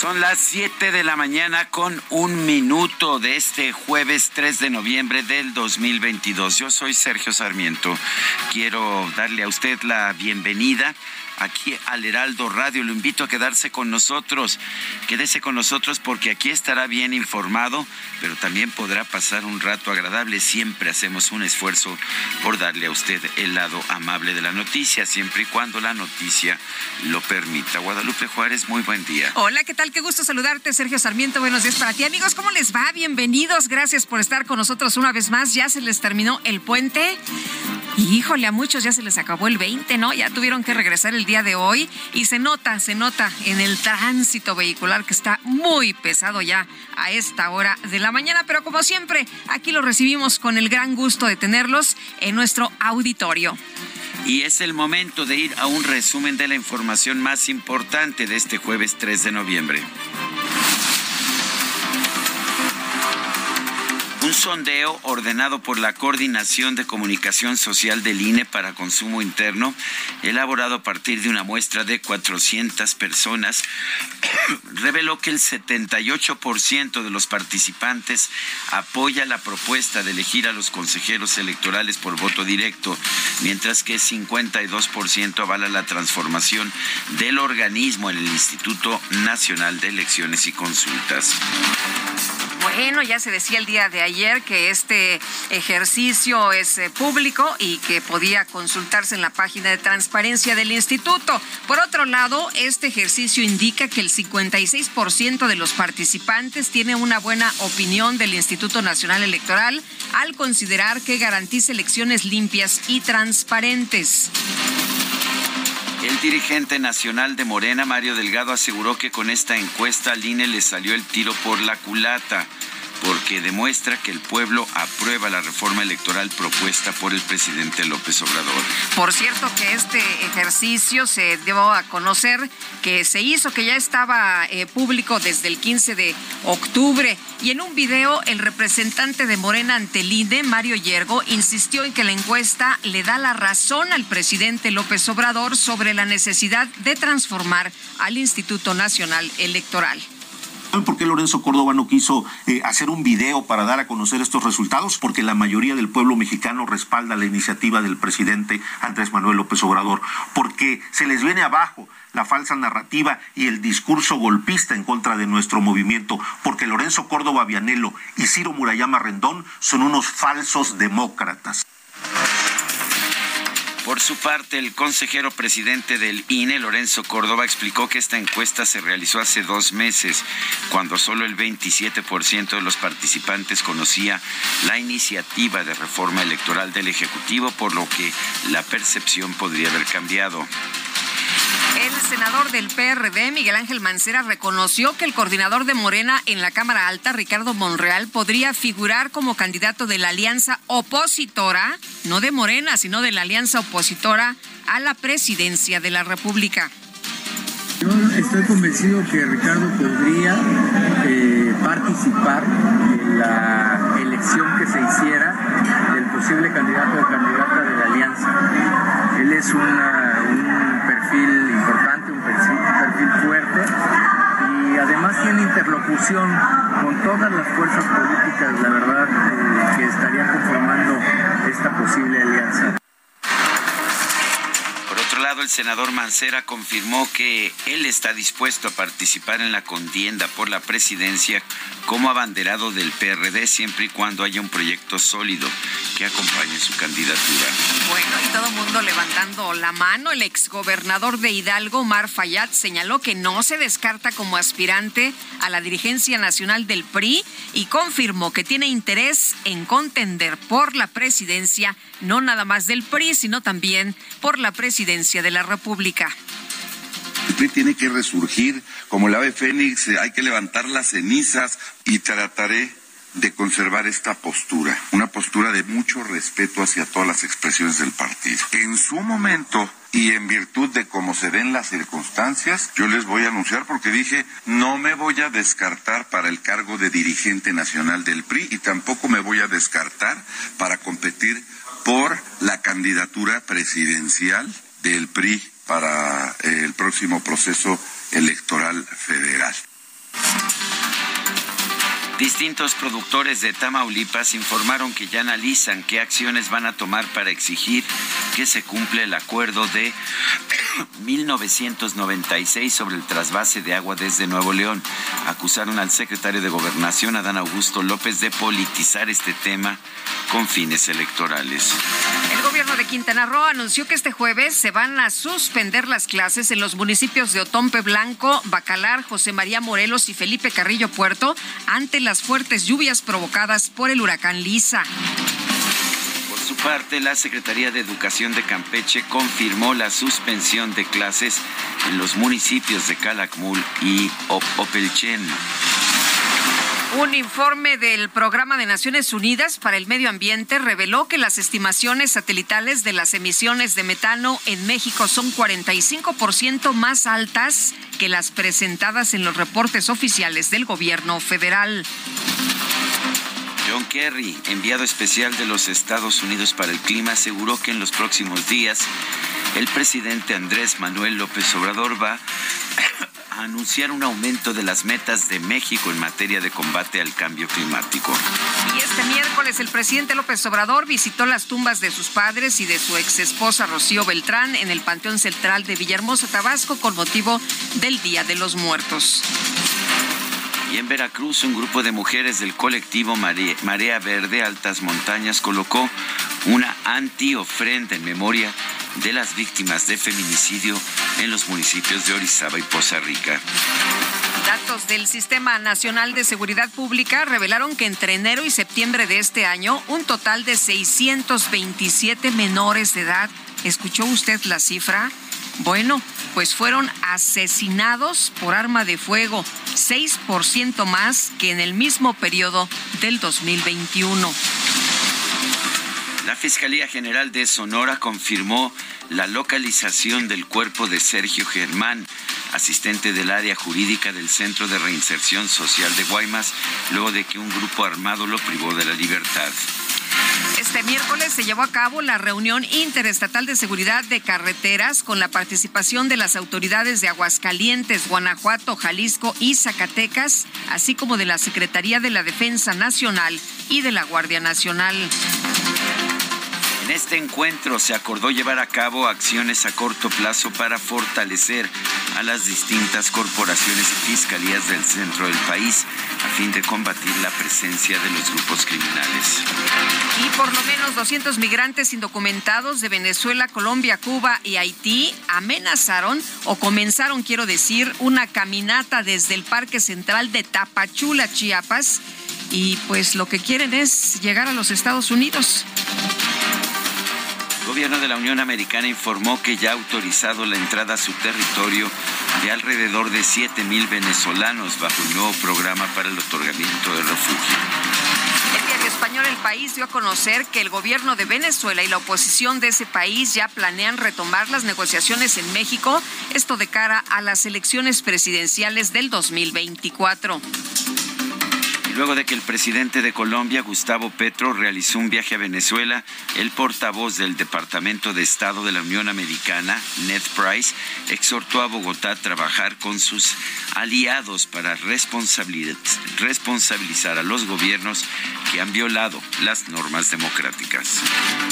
Son las 7 de la mañana con un minuto de este jueves 3 de noviembre del 2022. Yo soy Sergio Sarmiento. Quiero darle a usted la bienvenida aquí al Heraldo Radio. Lo invito a quedarse con nosotros. Quédese con nosotros porque aquí estará bien informado, pero también podrá pasar un rato agradable. Siempre hacemos un esfuerzo por darle a usted el lado amable de la noticia, siempre y cuando la noticia lo permita. Guadalupe Juárez, muy buen día. Hola, ¿qué tal? Qué gusto saludarte, Sergio Sarmiento. Buenos días para ti, amigos. ¿Cómo les va? Bienvenidos. Gracias por estar con nosotros una vez más. Ya se les terminó el puente. Híjole, a muchos ya se les acabó el 20, ¿no? Ya tuvieron que regresar el día de hoy y se nota, se nota en el tránsito vehicular que está muy pesado ya a esta hora de la mañana, pero como siempre, aquí lo recibimos con el gran gusto de tenerlos en nuestro auditorio. Y es el momento de ir a un resumen de la información más importante de este jueves 3 de noviembre. Un sondeo ordenado por la Coordinación de Comunicación Social del INE para consumo interno, elaborado a partir de una muestra de 400 personas, reveló que el 78% de los participantes apoya la propuesta de elegir a los consejeros electorales por voto directo, mientras que 52% avala la transformación del organismo en el Instituto Nacional de Elecciones y Consultas. Bueno, ya se decía el día de ayer que este ejercicio es eh, público y que podía consultarse en la página de transparencia del instituto. Por otro lado, este ejercicio indica que el 56% de los participantes tiene una buena opinión del Instituto Nacional Electoral al considerar que garantiza elecciones limpias y transparentes. El dirigente nacional de Morena, Mario Delgado, aseguró que con esta encuesta al INE le salió el tiro por la culata porque demuestra que el pueblo aprueba la reforma electoral propuesta por el presidente López Obrador. Por cierto que este ejercicio se dio a conocer que se hizo, que ya estaba eh, público desde el 15 de octubre. Y en un video, el representante de Morena ante INE, Mario Yergo, insistió en que la encuesta le da la razón al presidente López Obrador sobre la necesidad de transformar al Instituto Nacional Electoral. ¿Por qué Lorenzo Córdoba no quiso eh, hacer un video para dar a conocer estos resultados? Porque la mayoría del pueblo mexicano respalda la iniciativa del presidente Andrés Manuel López Obrador. Porque se les viene abajo la falsa narrativa y el discurso golpista en contra de nuestro movimiento, porque Lorenzo Córdoba Vianelo y Ciro Murayama Rendón son unos falsos demócratas. Por su parte, el consejero presidente del INE, Lorenzo Córdoba, explicó que esta encuesta se realizó hace dos meses, cuando solo el 27% de los participantes conocía la iniciativa de reforma electoral del Ejecutivo, por lo que la percepción podría haber cambiado. El senador del PRD, Miguel Ángel Mancera, reconoció que el coordinador de Morena en la Cámara Alta, Ricardo Monreal, podría figurar como candidato de la alianza opositora, no de Morena, sino de la alianza opositora a la presidencia de la República. Yo estoy convencido que Ricardo podría eh, participar en la elección que se hiciera del posible candidato o candidata de la alianza. Él es un perfil importante, un perfil, un perfil fuerte y además tiene interlocución con todas las fuerzas políticas, la verdad, eh, que estarían conformando esta posible alianza. Senador Mancera confirmó que él está dispuesto a participar en la contienda por la presidencia como abanderado del PRD siempre y cuando haya un proyecto sólido que acompañe su candidatura. Bueno, y todo el mundo levantando la mano. El exgobernador de Hidalgo, Mar Fayad, señaló que no se descarta como aspirante a la dirigencia nacional del PRI y confirmó que tiene interés en contender por la presidencia, no nada más del PRI, sino también por la presidencia de la República. El PRI tiene que resurgir como el ave fénix, hay que levantar las cenizas y trataré de conservar esta postura, una postura de mucho respeto hacia todas las expresiones del partido. En su momento y en virtud de cómo se den las circunstancias, yo les voy a anunciar porque dije, no me voy a descartar para el cargo de dirigente nacional del PRI y tampoco me voy a descartar para competir por la candidatura presidencial del PRI para el próximo proceso electoral federal. Distintos productores de Tamaulipas informaron que ya analizan qué acciones van a tomar para exigir que se cumpla el acuerdo de 1996 sobre el trasvase de agua desde Nuevo León. Acusaron al secretario de Gobernación, Adán Augusto López, de politizar este tema con fines electorales. El gobierno de Quintana Roo anunció que este jueves se van a suspender las clases en los municipios de Otompe Blanco, Bacalar, José María Morelos y Felipe Carrillo Puerto ante la las fuertes lluvias provocadas por el huracán Lisa. Por su parte, la Secretaría de Educación de Campeche confirmó la suspensión de clases en los municipios de Calakmul y Opelchen. Un informe del Programa de Naciones Unidas para el Medio Ambiente reveló que las estimaciones satelitales de las emisiones de metano en México son 45% más altas que las presentadas en los reportes oficiales del gobierno federal. John Kerry, enviado especial de los Estados Unidos para el clima, aseguró que en los próximos días el presidente Andrés Manuel López Obrador va anunciar un aumento de las metas de México en materia de combate al cambio climático. Y este miércoles el presidente López Obrador visitó las tumbas de sus padres y de su ex esposa Rocío Beltrán en el Panteón Central de Villahermosa, Tabasco, con motivo del Día de los Muertos. Y en Veracruz, un grupo de mujeres del colectivo Marea Verde Altas Montañas colocó una anti-ofrenda en memoria de las víctimas de feminicidio en los municipios de Orizaba y Poza Rica. Datos del Sistema Nacional de Seguridad Pública revelaron que entre enero y septiembre de este año, un total de 627 menores de edad, ¿escuchó usted la cifra? Bueno, pues fueron asesinados por arma de fuego, 6% más que en el mismo periodo del 2021. La Fiscalía General de Sonora confirmó la localización del cuerpo de Sergio Germán, asistente del área jurídica del Centro de Reinserción Social de Guaymas, luego de que un grupo armado lo privó de la libertad. Este miércoles se llevó a cabo la reunión interestatal de seguridad de carreteras con la participación de las autoridades de Aguascalientes, Guanajuato, Jalisco y Zacatecas, así como de la Secretaría de la Defensa Nacional y de la Guardia Nacional. En este encuentro se acordó llevar a cabo acciones a corto plazo para fortalecer a las distintas corporaciones y fiscalías del centro del país a fin de combatir la presencia de los grupos criminales. Y por lo menos 200 migrantes indocumentados de Venezuela, Colombia, Cuba y Haití amenazaron o comenzaron, quiero decir, una caminata desde el Parque Central de Tapachula, Chiapas. Y pues lo que quieren es llegar a los Estados Unidos. El gobierno de la Unión Americana informó que ya ha autorizado la entrada a su territorio de alrededor de 7 mil venezolanos bajo el nuevo programa para el otorgamiento de refugio. El diario español El País dio a conocer que el gobierno de Venezuela y la oposición de ese país ya planean retomar las negociaciones en México, esto de cara a las elecciones presidenciales del 2024 Luego de que el presidente de Colombia, Gustavo Petro, realizó un viaje a Venezuela, el portavoz del Departamento de Estado de la Unión Americana, Ned Price, exhortó a Bogotá a trabajar con sus aliados para responsabilizar a los gobiernos que han violado las normas democráticas.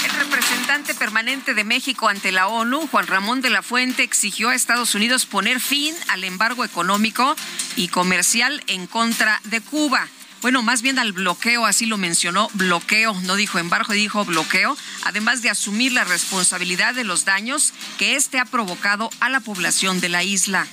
El representante permanente de México ante la ONU, Juan Ramón de la Fuente, exigió a Estados Unidos poner fin al embargo económico y comercial en contra de Cuba. Bueno, más bien al bloqueo, así lo mencionó, bloqueo, no dijo embargo, dijo bloqueo, además de asumir la responsabilidad de los daños que éste ha provocado a la población de la isla.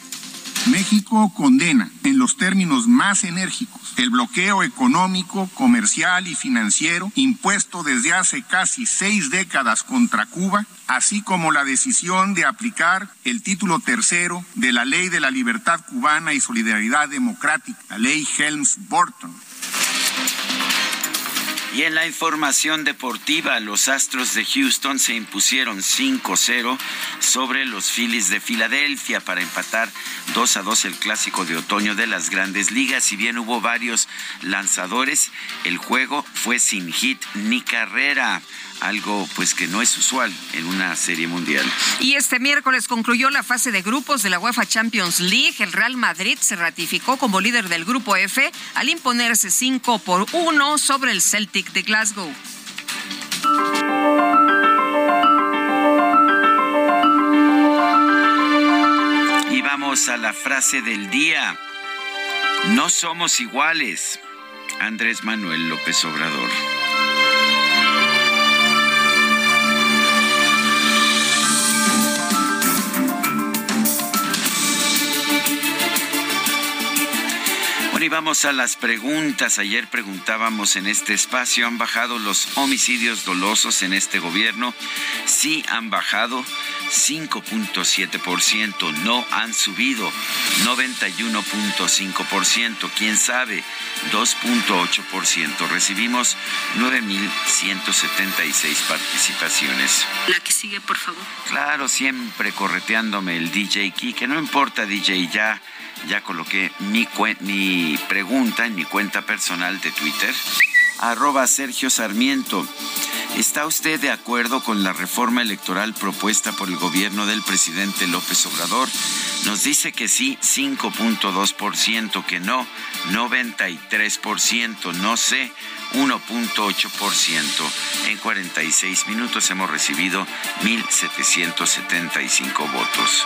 México condena en los términos más enérgicos el bloqueo económico, comercial y financiero impuesto desde hace casi seis décadas contra Cuba, así como la decisión de aplicar el título tercero de la Ley de la Libertad Cubana y Solidaridad Democrática, la Ley Helms-Burton y en la información deportiva, los Astros de Houston se impusieron 5-0 sobre los Phillies de Filadelfia para empatar 2 a 2 el clásico de otoño de las grandes ligas. Si bien hubo varios lanzadores, el juego fue sin hit ni carrera algo pues que no es usual en una serie mundial. Y este miércoles concluyó la fase de grupos de la UEFA Champions League. El Real Madrid se ratificó como líder del grupo F al imponerse 5 por 1 sobre el Celtic de Glasgow. Y vamos a la frase del día. No somos iguales. Andrés Manuel López Obrador. Y vamos a las preguntas. Ayer preguntábamos en este espacio, ¿han bajado los homicidios dolosos en este gobierno? Sí, han bajado 5.7%, no han subido 91.5%, quién sabe 2.8%. Recibimos 9.176 participaciones. La que sigue, por favor. Claro, siempre correteándome el DJ Key, que no importa DJ ya ya coloqué mi, pregunta en mi cuenta personal de Twitter, arroba Sergio Sarmiento. ¿Está usted de acuerdo con la reforma electoral propuesta por el gobierno del presidente López Obrador? Nos dice que sí, 5.2%, que no, 93%, no sé, 1.8%. En 46 minutos hemos recibido 1.775 votos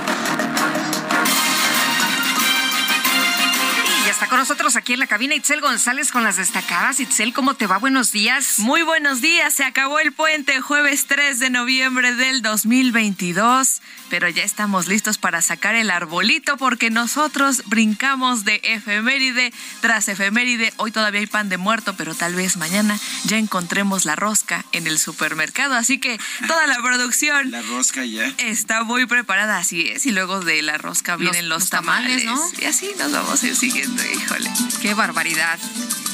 Está con nosotros aquí en la cabina Itzel González con las destacadas. Itzel, ¿cómo te va? Buenos días. Muy buenos días. Se acabó el puente jueves 3 de noviembre del 2022 pero ya estamos listos para sacar el arbolito porque nosotros brincamos de efeméride tras efeméride. Hoy todavía hay pan de muerto, pero tal vez mañana ya encontremos la rosca en el supermercado. Así que toda la producción. La rosca ya. Está muy preparada, así es. Y luego de la rosca vienen los, tamales, ¿no? Y así nos vamos a ir siguiendo, híjole. Qué barbaridad.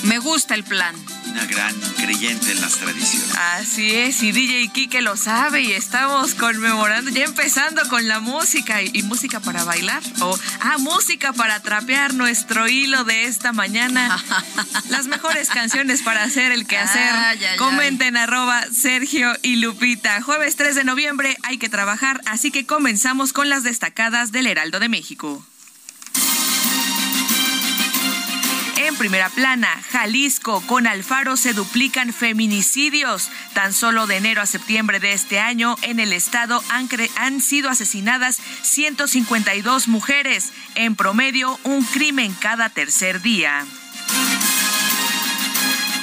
Me gusta el plan una gran creyente en las tradiciones. Así es, y DJ Kike lo sabe y estamos conmemorando, ya empezando con la música y, música para bailar o ah, música para trapear nuestro hilo de esta mañana. Las mejores canciones para hacer el quehacer. Comenten arroba Sergio y Lupita. Jueves 3 de noviembre hay que trabajar, así que comenzamos con las destacadas del Heraldo de México. En primera plana, Jalisco, con Alfaro se duplican feminicidios. Tan solo de enero a septiembre de este año, en el estado han, han sido asesinadas 152 mujeres, en promedio un crimen cada tercer día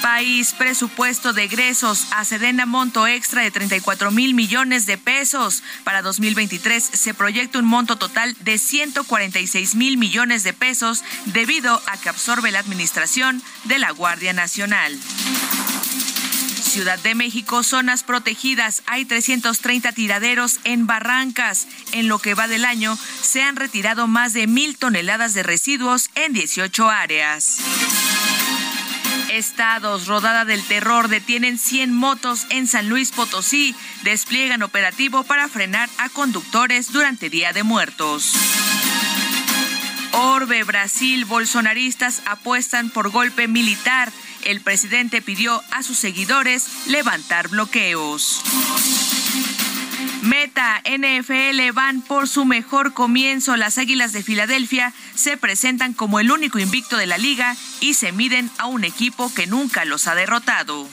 país, presupuesto de egresos a monto extra de 34 mil millones de pesos. Para 2023 se proyecta un monto total de 146 mil millones de pesos debido a que absorbe la administración de la Guardia Nacional. Ciudad de México, zonas protegidas. Hay 330 tiraderos en barrancas. En lo que va del año, se han retirado más de mil toneladas de residuos en 18 áreas. Estados, rodada del terror, detienen 100 motos en San Luis Potosí, despliegan operativo para frenar a conductores durante Día de Muertos. Orbe, Brasil, bolsonaristas apuestan por golpe militar. El presidente pidió a sus seguidores levantar bloqueos. Meta, NFL van por su mejor comienzo. Las Águilas de Filadelfia se presentan como el único invicto de la liga y se miden a un equipo que nunca los ha derrotado.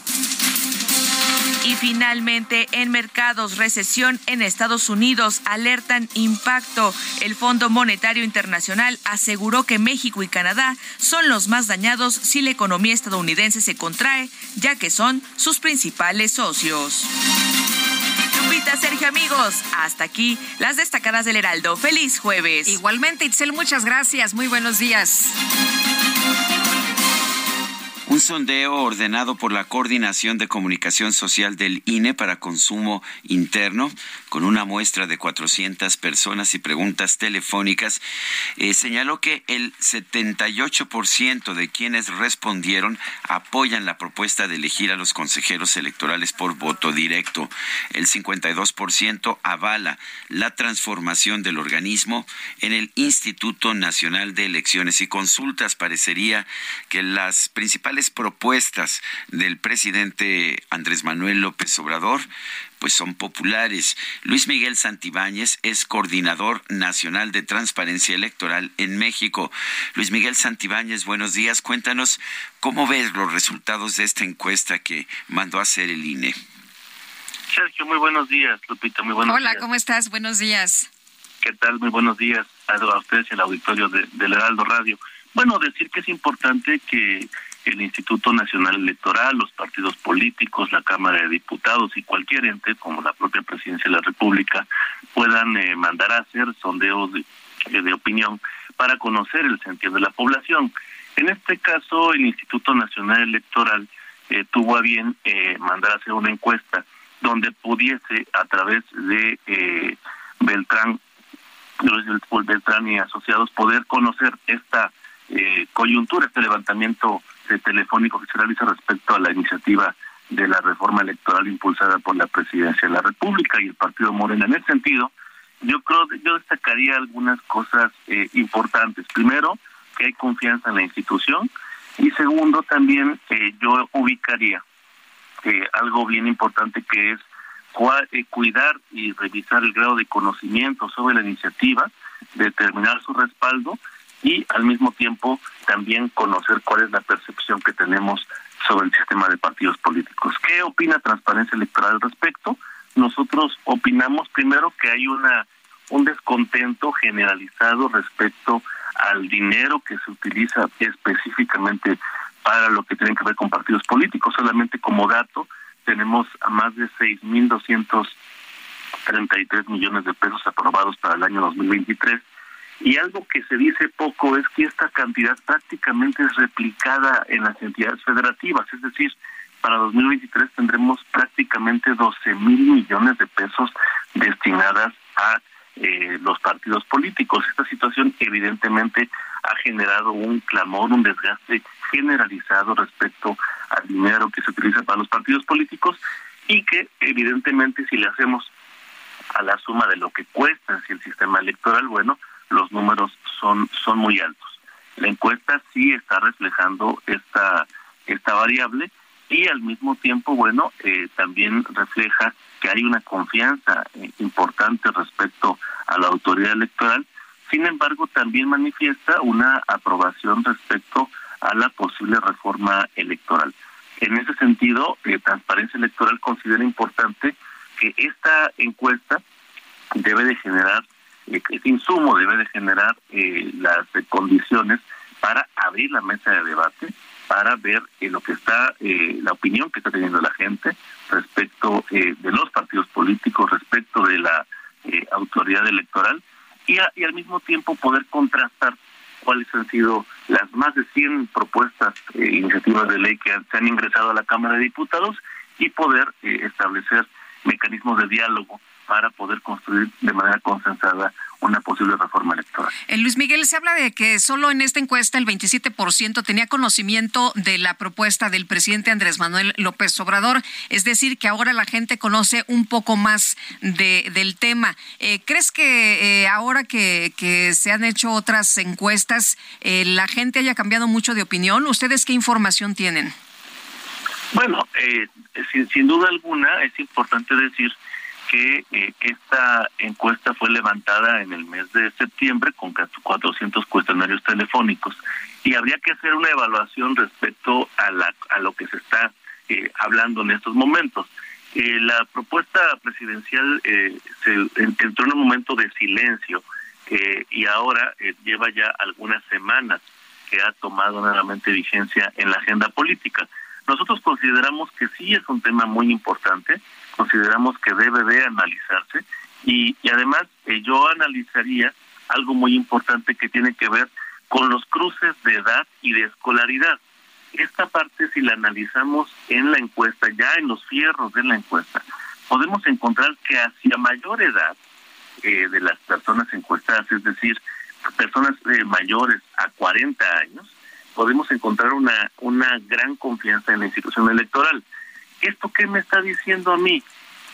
Y finalmente, en mercados, recesión en Estados Unidos alertan impacto. El Fondo Monetario Internacional aseguró que México y Canadá son los más dañados si la economía estadounidense se contrae, ya que son sus principales socios. Lupita, Sergio, amigos, hasta aquí las destacadas del Heraldo. Feliz jueves. Igualmente, Itzel, muchas gracias. Muy buenos días. Un sondeo ordenado por la Coordinación de Comunicación Social del INE para consumo interno, con una muestra de 400 personas y preguntas telefónicas, eh, señaló que el 78% de quienes respondieron apoyan la propuesta de elegir a los consejeros electorales por voto directo. El 52% avala la transformación del organismo en el Instituto Nacional de Elecciones y Consultas. Parecería que las principales propuestas del presidente Andrés Manuel López Obrador pues son populares. Luis Miguel Santibáñez es coordinador nacional de transparencia electoral en México. Luis Miguel Santibáñez, buenos días. Cuéntanos cómo ves los resultados de esta encuesta que mandó a hacer el INE. Sergio, muy buenos días. Lupita, muy buenos Hola, días. Hola, ¿cómo estás? Buenos días. ¿Qué tal? Muy buenos días a ustedes y al auditorio de, del Heraldo Radio. Bueno, decir que es importante que el Instituto Nacional Electoral, los partidos políticos, la Cámara de Diputados y cualquier ente como la propia Presidencia de la República puedan eh, mandar a hacer sondeos de, de, opinión para conocer el sentido de la población. En este caso, el Instituto Nacional Electoral eh, tuvo a bien eh, mandar a hacer una encuesta donde pudiese a través de eh, Beltrán, Beltrán y asociados poder conocer esta eh, coyuntura, este levantamiento eh, telefónico que se realiza respecto a la iniciativa de la reforma electoral impulsada por la Presidencia de la República y el Partido Morena. En ese sentido, yo creo, yo destacaría algunas cosas eh, importantes. Primero, que hay confianza en la institución y segundo, también eh, yo ubicaría eh, algo bien importante que es cuidar y revisar el grado de conocimiento sobre la iniciativa, determinar su respaldo y al mismo tiempo también conocer cuál es la percepción que tenemos sobre el sistema de partidos políticos. ¿Qué opina Transparencia Electoral al respecto? Nosotros opinamos primero que hay una un descontento generalizado respecto al dinero que se utiliza específicamente para lo que tiene que ver con partidos políticos. Solamente como dato, tenemos a más de 6.233 millones de pesos aprobados para el año 2023 y algo que se dice poco es que esta cantidad prácticamente es replicada en las entidades federativas, es decir, para 2023 tendremos prácticamente 12 mil millones de pesos destinadas a eh, los partidos políticos. Esta situación evidentemente ha generado un clamor, un desgaste generalizado respecto al dinero que se utiliza para los partidos políticos y que evidentemente si le hacemos a la suma de lo que cuesta si el sistema electoral, bueno, los números son son muy altos. La encuesta sí está reflejando esta esta variable y al mismo tiempo, bueno, eh, también refleja que hay una confianza eh, importante respecto a la autoridad electoral. Sin embargo, también manifiesta una aprobación respecto a la posible reforma electoral. En ese sentido, eh, Transparencia Electoral considera importante que esta encuesta debe de generar este insumo debe de generar eh, las condiciones para abrir la mesa de debate, para ver eh, lo que está, eh, la opinión que está teniendo la gente respecto eh, de los partidos políticos, respecto de la eh, autoridad electoral y, a, y, al mismo tiempo poder contrastar cuáles han sido las más de 100 propuestas, eh, iniciativas de ley que han, se han ingresado a la Cámara de Diputados y poder establecer mecanismos de diálogo para poder construir de manera consensada una posible reforma electoral. Eh, Luis Miguel, se habla de que solo en esta encuesta el 27% tenía conocimiento de la propuesta del presidente Andrés Manuel López Obrador, es decir, que ahora la gente conoce un poco más de, del tema. Eh, ¿Crees que eh, ahora que, que, se han hecho otras encuestas, la gente haya cambiado mucho de opinión? ¿Ustedes qué información tienen? Bueno, sin, sin duda alguna es importante decir que eh, esta encuesta fue levantada en el mes de septiembre con 400 cuestionarios telefónicos y habría que hacer una evaluación respecto a, la, a lo que se está eh, hablando en estos momentos. Eh, la propuesta presidencial se entró en un momento de silencio y ahora lleva ya algunas semanas que ha tomado nuevamente vigencia en la agenda política. Nosotros consideramos que sí es un tema muy importante, consideramos que debe de analizarse y, y además eh, yo analizaría algo muy importante que tiene que ver con los cruces de edad y de escolaridad. Esta parte, si la analizamos en la encuesta, ya en los fierros de la encuesta, podemos encontrar que hacia mayor edad eh, de las personas encuestadas, es decir, personas eh, mayores a 40 años, podemos encontrar una, una gran confianza en la institución electoral. ¿Esto qué me está diciendo a mí?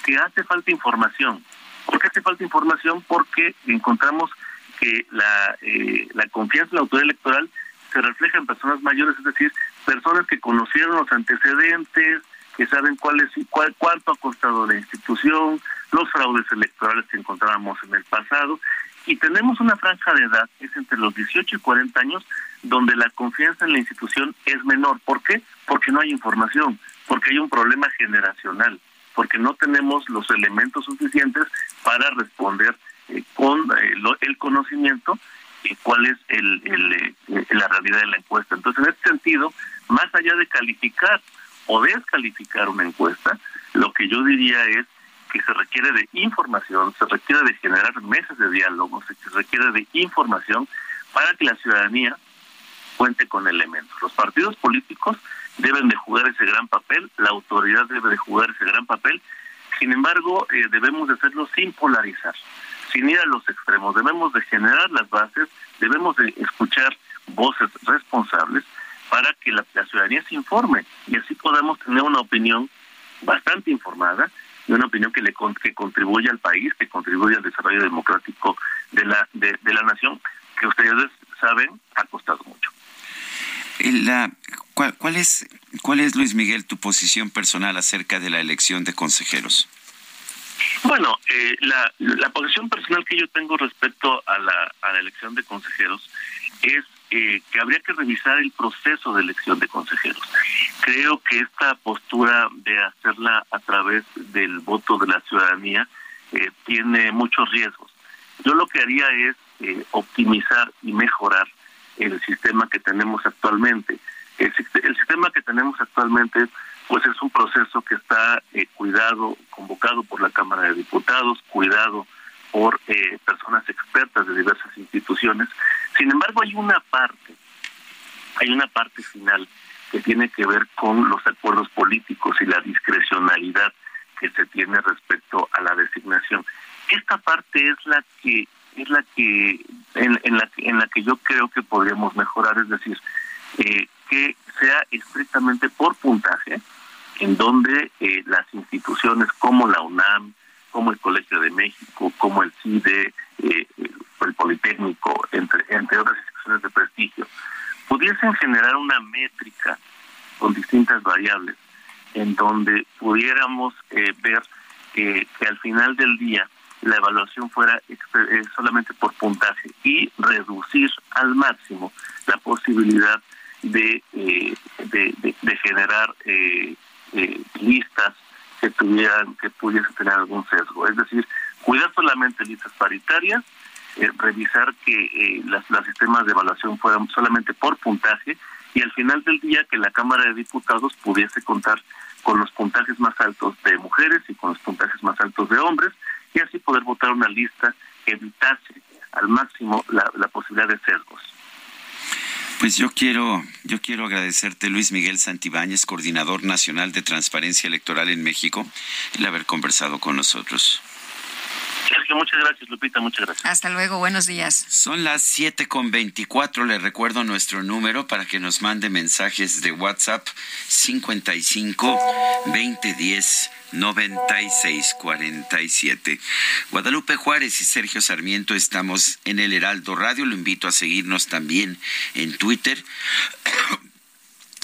Que hace falta información. ¿Por qué hace falta información? Porque encontramos que la, eh, la confianza en la autoridad electoral se refleja en personas mayores, es decir, personas que conocieron los antecedentes, que saben cuál es, cuál, cuánto ha costado la institución, los fraudes electorales que encontrábamos en el pasado, y tenemos una franja de edad, es entre los 18 y 40 años, donde la confianza en la institución es menor. ¿Por qué? Porque no hay información porque hay un problema generacional, porque no tenemos los elementos suficientes para responder eh, con eh, el conocimiento cuál es el, eh, la realidad de la encuesta. Entonces, en este sentido, más allá de calificar o descalificar una encuesta, lo que yo diría es que se requiere de información, se requiere de generar meses de diálogo, se requiere de información para que la ciudadanía cuente con elementos. Los partidos políticos deben de jugar ese gran papel, la autoridad debe de jugar ese gran papel, sin embargo eh, debemos de hacerlo sin polarizar, sin ir a los extremos, debemos de generar las bases, debemos de escuchar voces responsables para que la, ciudadanía se informe y así podamos tener una opinión bastante informada y una opinión que le que contribuya al país, que contribuya al desarrollo democrático de la de la nación, que ustedes saben ha costado mucho. La, ¿cuál, es, ¿Cuál es, Luis Miguel, tu posición personal acerca de la elección de consejeros? Bueno, eh, la, la, posición personal que yo tengo respecto a la, a la elección de consejeros es eh, que habría que revisar el proceso de elección de consejeros. Creo que esta postura de hacerla a través del voto de la ciudadanía eh, tiene muchos riesgos. Yo lo que haría es optimizar y mejorar el sistema que tenemos actualmente. El, sistema que tenemos actualmente pues es un proceso que está eh, cuidado, convocado por la Cámara de Diputados, cuidado por eh, personas expertas de diversas instituciones. Sin embargo, hay una parte, hay una parte final que tiene que ver con los acuerdos políticos y la discrecionalidad que se tiene respecto a la designación. Esta parte es la que es la que en, la en la que yo creo que podríamos mejorar, es decir, eh, que sea estrictamente por puntaje, en donde eh, las instituciones como la UNAM, como el Colegio de México, como el CIDE, eh, el Politécnico, entre, entre otras instituciones de prestigio, pudiesen generar una métrica con distintas variables, en donde pudiéramos ver que al final del día la evaluación fuera eh, solamente por puntaje y reducir al máximo la posibilidad de, eh, de, generar eh, listas que tuvieran que pudiesen tener algún sesgo. Es decir, cuidar solamente listas paritarias, revisar que las, los sistemas de evaluación fueran solamente por puntaje y al final del día que la Cámara de Diputados pudiese contar con los puntajes más altos de mujeres y con los puntajes más altos de hombres y así poder votar una lista que evitase al máximo la, posibilidad de sesgos. Pues yo quiero, yo quiero agradecerte, Luis Miguel Santibáñez, coordinador nacional de Transparencia Electoral en México, el haber conversado con nosotros. Sergio, muchas gracias, Lupita, muchas gracias. Hasta luego, buenos días. Son las 7 con 24. Le recuerdo nuestro número para que nos mande mensajes de WhatsApp 55 2010 9647. Guadalupe Juárez y Sergio Sarmiento estamos en el Heraldo Radio. Lo invito a seguirnos también en Twitter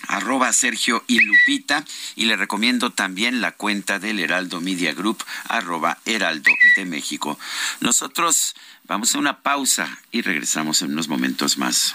arroba Sergio y Lupita y le recomiendo también la cuenta del Heraldo Media Group arroba Heraldo de México. Nosotros vamos a una pausa y regresamos en unos momentos más.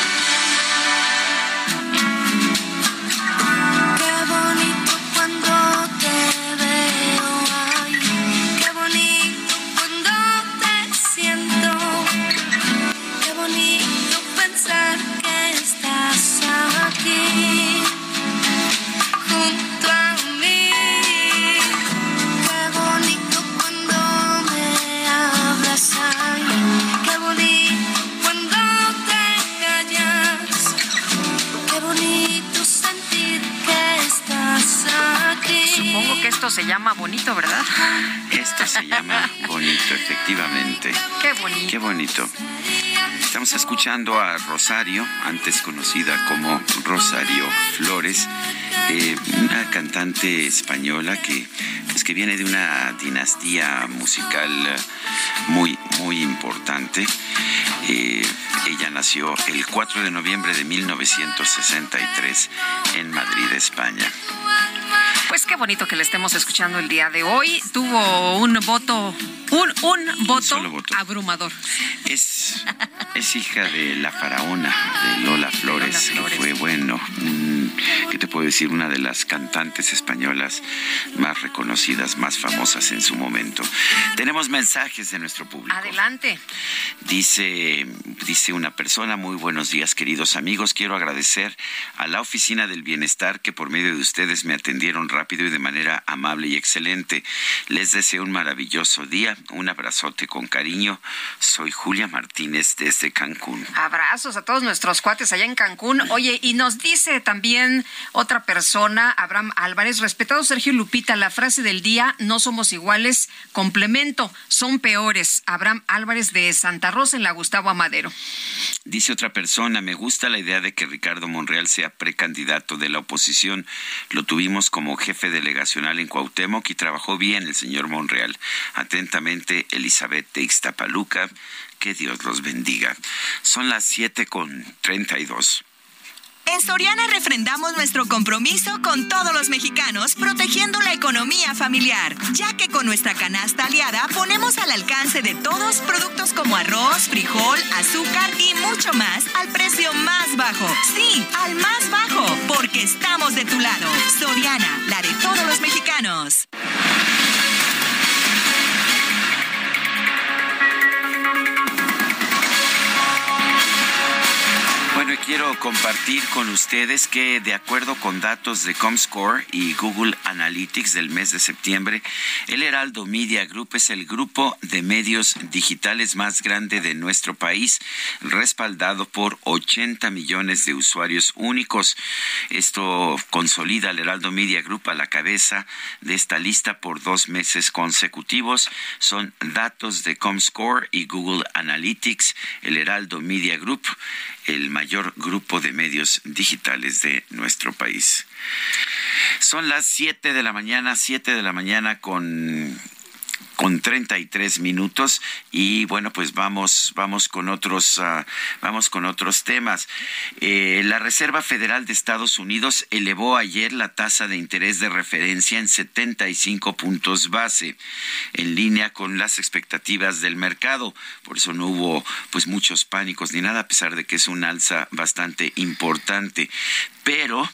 Se llama bonito, ¿verdad? Esto se llama bonito, efectivamente. Qué bonito. Qué bonito. Estamos escuchando a Rosario, antes conocida como Rosario Flores, eh, una cantante española que, pues, que viene de una dinastía musical muy, muy importante. Eh, ella nació el 4 de noviembre de 1963 en Madrid, España. Pues qué bonito que le estemos escuchando el día de hoy. Tuvo un voto, un, un voto, abrumador. Es, es hija de la faraona, de Lola Flores, que fue bueno. ¿Qué te puedo decir? Una de las cantantes españolas más reconocidas, más famosas en su momento. Tenemos mensajes de nuestro público. Adelante. Dice, dice una persona, muy buenos días queridos amigos, quiero agradecer a la Oficina del Bienestar que por medio de ustedes me atendieron rápido y de manera amable y excelente. Les deseo un maravilloso día, un abrazote con cariño. Soy Julia Martínez desde Cancún. Abrazos a todos nuestros cuates allá en Cancún. Oye, y nos dice también otra persona, Abraham Álvarez, respetado Sergio Lupita, la frase del día, no somos iguales, complemento, son peores. Abraham Álvarez de Santa Rosa en la Gustavo Amadero. Dice otra persona, me gusta la idea de que Ricardo Monreal sea precandidato de la oposición. Lo tuvimos como jefe delegacional en Cuauhtémoc y trabajó bien el señor Monreal. Atentamente, Elizabeth de. Que Dios los bendiga. Son las siete con treinta y dos. En Soriana refrendamos nuestro compromiso con todos los mexicanos, protegiendo la economía familiar, ya que con nuestra canasta aliada ponemos al alcance de todos productos como arroz, frijol, azúcar y mucho más al precio más bajo. Sí, al más bajo, porque estamos de tu lado. Soriana, la de todos los mexicanos. Quiero compartir con ustedes que de acuerdo con datos de Comscore y Google Analytics del mes de septiembre, el Heraldo Media Group es el grupo de medios digitales más grande de nuestro país, respaldado por 80 millones de usuarios únicos. Esto consolida al Heraldo Media Group a la cabeza de esta lista por dos meses consecutivos. Son datos de Comscore y Google Analytics, el Heraldo Media Group el mayor grupo de medios digitales de nuestro país. Son las 7 de la mañana, 7 de la mañana con con 33 minutos y bueno pues vamos vamos con otros uh, vamos con otros temas. Eh, la Reserva Federal de Estados Unidos elevó ayer la tasa de interés de referencia en 75 puntos base en línea con las expectativas del mercado. Por eso no hubo pues muchos pánicos ni nada a pesar de que es un alza bastante importante. Pero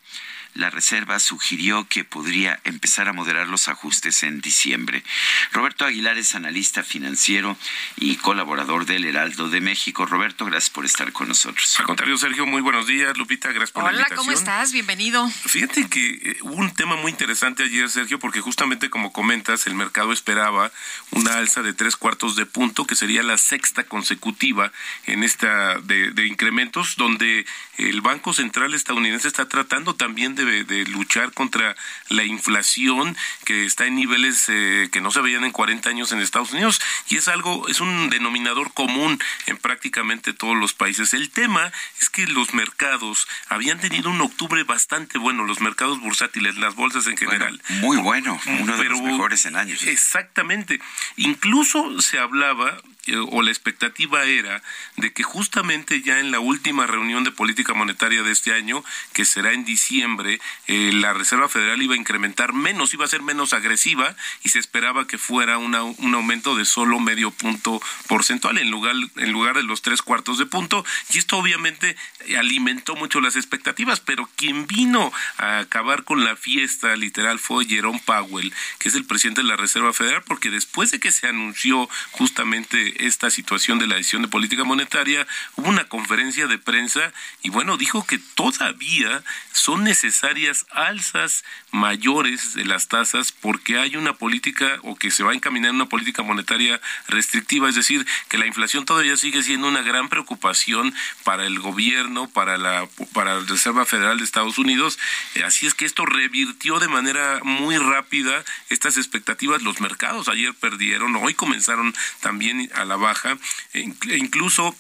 la Reserva sugirió que podría empezar a moderar los ajustes en diciembre. Roberto Aguilar es analista financiero y colaborador del Heraldo de México. Roberto, gracias por estar con nosotros. Al contrario, Sergio, muy buenos días. Lupita, gracias por la invitación. Hola, ¿cómo estás? Bienvenido. Fíjate que eh, hubo un tema muy interesante ayer, Sergio, porque justamente como comentas, el mercado esperaba una alza de tres cuartos de punto, que sería la sexta consecutiva en esta de, de incrementos, donde el Banco Central estadounidense está tratando también de de, luchar contra la inflación que está en niveles eh, que no se veían en 40 años en Estados Unidos y es algo, es un denominador común en prácticamente todos los países. El tema es que los mercados habían tenido un octubre bastante bueno, los mercados bursátiles, las bolsas en general. muy bueno, uno de los mejores en años. Exactamente. Incluso se hablaba o la expectativa era de que justamente ya en la última reunión de política monetaria de este año, que será en diciembre, eh, la Reserva Federal iba a incrementar menos, iba a ser menos agresiva y se esperaba que fuera un aumento de solo medio punto porcentual en lugar, en lugar de los tres cuartos de punto. Y esto obviamente alimentó mucho las expectativas, pero quien vino a acabar con la fiesta literal fue Jerome Powell, que es el presidente de la Reserva Federal, porque después de que se anunció justamente esta situación de la decisión de política monetaria, hubo una conferencia de prensa y bueno, dijo que todavía son necesarias alzas mayores de las tasas porque hay una política o que se va a encaminar una política monetaria restrictiva, es decir, que la inflación todavía sigue siendo una gran preocupación para el gobierno, para la para la Reserva Federal de Estados Unidos, eh, así es que esto revirtió de manera muy rápida estas expectativas. Los mercados ayer perdieron, hoy comenzaron también a la baja, e, e incluso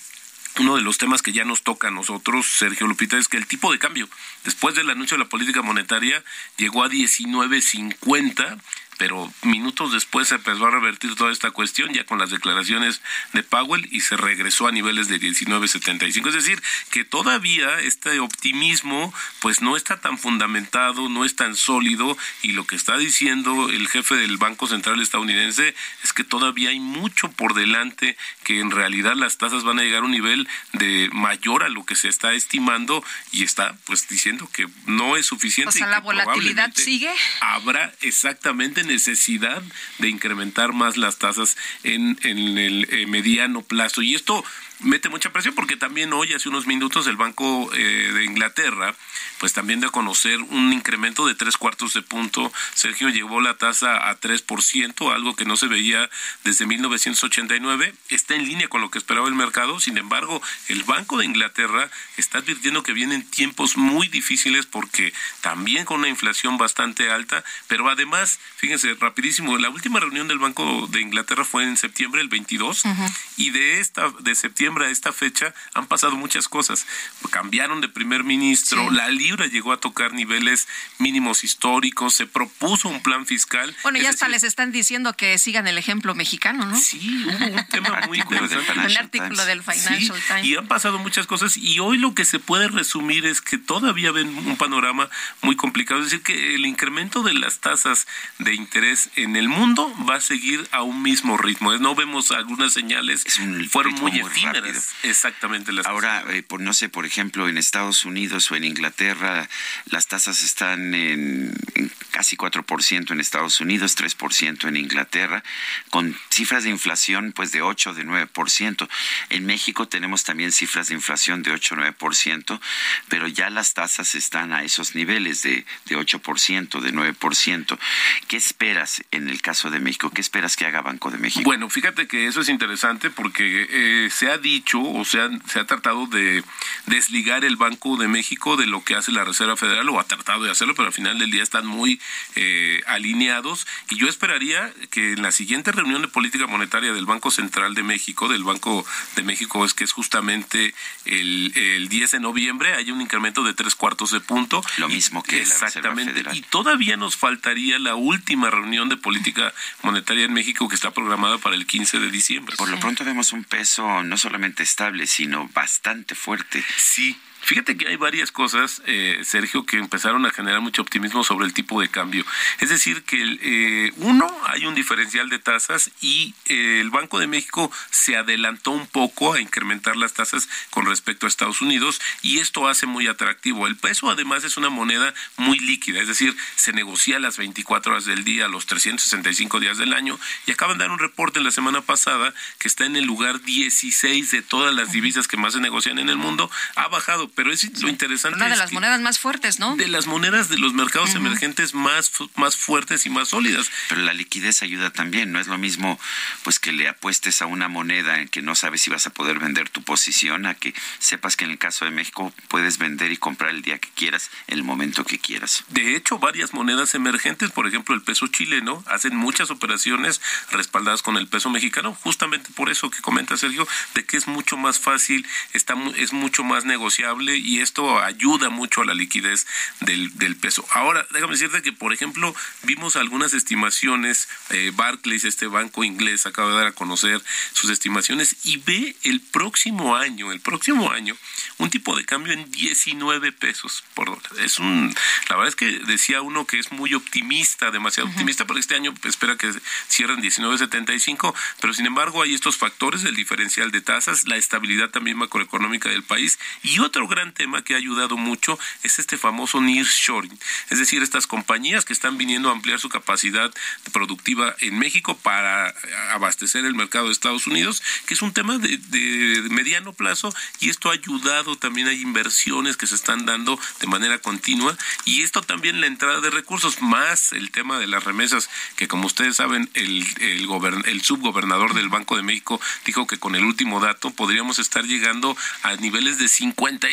uno de los temas que ya nos toca a nosotros, Sergio Lupita, es que el tipo de cambio, después del anuncio de la política monetaria, llegó a 19.50 pero minutos después se empezó a revertir toda esta cuestión ya con las declaraciones de Powell y se regresó a niveles de 19.75. Es decir, que todavía este optimismo pues no está tan fundamentado, no es tan sólido y lo que está diciendo el jefe del Banco Central estadounidense es que todavía hay mucho por delante, que en realidad las tasas van a llegar a un nivel de mayor a lo que se está estimando y está pues diciendo que no es suficiente. O sea, la volatilidad sigue. Habrá exactamente necesidad de incrementar más las tasas en, en el eh, mediano plazo. Y esto mete mucha presión porque también hoy, hace unos minutos, el Banco eh, de Inglaterra, pues también de conocer un incremento de tres cuartos de punto. Sergio llevó la tasa a 3%, algo que no se veía desde 1989. Está en línea con lo que esperaba el mercado. Sin embargo, el Banco de Inglaterra está advirtiendo que vienen tiempos muy difíciles porque también con una inflación bastante alta, pero además, fíjense, rapidísimo, la última reunión del Banco de Inglaterra fue en septiembre, el 22, y de esta de septiembre a esta fecha han pasado muchas cosas. Cambiaron de primer ministro, la libra llegó a tocar niveles mínimos históricos, se propuso un plan fiscal. Bueno, ya hasta les están diciendo que sigan el ejemplo mexicano, ¿no? Sí, hubo un tema muy interesante. El artículo del Financial Times. Y han pasado muchas cosas y hoy lo que se puede resumir es que todavía ven un panorama muy complicado. Es decir, que el incremento de las tasas de interés en el mundo va a seguir a un mismo ritmo. No vemos algunas señales, fueron muy efímeras rápido. Exactamente. Las Ahora, eh, por, no sé, por ejemplo, en Estados Unidos o en Inglaterra, las tasas están en, en casi 4% en Estados Unidos, 3% en Inglaterra, con cifras de inflación pues de 8, de 9%. En México tenemos también cifras de inflación de 8, 9%, pero ya las tasas están a esos niveles de, de 8%, de 9%. ¿Qué esperas en el caso de México? ¿Qué esperas que haga Banco de México? Bueno, fíjate que eso es interesante porque eh, se ha dicho o se ha, se ha tratado de desligar el Banco de México de lo que hace la Reserva Federal o ha tratado de hacerlo, pero al final del día están muy eh, alineados y yo esperaría que en la siguiente reunión de política monetaria del Banco Central de México, del Banco de México es que es justamente el, el 10 de noviembre, haya un incremento de tres cuartos de punto. Lo mismo que Exactamente. la Reserva Federal. Y todavía nos faltaría la última reunión de política monetaria en México que está programada para el 15 de diciembre. Por lo pronto vemos un peso no estable, sino bastante fuerte. Sí. Fíjate que hay varias cosas, eh, Sergio, que empezaron a generar mucho optimismo sobre el tipo de cambio. Es decir, que eh, uno, hay un diferencial de tasas y eh, el Banco de México se adelantó un poco a incrementar las tasas con respecto a Estados Unidos y esto hace muy atractivo. El peso además es una moneda muy líquida, es decir, se negocia las 24 horas del día, los 365 días del año y acaban de dar un reporte la semana pasada que está en el lugar 16 de todas las divisas que más se negocian en el mundo. Ha bajado pero es lo interesante. Una de es las que monedas más fuertes, ¿no? De las monedas de los mercados emergentes más, más fuertes y más sólidas. Pero la liquidez ayuda también, no es lo mismo pues que le apuestes a una moneda en que no sabes si vas a poder vender tu posición, a que sepas que en el caso de México puedes vender y comprar el día que quieras, el momento que quieras. De hecho, varias monedas emergentes, por ejemplo, el peso chileno, hacen muchas operaciones respaldadas con el peso mexicano, justamente por eso que comenta Sergio, de que es mucho más fácil, está, mu- es mucho más negociable y esto ayuda mucho a la liquidez del, del peso. Ahora, déjame decirte que, por ejemplo, vimos algunas estimaciones, eh, Barclays, este banco inglés, acaba de dar a conocer sus estimaciones y ve el próximo año, el próximo año, un tipo de cambio en 19 pesos por dólar. Es un, la verdad es que decía uno que es muy optimista, demasiado optimista, porque este año espera que cierren 19.75, pero sin embargo hay estos factores del diferencial de tasas, la estabilidad también macroeconómica del país y otro gran tema que ha ayudado mucho es este famoso nearshoring, es decir, estas compañías que están viniendo a ampliar su capacidad productiva en México para abastecer el mercado de Estados Unidos, que es un tema de, mediano plazo y esto ha ayudado también hay inversiones que se están dando de manera continua y esto también la entrada de recursos más el tema de las remesas que como ustedes saben el el, el subgobernador del Banco de México dijo que con el último dato podríamos estar llegando a niveles de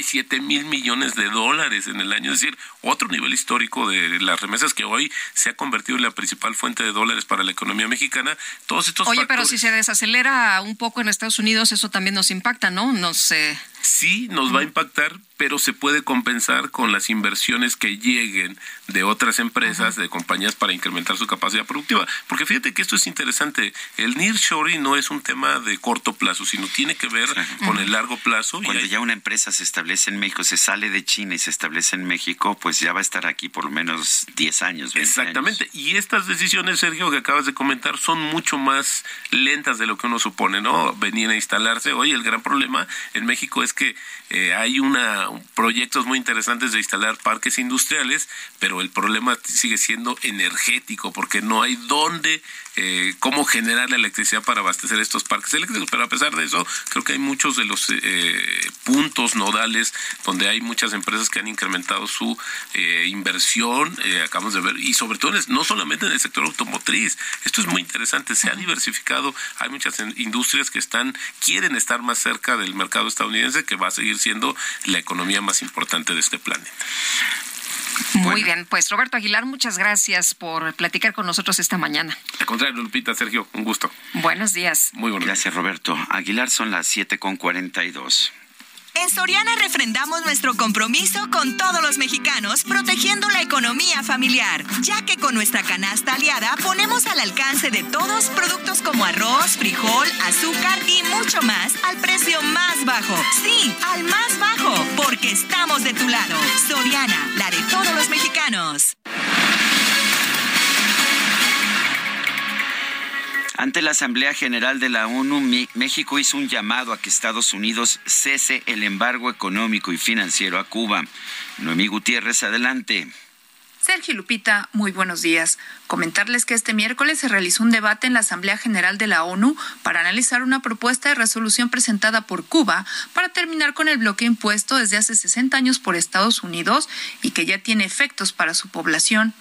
57 mil millones de dólares en el año, es decir, otro nivel histórico de las remesas que hoy se ha convertido en la principal fuente de dólares para la economía mexicana. Todos estos Oye, pero si se desacelera un poco en Estados Unidos, eso también nos impacta, ¿no? Nos, eh, sí nos va a impactar, pero se puede compensar con las inversiones que lleguen de otras empresas, de compañías para incrementar su capacidad productiva. Porque fíjate que esto es interesante. El nearshoring no es un tema de corto plazo, sino tiene que ver con el largo plazo. y Cuando hay- ya una empresa se establece en México, se sale de China y se establece en México, pues ya va a estar aquí por lo menos 10 años, 20 Exactamente. Y estas decisiones, Sergio, que acabas de comentar, son mucho más lentas de lo que uno supone, ¿no? Venían a instalarse. Oye, el gran problema en México es que eh, hay una proyectos muy interesantes de instalar parques industriales, pero el problema sigue siendo energético, porque no hay dónde, eh, cómo generar la electricidad para abastecer estos parques eléctricos. Pero a pesar de eso, creo que hay muchos de los eh, puntos nodales donde hay muchas empresas que han incrementado su eh, inversión, eh, acabamos de ver, y sobre todo en no solamente en el sector automotriz. Esto es muy interesante, se ha diversificado, hay muchas industrias que están, quieren estar más cerca del mercado estadounidense, que va a seguir siendo la economía más importante de este planeta. Muy bien, pues Roberto Aguilar, muchas gracias por platicar con nosotros esta mañana. Al contrario, Lupita, Sergio, un gusto. Buenos días. Muy buenos Gracias, Roberto. Aguilar son las 7 con 42. En Soriana refrendamos nuestro compromiso con todos los mexicanos, protegiendo la economía familiar, ya que con nuestra canasta aliada ponemos al alcance de todos productos como arroz, frijol, azúcar y mucho más al precio más bajo. Sí, al más bajo, porque estamos de tu lado. Soriana, la de todos los mexicanos. Ante la Asamblea General de la ONU, México hizo un llamado a que Estados Unidos cese el embargo económico y financiero a Cuba. Noemí Gutiérrez, adelante. Sergio Lupita, muy buenos días. Comentarles que este miércoles se realizó un debate en la Asamblea General de la ONU para analizar una propuesta de resolución presentada por Cuba para terminar con el bloqueo impuesto desde hace 60 años por Estados Unidos y que ya tiene efectos para su población.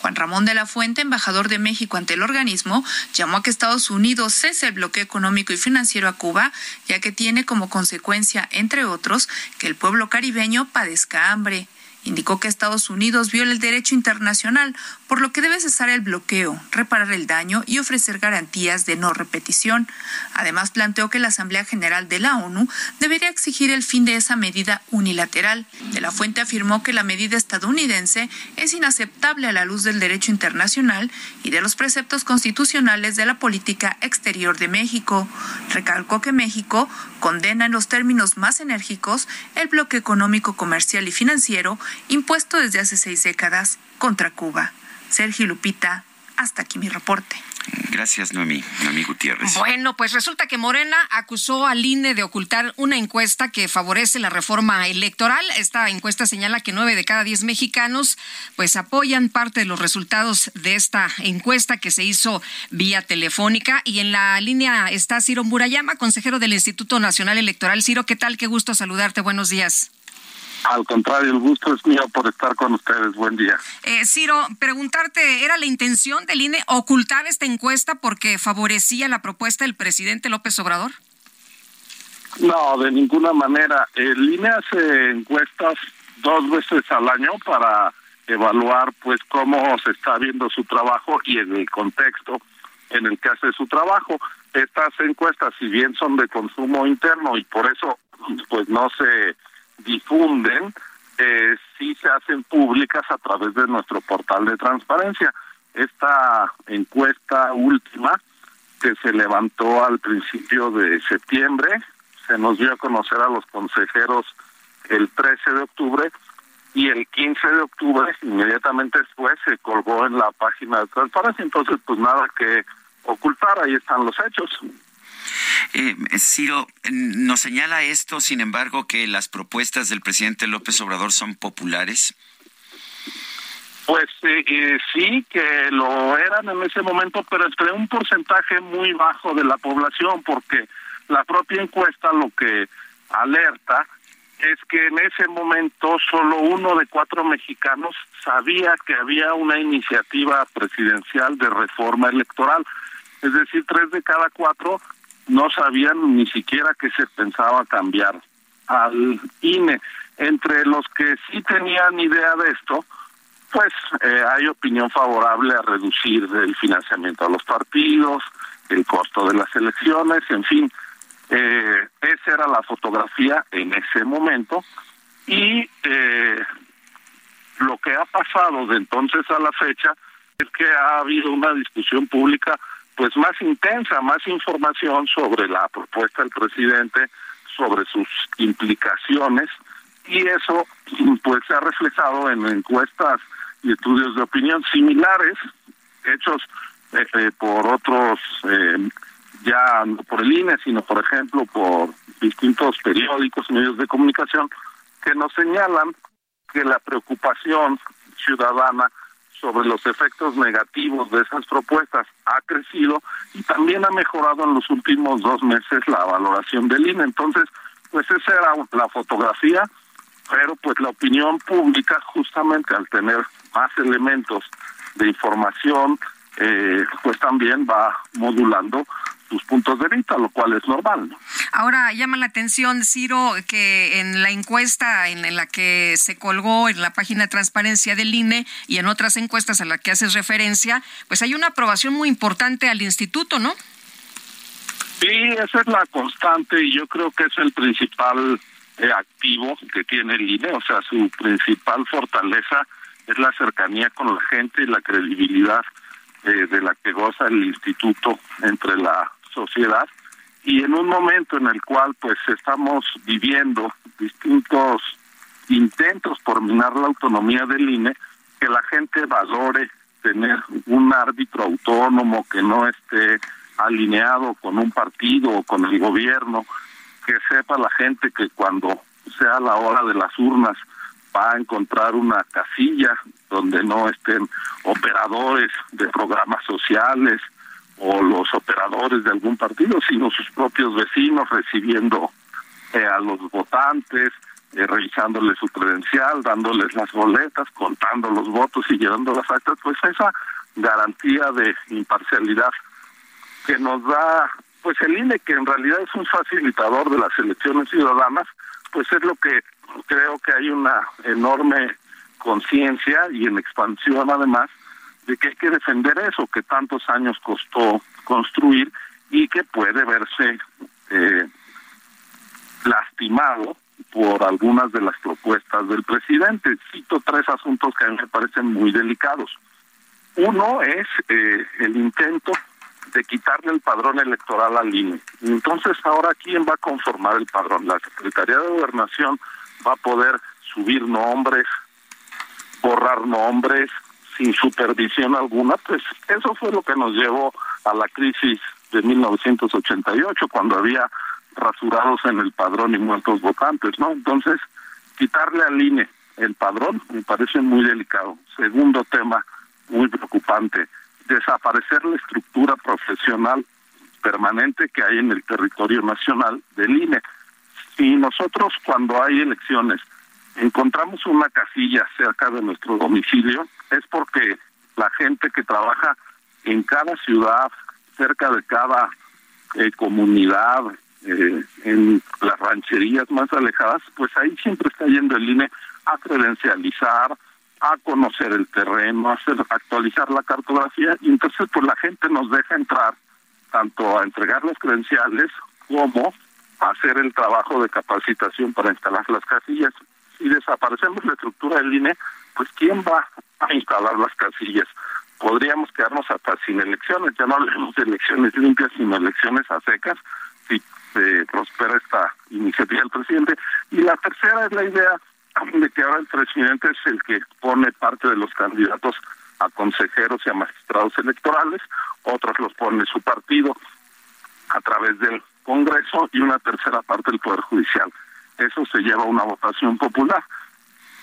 Juan Ramón de la Fuente, embajador de México ante el organismo, llamó a que Estados Unidos cese el bloqueo económico y financiero a Cuba, ya que tiene como consecuencia, entre otros, que el pueblo caribeño padezca hambre. Indicó que Estados Unidos viola el derecho internacional, por lo que debe cesar el bloqueo, reparar el daño y ofrecer garantías de no repetición. Además, planteó que la Asamblea General de la ONU debería exigir el fin de esa medida unilateral. De la Fuente afirmó que la medida estadounidense es inaceptable a la luz del derecho internacional y de los preceptos constitucionales de la política exterior de México. Recalcó que México condena en los términos más enérgicos el bloqueo económico, comercial y financiero impuesto desde hace seis décadas contra Cuba. Sergio Lupita, hasta aquí mi reporte. Gracias, Noemí. Noemí Gutiérrez. Bueno, pues resulta que Morena acusó al INE de ocultar una encuesta que favorece la reforma electoral. Esta encuesta señala que nueve de cada diez mexicanos pues apoyan parte de los resultados de esta encuesta que se hizo vía telefónica. Y en la línea está Ciro Murayama, consejero del Instituto Nacional Electoral. Ciro, ¿qué tal? Qué gusto saludarte. Buenos días. Al contrario, el gusto es mío por estar con ustedes. Buen día. Eh, Ciro, preguntarte, ¿era la intención del INE ocultar esta encuesta porque favorecía la propuesta del presidente López Obrador? No, de ninguna manera. El INE hace encuestas dos veces al año para evaluar pues cómo se está viendo su trabajo y en el contexto en el que hace su trabajo. Estas encuestas, si bien son de consumo interno y por eso pues no se difunden, eh, sí se hacen públicas a través de nuestro portal de transparencia. Esta encuesta última que se levantó al principio de septiembre, se nos dio a conocer a los consejeros el 13 de octubre y el 15 de octubre, inmediatamente después, se colgó en la página de transparencia. Entonces, pues nada que ocultar, ahí están los hechos. Eh, Ciro, ¿nos señala esto, sin embargo, que las propuestas del presidente López Obrador son populares? Pues eh, eh, sí, que lo eran en ese momento, pero entre un porcentaje muy bajo de la población, porque la propia encuesta lo que alerta es que en ese momento solo uno de cuatro mexicanos sabía que había una iniciativa presidencial de reforma electoral. Es decir, tres de cada cuatro no sabían ni siquiera que se pensaba cambiar al INE. Entre los que sí tenían idea de esto, pues eh, hay opinión favorable a reducir el financiamiento a los partidos, el costo de las elecciones, en fin, eh, esa era la fotografía en ese momento y eh, lo que ha pasado de entonces a la fecha es que ha habido una discusión pública pues más intensa, más información sobre la propuesta del presidente, sobre sus implicaciones y eso pues se ha reflejado en encuestas y estudios de opinión similares hechos eh, eh, por otros eh, ya no por el INE sino por ejemplo por distintos periódicos medios de comunicación que nos señalan que la preocupación ciudadana sobre los efectos negativos de esas propuestas ha crecido y también ha mejorado en los últimos dos meses la valoración del INE. Entonces, pues esa era la fotografía, pero pues la opinión pública justamente al tener más elementos de información, eh, pues también va modulando sus puntos de vista, lo cual es normal. Ahora llama la atención, Ciro, que en la encuesta en, la que se colgó en la página de transparencia del INE y en otras encuestas a las que haces referencia, pues hay una aprobación muy importante al instituto, ¿no? Sí, esa es la constante y yo creo que es el principal eh, activo que tiene el INE, o sea, su principal fortaleza es la cercanía con la gente y la credibilidad eh, de la que goza el instituto entre la sociedad y en un momento en el cual pues estamos viviendo distintos intentos por minar la autonomía del INE, que la gente valore tener un árbitro autónomo que no esté alineado con un partido o con el gobierno, que sepa la gente que cuando sea la hora de las urnas va a encontrar una casilla donde no estén operadores de programas sociales o los operadores de algún partido, sino sus propios vecinos recibiendo eh, a los votantes, eh, revisándoles su credencial, dándoles las boletas, contando los votos y llevando las actas, pues esa garantía de imparcialidad que nos da pues el INE que en realidad es un facilitador de las elecciones ciudadanas, pues es lo que creo que hay una enorme conciencia y en expansión además de que hay que defender eso que tantos años costó construir y que puede verse eh, lastimado por algunas de las propuestas del presidente. Cito tres asuntos que a mí me parecen muy delicados. Uno es eh, el intento de quitarle el padrón electoral al INE. Entonces, ahora, ¿quién va a conformar el padrón? La Secretaría de Gobernación va a poder subir nombres, borrar nombres sin supervisión alguna, pues eso fue lo que nos llevó a la crisis de 1988, cuando había rasurados en el padrón y muertos votantes, ¿no? Entonces, quitarle al INE el padrón me parece muy delicado. Segundo tema muy preocupante, desaparecer la estructura profesional permanente que hay en el territorio nacional del INE. Si nosotros cuando hay elecciones encontramos una casilla cerca de nuestro domicilio, es porque la gente que trabaja en cada ciudad, cerca de cada eh, comunidad, eh, en las rancherías más alejadas, pues ahí siempre está yendo el INE a credencializar, a conocer el terreno, a hacer, actualizar la cartografía, y entonces pues la gente nos deja entrar tanto a entregar los credenciales como a hacer el trabajo de capacitación para instalar las casillas. Si desaparecemos la estructura del INE, pues ¿quién va a instalar las casillas? Podríamos quedarnos hasta sin elecciones, ya no hablemos de elecciones limpias, sino elecciones a secas, si se prospera esta iniciativa del presidente. Y la tercera es la idea de que ahora el presidente es el que pone parte de los candidatos a consejeros y a magistrados electorales, otros los pone su partido a través del Congreso y una tercera parte del Poder Judicial. Eso se lleva a una votación popular.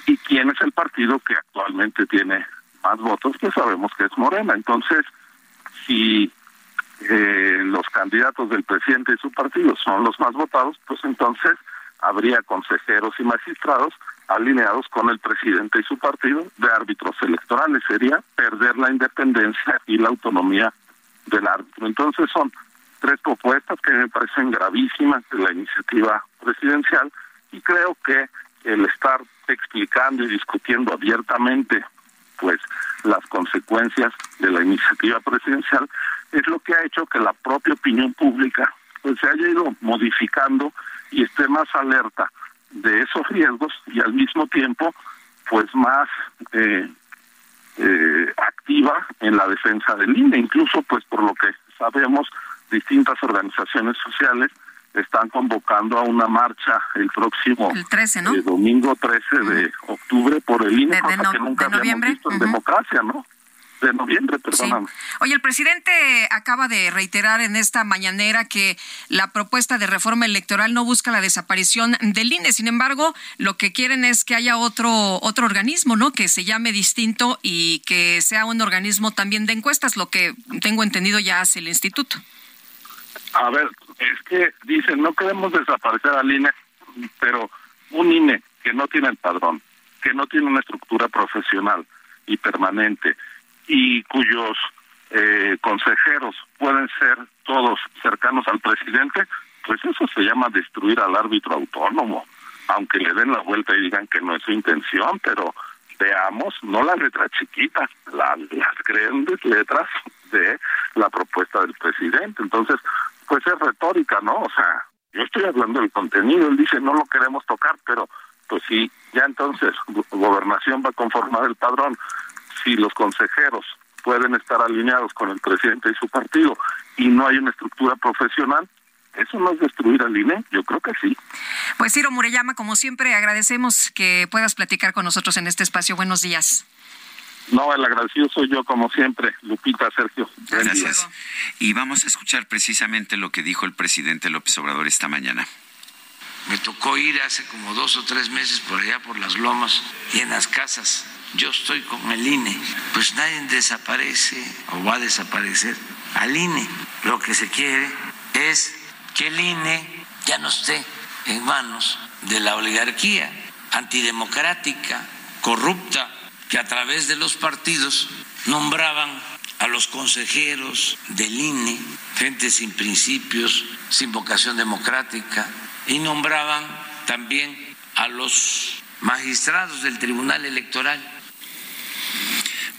¿Y quién es el partido que actualmente tiene más votos? Pues sabemos que es Morena. Entonces, si eh, los candidatos del presidente y su partido son los más votados, pues entonces habría consejeros y magistrados alineados con el presidente y su partido de árbitros electorales. Sería perder la independencia y la autonomía del árbitro. Entonces son tres propuestas que me parecen gravísimas de la iniciativa presidencial y creo que el estar explicando y discutiendo abiertamente pues las consecuencias de la iniciativa presidencial es lo que ha hecho que la propia opinión pública pues se haya ido modificando y esté más alerta de esos riesgos y al mismo tiempo pues más eh, eh, activa en la defensa del INE, incluso pues por lo que sabemos distintas organizaciones sociales están convocando a una marcha el próximo el domingo 13 de octubre por el INE, cosa que nunca habíamos visto en democracia, ¿no? de noviembre, perdóname. Oye, el presidente acaba de reiterar en esta mañanera que la propuesta de reforma electoral no busca la desaparición del INE. Sin embargo, lo que quieren es que haya otro otro organismo, ¿no? Que se llame distinto y que sea un organismo también de encuestas, lo que tengo entendido ya hace el instituto. A ver, es que dicen, no queremos desaparecer al INE, pero un INE que no tiene el padrón, que no tiene una estructura profesional y permanente, y cuyos eh, consejeros pueden ser todos cercanos al presidente, pues eso se llama destruir al árbitro autónomo, aunque le den la vuelta y digan que no es su intención, pero veamos, no la letra chiquita, las grandes letras de la propuesta del presidente. Entonces, pues es retórica, ¿no? O sea, yo estoy hablando del contenido, él dice no lo queremos tocar, pero pues sí, ya entonces gobernación va a conformar el padrón, si los consejeros pueden estar alineados con el presidente y su partido y no hay una estructura profesional, ¿Eso no es destruir al INE? Yo creo que sí. Pues Ciro Murellama, como siempre, agradecemos que puedas platicar con nosotros en este espacio. Buenos días. No, el agradecido soy yo, como siempre, Lupita, Sergio. Gracias. Y vamos a escuchar precisamente lo que dijo el presidente López Obrador esta mañana. Me tocó ir hace como dos o tres meses por allá por las lomas y en las casas. Yo estoy con el INE. Pues nadie desaparece o va a desaparecer al INE. Lo que se quiere es que el INE ya no esté en manos de la oligarquía antidemocrática, corrupta, que a través de los partidos nombraban a los consejeros del INE, gente sin principios, sin vocación democrática, y nombraban también a los magistrados del Tribunal Electoral.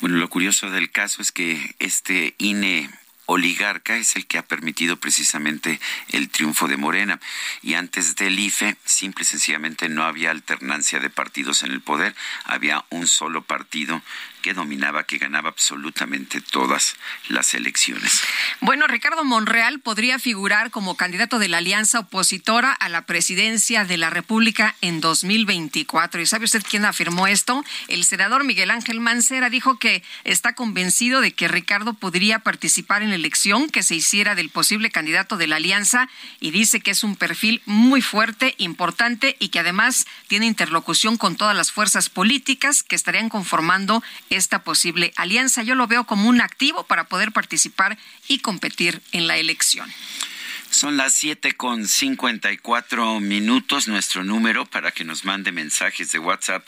Bueno, lo curioso del caso es que este INE oligarca es el que ha permitido precisamente el triunfo de Morena. Y antes del IFE, simple y sencillamente no había alternancia de partidos en el poder, había un solo partido que dominaba, que ganaba absolutamente todas las elecciones. Bueno, Ricardo Monreal podría figurar como candidato de la alianza opositora a la presidencia de la República en 2024. ¿Y sabe usted quién afirmó esto? El senador Miguel Ángel Mancera dijo que está convencido de que Ricardo podría participar en la elección que se hiciera del posible candidato de la alianza y dice que es un perfil muy fuerte, importante y que además tiene interlocución con todas las fuerzas políticas que estarían conformando esta posible alianza. Yo lo veo como un activo para poder participar y competir en la elección. Son las siete con cincuenta y cuatro minutos. Nuestro número para que nos mande mensajes de WhatsApp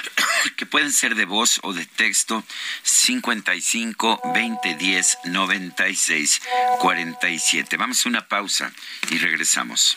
que pueden ser de voz o de texto 55 20 10 96 47. Vamos a una pausa y regresamos.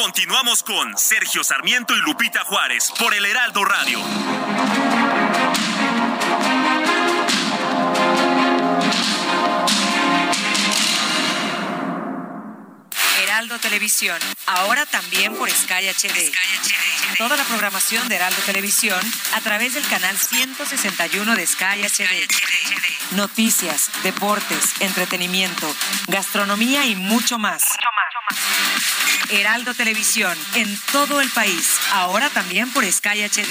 Continuamos con Sergio Sarmiento y Lupita Juárez por el Heraldo Radio. Heraldo Televisión, ahora también por Sky HD. Toda la programación de Heraldo Televisión a través del canal 161 de Sky HD. Noticias, deportes, entretenimiento, gastronomía y mucho más. Heraldo Televisión, en todo el país, ahora también por Sky HD.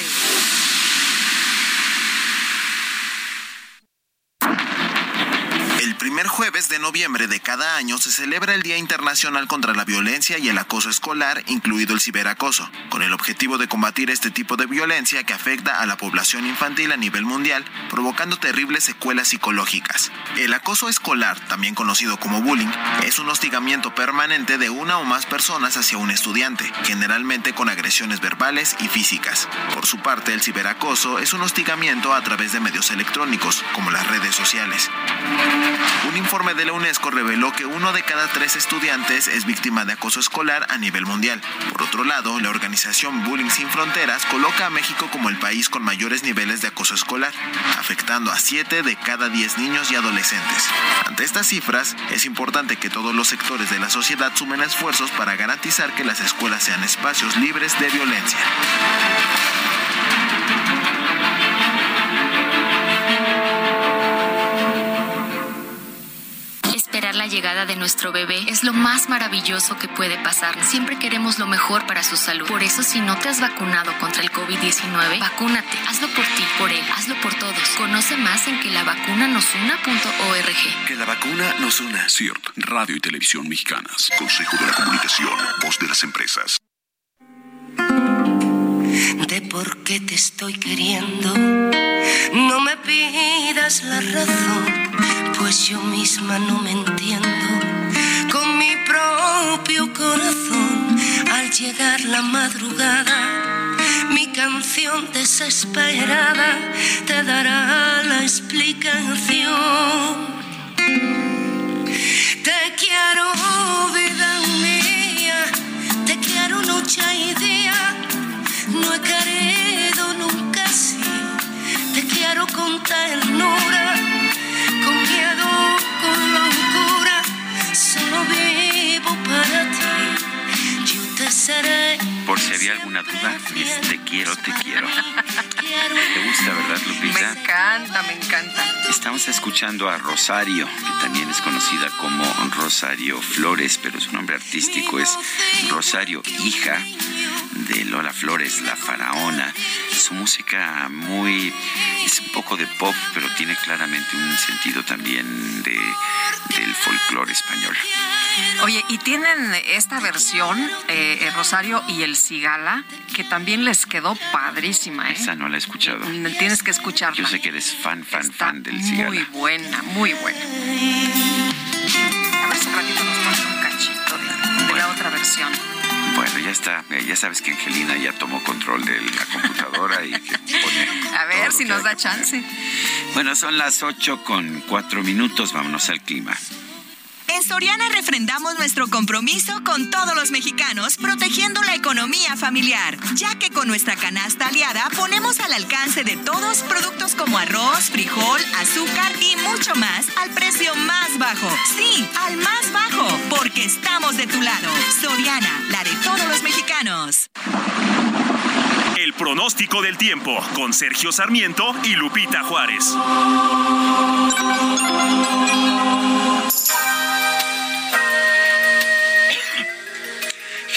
El primer jueves de noviembre de cada año se celebra el Día Internacional contra la Violencia y el Acoso Escolar, incluido el ciberacoso, con el objetivo de combatir este tipo de violencia que afecta a la población infantil a nivel mundial, provocando terribles secuelas psicológicas. El acoso escolar, también conocido como bullying, es un hostigamiento permanente de una o más personas hacia un estudiante, generalmente con agresiones verbales y físicas. Por su parte, el ciberacoso es un hostigamiento a través de medios electrónicos, como las redes sociales. Un informe de la UNESCO reveló que uno de cada tres estudiantes es víctima de acoso escolar a nivel mundial. Por otro lado, la organización Bullying Sin Fronteras coloca a México como el país con mayores niveles de acoso escolar, afectando a 7 de cada 10 niños y adolescentes. Ante estas cifras, es importante que todos los sectores de la sociedad sumen esfuerzos para garantizar que las escuelas sean espacios libres de violencia. Esperar la llegada de nuestro bebé es lo más maravilloso que puede pasar. Siempre queremos lo mejor para su salud. Por eso, si no te has vacunado contra el COVID-19, vacúnate. Hazlo por ti, por él, hazlo por todos. Conoce más en que la vacuna nos una.org. Que la vacuna nos una. CIRT, Radio y Televisión Mexicanas. Consejo de la Comunicación, voz de las empresas. De por qué te estoy queriendo, no me pidas la razón pues yo misma no me entiendo con mi propio corazón al llegar la madrugada. Mi canción desesperada te dará la explicación. Te quiero, vida mía, te quiero noche y día. No he querido nunca así, te quiero con ternura, con miedo, con locura. Solo vivo para ti, yo te seré. Por si había alguna duda, te quiero, te quiero. ¿Te gusta, verdad, Lupita? Me encanta, me encanta. Estamos escuchando a Rosario, que también es conocida como Rosario Flores, pero su nombre artístico es Rosario, hija de Lola Flores, la faraona. Su música muy es un poco de pop, pero tiene claramente un sentido también de del folclore español. Oye, y tienen esta versión, eh, eh, Rosario y el Cigala, que también les quedó padrísima. ¿eh? Esa no la he escuchado. Tienes que escucharla. Yo sé que eres fan, fan, fan del Cigala. Muy buena, muy buena. A ver si ratito nos ponen un cachito de, de la otra versión. Bueno, ya está. Eh, Ya sabes que Angelina ya tomó control de la computadora y que pone. A ver si nos da chance. Bueno, son las 8 con 4 minutos. Vámonos al clima. En Soriana refrendamos nuestro compromiso con todos los mexicanos, protegiendo la economía familiar, ya que con nuestra canasta aliada ponemos al alcance de todos productos como arroz, frijol, azúcar y mucho más al precio más bajo. Sí, al más bajo, porque estamos de tu lado. Soriana, la de todos los mexicanos. El pronóstico del tiempo con Sergio Sarmiento y Lupita Juárez.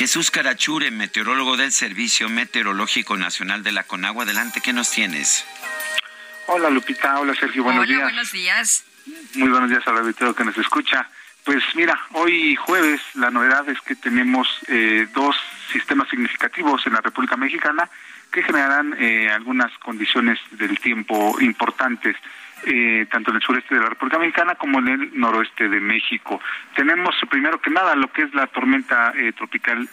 Jesús Carachure, meteorólogo del Servicio Meteorológico Nacional de la Conagua. Adelante, ¿qué nos tienes? Hola Lupita, hola Sergio, buenos Hola, días. buenos días. Muy buenos días al auditorio que nos escucha. Pues mira, hoy jueves la novedad es que tenemos eh, dos sistemas significativos en la República Mexicana que generarán eh, algunas condiciones del tiempo importantes. Eh, tanto en el sureste de la República Mexicana como en el noroeste de México. Tenemos primero que nada lo que es la tormenta eh, tropical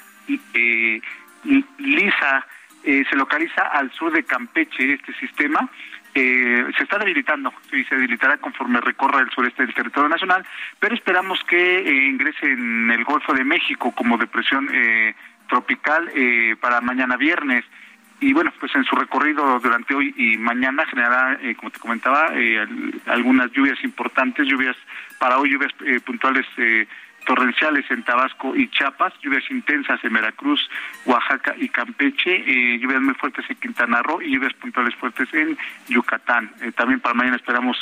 eh, Lisa, eh, se localiza al sur de Campeche este sistema, eh, se está debilitando y se debilitará conforme recorra el sureste del territorio nacional, pero esperamos que eh, ingrese en el Golfo de México como depresión eh, tropical eh, para mañana viernes. Y bueno, pues en su recorrido durante hoy y mañana generará, eh, como te comentaba, eh, al- algunas lluvias importantes, lluvias para hoy, lluvias eh, puntuales eh, torrenciales en Tabasco y Chiapas, lluvias intensas en Veracruz, Oaxaca y Campeche, eh, lluvias muy fuertes en Quintana Roo y lluvias puntuales fuertes en Yucatán. Eh, también para mañana esperamos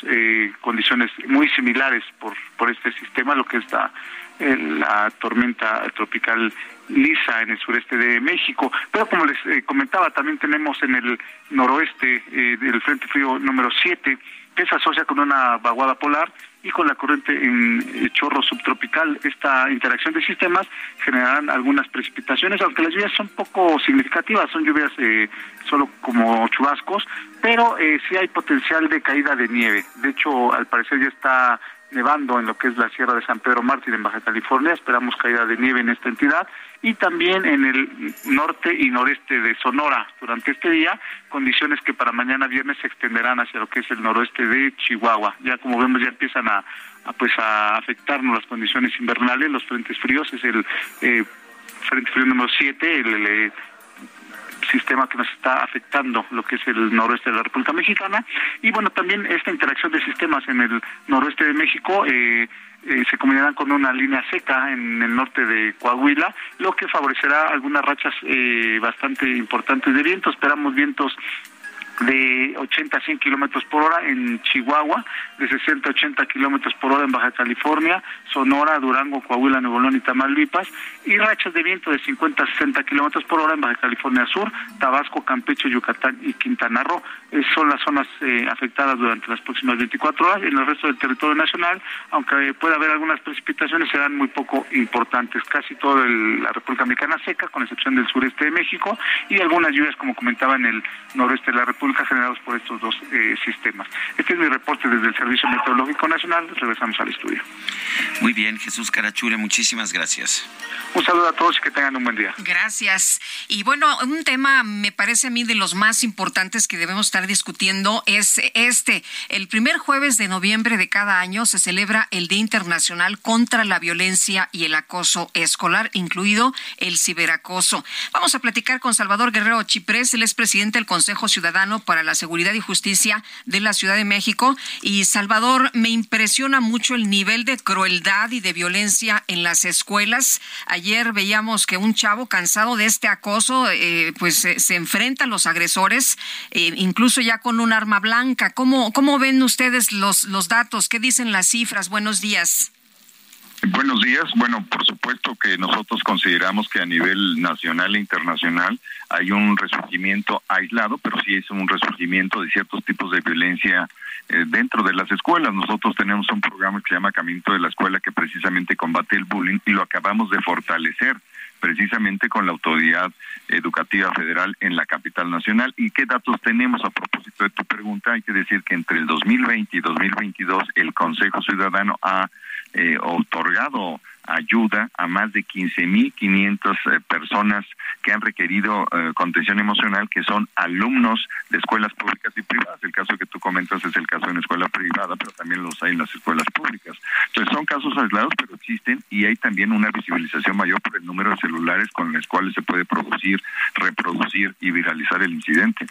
condiciones muy similares por, por este sistema, lo que está la tormenta tropical Lisa en el sureste de México. Pero como les eh, comentaba, también tenemos en el noroeste eh, del Frente Frío número 7, que se asocia con una vaguada polar y con la corriente en eh, chorro subtropical. Esta interacción de sistemas generarán algunas precipitaciones, aunque las lluvias son poco significativas, son lluvias eh, solo como chubascos, pero eh, sí hay potencial de caída de nieve. De hecho, al parecer ya está nevando en lo que es la Sierra de San Pedro Mártir en Baja California. Esperamos caída de nieve en esta entidad y también en el norte y noreste de Sonora durante este día, condiciones que para mañana viernes se extenderán hacia lo que es el noroeste de Chihuahua. Ya como vemos ya empiezan a, pues a afectarnos las condiciones invernales, los frentes fríos, es el eh, frente frío número 7, el, el, sistema que nos está afectando lo que es el noroeste de la República Mexicana y bueno también esta interacción de sistemas en el noroeste de México eh, eh, se combinarán con una línea seca en el norte de Coahuila, lo que favorecerá algunas rachas eh, bastante importantes de viento. Esperamos vientos de 80 a 100 kilómetros por hora en Chihuahua, de 60 a 80 kilómetros por hora en Baja California, Sonora, Durango, Coahuila, Nuevo León y Tamaulipas, y rachas de viento de 50 a 60 kilómetros por hora en Baja California Sur, Tabasco, Campeche, Yucatán y Quintana Roo. Eh, son las zonas eh, afectadas durante las próximas 24 horas. En el resto del territorio nacional, aunque pueda haber algunas precipitaciones, serán muy poco importantes. Casi toda la República Mexicana seca, con excepción del sureste de México, y algunas lluvias, como comentaba, en el noroeste de la República públicas generados por estos dos eh, sistemas. Este es mi reporte desde el Servicio Meteorológico Nacional. Regresamos al estudio. Muy bien, Jesús Carachure, muchísimas gracias. Un saludo a todos y que tengan un buen día. Gracias. Y bueno, un tema me parece a mí de los más importantes que debemos estar discutiendo es este. El primer jueves de noviembre de cada año se celebra el Día Internacional contra la Violencia y el Acoso Escolar, incluido el ciberacoso. Vamos a platicar con Salvador Guerrero Chiprés, él es presidente del Consejo Ciudadano para la Seguridad y Justicia de la Ciudad de México. Y Salvador, me impresiona mucho el nivel de crueldad y de violencia en las escuelas. Ayer veíamos que un chavo cansado de este acoso, eh, pues se, enfrenta a los agresores, eh, incluso ya con un arma blanca. ¿Cómo, cómo ven ustedes los, los datos? ¿Qué dicen las cifras? Buenos días. Buenos días. Bueno, por supuesto que nosotros consideramos que a nivel nacional e internacional hay un resurgimiento aislado, pero sí es un resurgimiento de ciertos tipos de violencia eh, dentro de las escuelas. Nosotros tenemos un programa que se llama Caminito de la Escuela que precisamente combate el bullying y lo acabamos de fortalecer precisamente con la Autoridad Educativa Federal en la capital nacional. ¿Y qué datos tenemos a propósito de tu pregunta? Hay que decir que entre el 2020 y 2022 el Consejo Ciudadano ha eh, otorgado ayuda a más de 15.500 eh, personas que han requerido eh, contención emocional, que son alumnos de escuelas públicas y privadas. El caso que tú comentas es el caso una escuela privada, pero también los hay en las escuelas públicas. Entonces son casos aislados, pero existen y hay también una visibilización mayor por el número de celulares con los cuales se puede producir, reproducir y viralizar el incidente.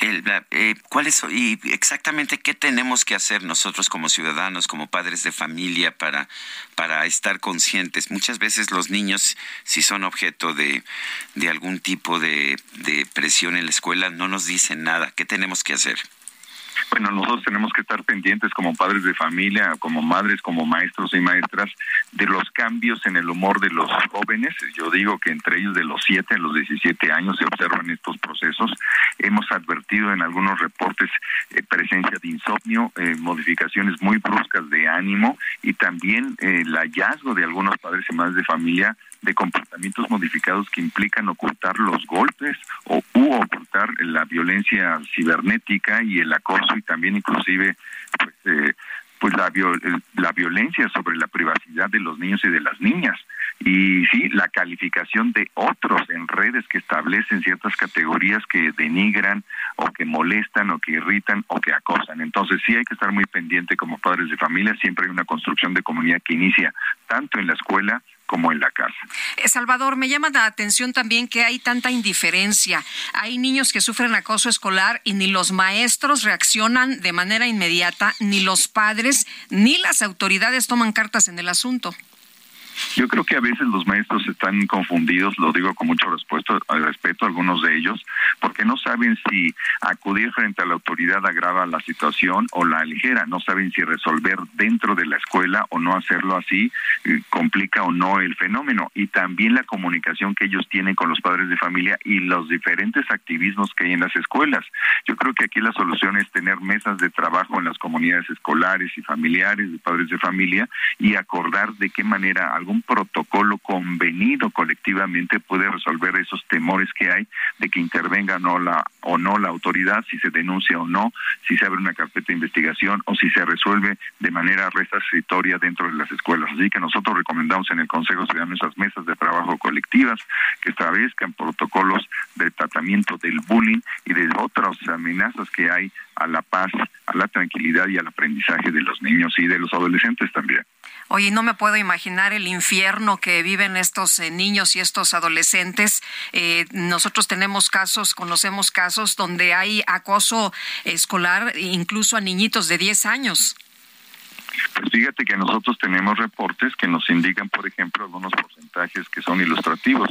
El, eh, ¿Cuál es y exactamente qué tenemos que hacer nosotros como ciudadanos, como padres de familia para, para estar conscientes? Muchas veces los niños, si son objeto de, de algún tipo de, de presión en la escuela, no nos dicen nada. ¿Qué tenemos que hacer? Bueno, nosotros tenemos que estar pendientes como padres de familia, como madres, como maestros y maestras, de los cambios en el humor de los jóvenes. Yo digo que entre ellos de los 7 a los 17 años se observan estos procesos. Hemos advertido en algunos reportes eh, presencia de insomnio, eh, modificaciones muy bruscas de ánimo y también eh, el hallazgo de algunos padres y madres de familia de comportamientos modificados que implican ocultar los golpes o u ocultar la violencia cibernética y el acoso y también inclusive pues, eh, pues la, la violencia sobre la privacidad de los niños y de las niñas y sí la calificación de otros en redes que establecen ciertas categorías que denigran o que molestan o que irritan o que acosan. Entonces sí hay que estar muy pendiente como padres de familia, siempre hay una construcción de comunidad que inicia tanto en la escuela como en la casa. Eh, Salvador, me llama la atención también que hay tanta indiferencia. Hay niños que sufren acoso escolar y ni los maestros reaccionan de manera inmediata, ni los padres, ni las autoridades toman cartas en el asunto. Yo creo que a veces los maestros están confundidos, lo digo con mucho respeto, respeto a algunos de ellos, porque no saben si acudir frente a la autoridad agrava la situación o la aligera, no saben si resolver dentro de la escuela o no hacerlo así eh, complica o no el fenómeno y también la comunicación que ellos tienen con los padres de familia y los diferentes activismos que hay en las escuelas. Yo creo que aquí la solución es tener mesas de trabajo en las comunidades escolares y familiares de padres de familia y acordar de qué manera algún protocolo convenido colectivamente puede resolver esos temores que hay de que intervenga no la, o no la autoridad, si se denuncia o no, si se abre una carpeta de investigación o si se resuelve de manera resarcitoria dentro de las escuelas. Así que nosotros recomendamos en el Consejo Ciudadano esas mesas de trabajo colectivas que establezcan protocolos de tratamiento del bullying y de otras amenazas que hay a la paz, a la tranquilidad y al aprendizaje de los niños y de los adolescentes también. Oye, no me puedo imaginar el infierno que viven estos eh, niños y estos adolescentes. Eh, nosotros tenemos casos, conocemos casos donde hay acoso escolar incluso a niñitos de 10 años. Pues fíjate que nosotros tenemos reportes que nos indican, por ejemplo, algunos porcentajes que son ilustrativos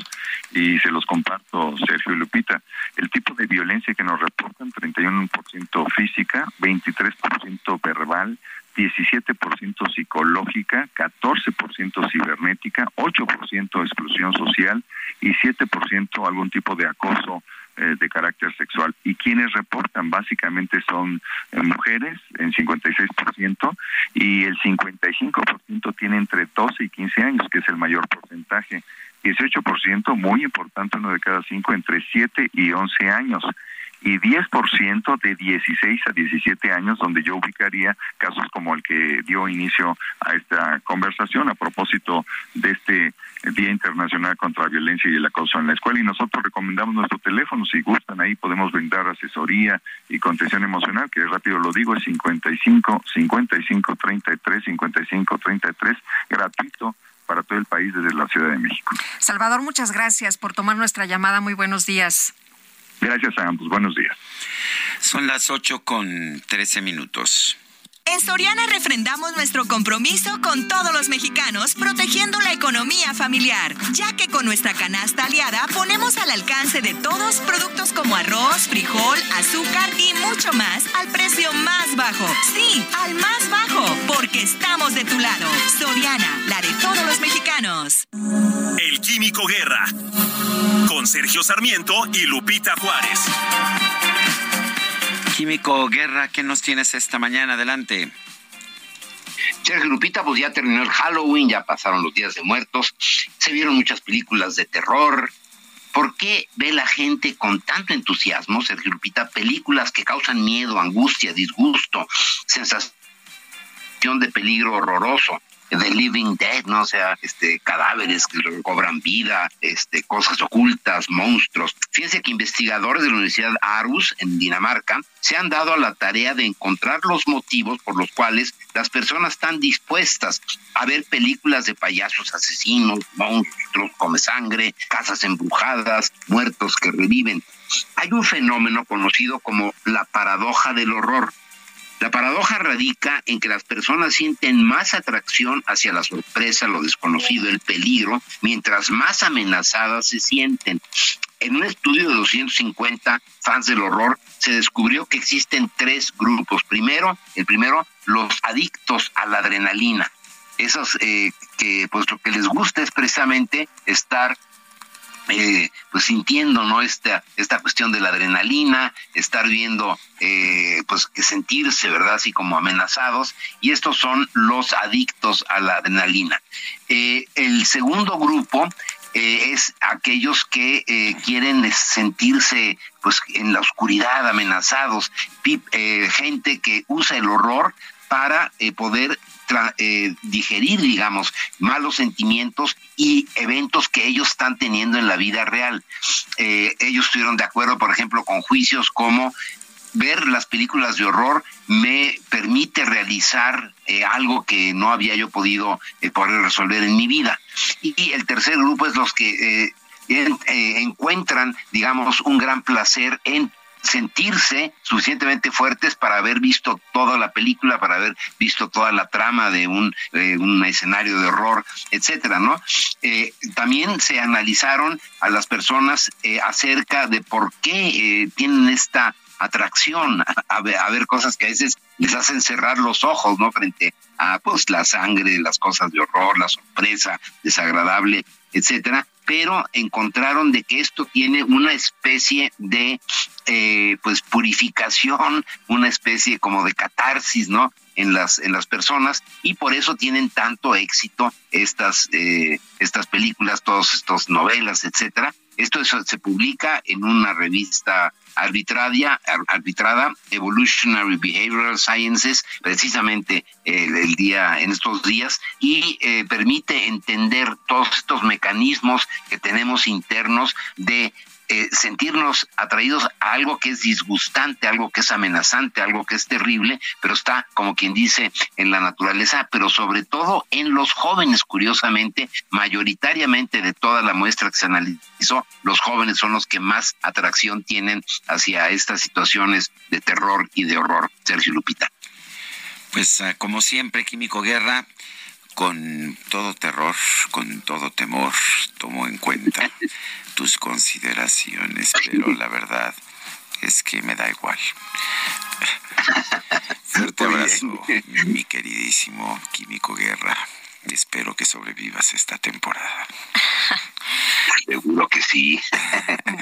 y se los comparto, Sergio y Lupita. El tipo de violencia que nos reportan, 31% física, 23% verbal, 17% psicológica, 14% cibernética, 8% exclusión social y 7% algún tipo de acoso eh, de carácter sexual. Y quienes reportan básicamente son eh, mujeres en 56% y el 55% tiene entre 12 y 15 años, que es el mayor porcentaje. 18%, muy importante, uno de cada cinco, entre 7 y 11 años y 10% de 16 a 17 años, donde yo ubicaría casos como el que dio inicio a esta conversación a propósito de este Día Internacional contra la Violencia y el Acoso en la Escuela. Y nosotros recomendamos nuestro teléfono, si gustan, ahí podemos brindar asesoría y contención emocional, que rápido lo digo, es 55 55 33 55 33, gratuito para todo el país desde la Ciudad de México. Salvador, muchas gracias por tomar nuestra llamada. Muy buenos días. Gracias a ambos. Buenos días. Son las 8 con 13 minutos. En Soriana refrendamos nuestro compromiso con todos los mexicanos, protegiendo la economía familiar, ya que con nuestra canasta aliada ponemos al alcance de todos productos como arroz, frijol, azúcar y mucho más al precio más bajo. Sí, al más bajo, porque estamos de tu lado. Soriana, la de todos los mexicanos. El Químico Guerra, con Sergio Sarmiento y Lupita Juárez. Químico Guerra, ¿qué nos tienes esta mañana? Adelante. Sergio Lupita, pues ya terminó el Halloween, ya pasaron los días de muertos, se vieron muchas películas de terror. ¿Por qué ve la gente con tanto entusiasmo, Sergio Lupita, películas que causan miedo, angustia, disgusto, sensación de peligro horroroso? The Living Dead, ¿no? O sea, este, cadáveres que cobran vida, este, cosas ocultas, monstruos. Fíjense que investigadores de la Universidad Aarhus, en Dinamarca, se han dado a la tarea de encontrar los motivos por los cuales las personas están dispuestas a ver películas de payasos asesinos, monstruos, come sangre, casas embrujadas, muertos que reviven. Hay un fenómeno conocido como la paradoja del horror la paradoja radica en que las personas sienten más atracción hacia la sorpresa, lo desconocido, el peligro, mientras más amenazadas se sienten. En un estudio de 250 fans del horror se descubrió que existen tres grupos. Primero, el primero, los adictos a la adrenalina. Esos eh, que pues lo que les gusta es precisamente estar eh, pues sintiendo no esta esta cuestión de la adrenalina estar viendo eh, pues que sentirse verdad así como amenazados y estos son los adictos a la adrenalina. Eh, el segundo grupo es aquellos que quieren sentirse pues en la oscuridad amenazados. Gente que usa el horror para poder eh, digerir, digamos, malos sentimientos y eventos que ellos están teniendo en la vida real. Eh, ellos estuvieron de acuerdo, por ejemplo, con juicios como ver las películas de horror me permite realizar eh, algo que no había yo podido poder resolver en mi vida. Y, el tercer grupo es los que encuentran, digamos, un gran placer en sentirse suficientemente fuertes para haber visto toda la película, para haber visto toda la trama de un, un escenario de horror, etcétera, ¿no? Eh, también se analizaron a las personas eh, acerca de por qué eh, tienen esta atracción a, ver, a, ver, cosas que a veces les hacen cerrar los ojos, ¿no? Frente a pues la sangre, las cosas de horror, la sorpresa desagradable, etcétera pero encontraron de que esto tiene una especie de eh, pues purificación, una especie como de catarsis, ¿no? En las, en las personas y por eso tienen tanto éxito estas, eh, estas películas, todas estas novelas, etcétera. Esto se publica en una revista arbitraria, arbitrada, Evolutionary Behavioral Sciences, precisamente el, día, en estos días, y eh, permite entender todos estos mecanismos que tenemos internos de eh, sentirnos atraídos a algo que es disgustante, algo que es amenazante, algo que es terrible, pero está, como quien dice, en la naturaleza, pero sobre todo en los jóvenes, curiosamente, mayoritariamente de toda la muestra que se analizó, los jóvenes son los que más atracción tienen hacia estas situaciones de terror y de horror. Sergio Lupita. Pues ah, como siempre, Químico Guerra, con todo terror, con todo temor, tomo en cuenta tus consideraciones, pero la verdad es que me da igual. Fuerte abrazo, mi queridísimo Químico Guerra. Espero que sobrevivas esta temporada. Seguro que sí.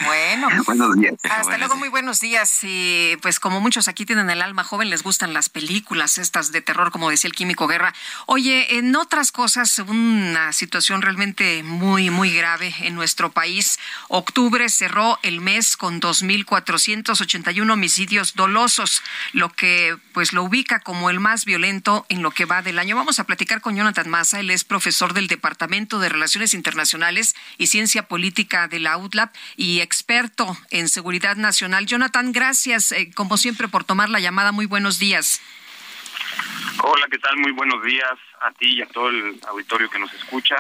Bueno. buenos días. Hasta luego, muy buenos días. Y pues como muchos aquí tienen el alma joven, les gustan las películas estas de terror, como decía el Químico Guerra. Oye, en otras cosas, una situación realmente muy, muy grave en nuestro país. Octubre cerró el mes con 2.481 homicidios dolosos, lo que pues lo ubica como el más violento en lo que va del año. Vamos a platicar con Jonathan Massa, él es profesor del Departamento de Relaciones Internacionales y Ciencia Política de la UTLAP y experto en seguridad nacional. Jonathan, gracias eh, como siempre por tomar la llamada. Muy buenos días. Hola, ¿qué tal? Muy buenos días a ti y a todo el auditorio que nos escucha.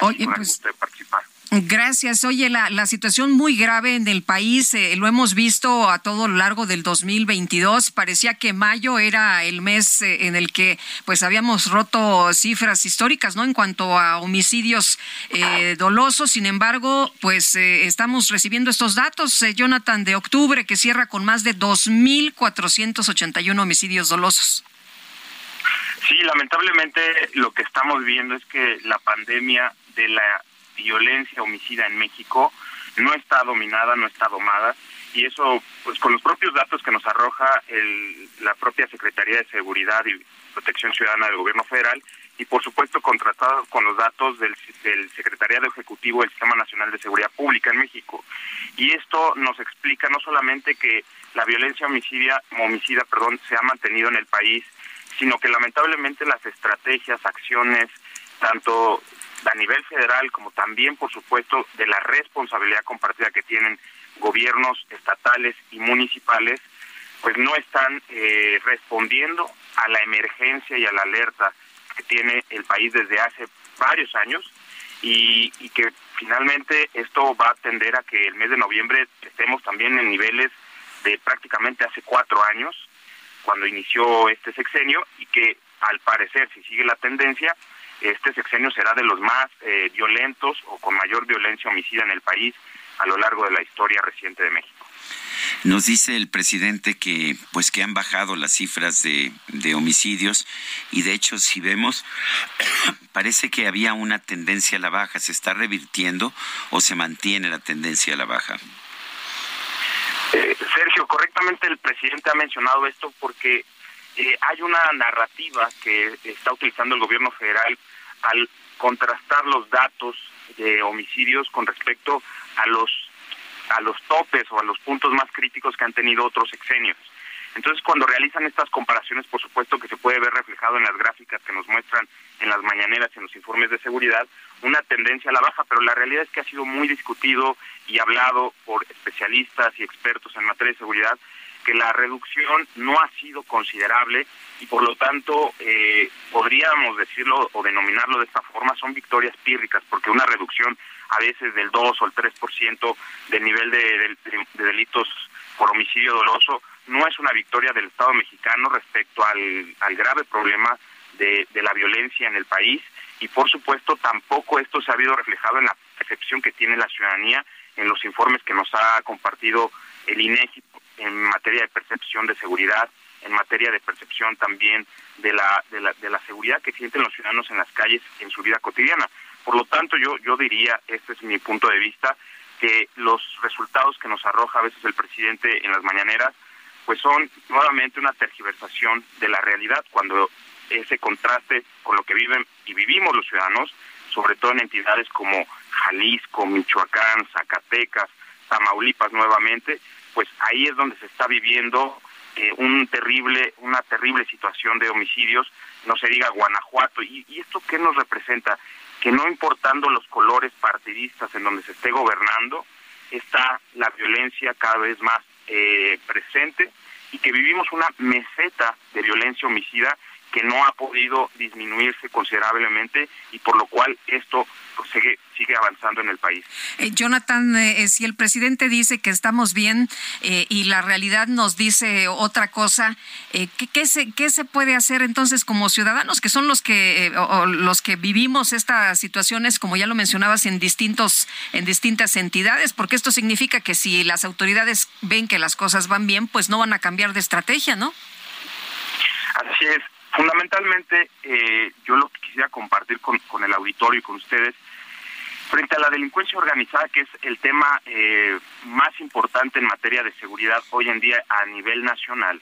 Oye, pues, participar. Gracias. Oye, la, situación muy grave en el país, eh, lo hemos visto a todo lo largo del 2022. Parecía que mayo era el mes eh, en el que pues habíamos roto cifras históricas, ¿no? En cuanto a homicidios eh, dolosos. Sin embargo, pues estamos recibiendo estos datos, Jonathan, de octubre, que cierra con más de 2.481 homicidios dolosos. Sí, lamentablemente lo que estamos viendo es que la pandemia de la violencia homicida en México no está dominada, no está domada y eso pues con los propios datos que nos arroja el, la propia Secretaría de Seguridad y Protección Ciudadana del Gobierno Federal y por supuesto contratado con los datos del, del Secretariado Ejecutivo del Sistema Nacional de Seguridad Pública en México. Y esto nos explica no solamente que la violencia homicida, homicida perdón, se ha mantenido en el país, sino que lamentablemente las estrategias, acciones, tanto a nivel federal como también, por supuesto, de la responsabilidad compartida que tienen gobiernos estatales y municipales, pues no están eh, respondiendo a la emergencia y a la alerta que tiene el país desde hace varios años y, y que finalmente esto va a tender a que el mes de noviembre estemos también en niveles de prácticamente hace cuatro años, cuando inició este sexenio, y que al parecer, si sigue la tendencia, este sexenio será de los más eh, violentos o con mayor violencia homicida en el país a lo largo de la historia reciente de México. Nos dice el presidente que pues que han bajado las cifras de, de homicidios y de hecho si vemos parece que había una tendencia a la baja, se está revirtiendo o se mantiene la tendencia a la baja. Eh, Sergio, correctamente el presidente ha mencionado esto porque eh, hay una narrativa que está utilizando el gobierno federal al contrastar los datos de homicidios con respecto a los a los topes o a los puntos más críticos que han tenido otros sexenios. Entonces, cuando realizan estas comparaciones, por supuesto que se puede ver reflejado en las gráficas que nos muestran en las mañaneras, en los informes de seguridad, una tendencia a la baja, pero la realidad es que ha sido muy discutido y hablado por especialistas y expertos en materia de seguridad que la reducción no ha sido considerable y por lo tanto eh, podríamos decirlo o denominarlo de esta forma, son victorias pírricas, porque una reducción a veces del 2 o el 3% del nivel de, delitos por homicidio doloso no es una victoria del Estado mexicano respecto al, al grave problema de, de la violencia en el país y por supuesto tampoco esto se ha habido reflejado en la percepción que tiene la ciudadanía en los informes que nos ha compartido el INEGI en materia de percepción de seguridad, en materia de percepción también de la, de la, de la seguridad que sienten los ciudadanos en las calles en su vida cotidiana. Por lo tanto, yo, yo diría, este es mi punto de vista, que los resultados que nos arroja a veces el presidente en las mañaneras, pues son nuevamente una tergiversación de la realidad cuando ese contraste con lo que viven y vivimos los ciudadanos, sobre todo en entidades como Jalisco, Michoacán, Zacatecas, Tamaulipas nuevamente, pues ahí es donde se está viviendo eh, un terrible, una terrible situación de homicidios, no se diga Guanajuato. ¿Y, ¿Y esto qué nos representa? Que no importando los colores partidistas en donde se esté gobernando, está la violencia cada vez más eh, presente y que vivimos una meseta de violencia homicida que no ha podido disminuirse considerablemente y por lo cual esto pues, sigue, sigue avanzando en el país. Eh, Jonathan, eh, si el presidente dice que estamos bien eh, y la realidad nos dice otra cosa, ¿qué, qué, se, ¿qué se puede hacer entonces como ciudadanos, que son los que, los que vivimos estas situaciones, como ya lo mencionabas, en, distintos, en distintas entidades? Porque esto significa que si las autoridades ven que las cosas van bien, pues no van a cambiar de estrategia, ¿no? Así es. Fundamentalmente, eh, yo lo que quisiera compartir con, con el auditorio y con ustedes Frente a la delincuencia organizada, que es el tema eh, más importante en materia de seguridad hoy en día a nivel nacional,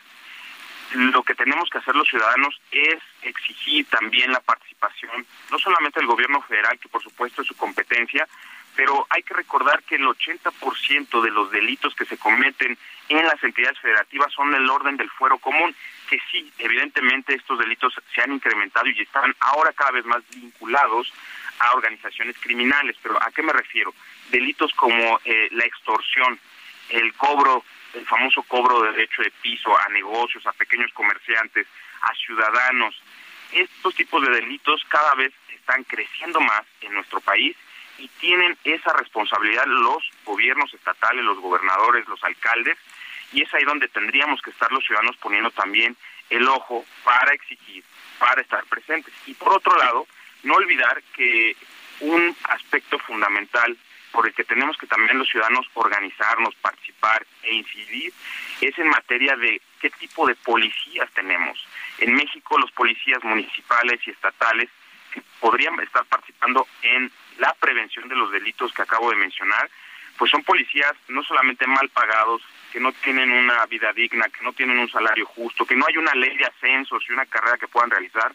lo que tenemos que hacer los ciudadanos es exigir también la participación, no solamente del gobierno federal, que por supuesto es su competencia, pero hay que recordar que el 80% de los delitos que se cometen en las entidades federativas son del orden del fuero común, que sí, evidentemente estos delitos se han incrementado y están ahora cada vez más vinculados a organizaciones criminales, pero ¿a qué me refiero? Delitos como eh, la extorsión, el cobro, el famoso cobro de derecho de piso a negocios, a pequeños comerciantes, a ciudadanos. Estos tipos de delitos cada vez están creciendo más en nuestro país y tienen esa responsabilidad los gobiernos estatales, los gobernadores, los alcaldes, y es ahí donde tendríamos que estar los ciudadanos poniendo también el ojo para exigir, para estar presentes. Y por otro lado, no olvidar que un aspecto fundamental por el que tenemos que también los ciudadanos organizarnos, participar e incidir es en materia de qué tipo de policías tenemos. En México los policías municipales y estatales podrían estar participando en la prevención de los delitos que acabo de mencionar, pues son policías no solamente mal pagados, que no tienen una vida digna, que no tienen un salario justo, que no hay una ley de ascensos y una carrera que puedan realizar,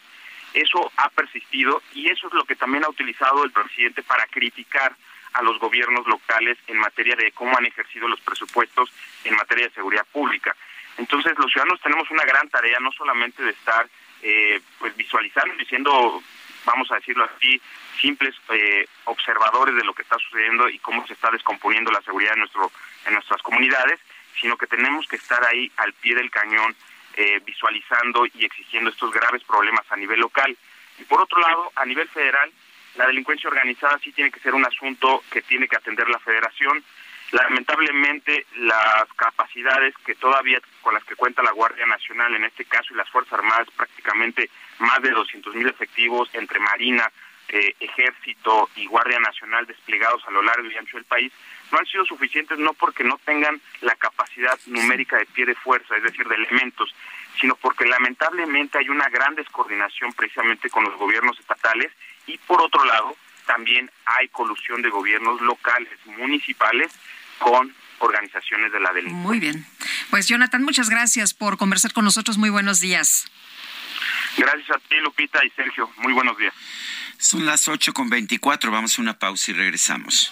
eso ha persistido y eso es lo que también ha utilizado el presidente para criticar a los gobiernos locales en materia de cómo han ejercido los presupuestos en materia de seguridad pública. Entonces, los ciudadanos tenemos una gran tarea, no solamente de estar eh, pues visualizando, diciendo, vamos a decirlo así, simples eh, observadores de lo que está sucediendo y cómo se está descomponiendo la seguridad en nuestro en nuestras comunidades, sino que tenemos que estar ahí al pie del cañón eh, visualizando y exigiendo estos graves problemas a nivel local. Y por otro lado, a nivel federal, la delincuencia organizada sí tiene que ser un asunto que tiene que atender la federación. Lamentablemente, las capacidades que todavía con las que cuenta la Guardia Nacional, en este caso, y las Fuerzas Armadas, prácticamente más de 200 mil efectivos entre Marina, eh, Ejército y Guardia Nacional desplegados a lo largo y ancho del país, no han sido suficientes no porque no tengan la capacidad numérica de pie de fuerza, es decir, de elementos, sino porque lamentablemente hay una gran descoordinación precisamente con los gobiernos estatales y por otro lado también hay colusión de gobiernos locales, municipales con organizaciones de la delincuencia. Muy bien. Pues Jonathan, muchas gracias por conversar con nosotros. Muy buenos días. Gracias a ti, Lupita y Sergio. Muy buenos días. Son las 8 con 24. Vamos a una pausa y regresamos.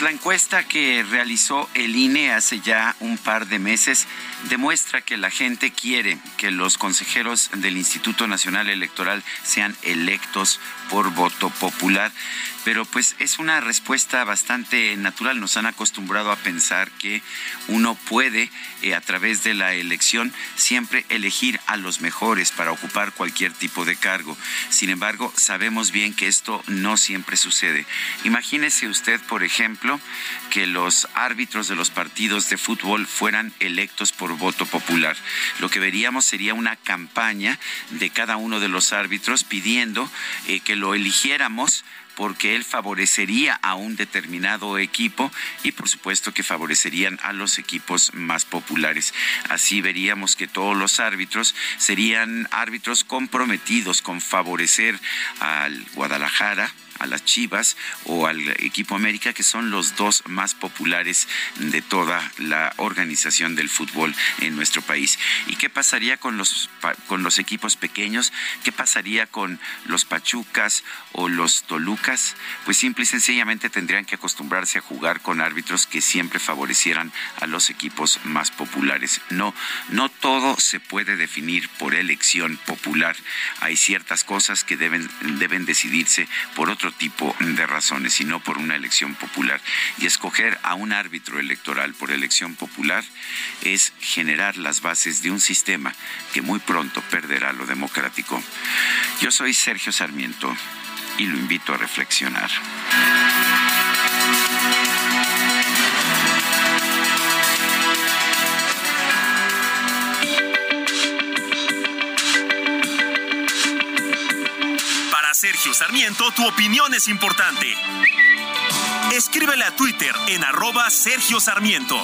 Pues la encuesta que realizó el INE hace ya un par de meses demuestra que la gente quiere que los consejeros del Instituto Nacional Electoral sean electos por voto popular pero pues es una respuesta bastante natural. Nos han acostumbrado a pensar que uno puede, eh, a través de la elección, siempre elegir a los mejores para ocupar cualquier tipo de cargo. Sin embargo, sabemos bien que esto no siempre sucede. Imagínese usted, por ejemplo, que los árbitros de los partidos de fútbol fueran electos por voto popular. Lo que veríamos sería una campaña de cada uno de los árbitros pidiendo eh, que lo eligiéramos porque él favorecería a un determinado equipo y por supuesto que favorecerían a los equipos más populares. Así veríamos que todos los árbitros serían árbitros comprometidos con favorecer al Guadalajara, a las Chivas o al equipo América, que son los dos más populares de toda la organización del fútbol en nuestro país. ¿Y qué pasaría con los, con los equipos pequeños? ¿Qué pasaría con los Pachucas o los Tolucas? Pues simple y sencillamente tendrían que acostumbrarse a jugar con árbitros que siempre favorecieran a los equipos más populares. No, no todo se puede definir por elección popular. Hay ciertas cosas que deben, deben decidirse por tipo de razones, sino por una elección popular. Y escoger a un árbitro electoral por elección popular es generar las bases de un sistema que muy pronto perderá lo democrático. Yo soy Sergio Sarmiento y lo invito a reflexionar. Sergio Sarmiento, tu opinión es importante. Escríbele a Twitter en arroba Sergio Sarmiento.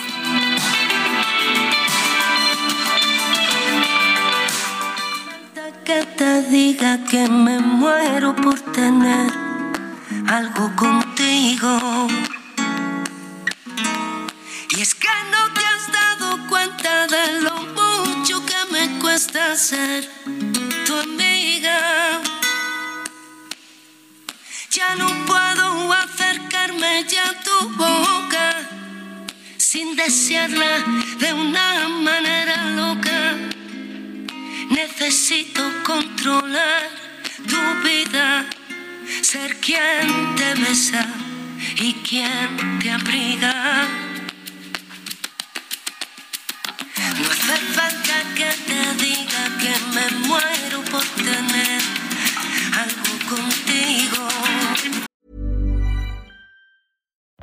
Que te diga que me muero por tener algo contigo. Y es que no te has dado cuenta de lo mucho que me cuesta ser tu amiga. Ya no puedo acercarme ya a tu boca sin desearla de una manera loca. Necesito controlar tu vida, ser quien te besa y quien te abriga.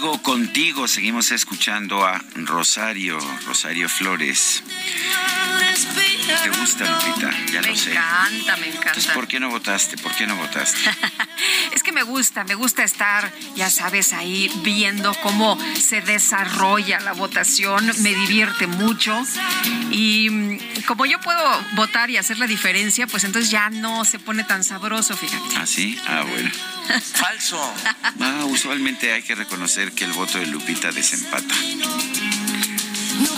contigo, seguimos escuchando a Rosario, Rosario Flores. ¿Te gusta, Lupita? Ya me lo sé. encanta, me encanta. Entonces, ¿por qué no votaste? ¿Por qué no votaste? Es que me gusta, me gusta estar, ya sabes, ahí viendo cómo se desarrolla la votación, me divierte mucho y mm, como yo puedo votar y hacer la diferencia, pues entonces ya no se pone tan sabroso, fíjate. ¿Ah, sí? Ah, bueno. Falso. Ah, usualmente hay que reconocer que el voto de Lupita desempata.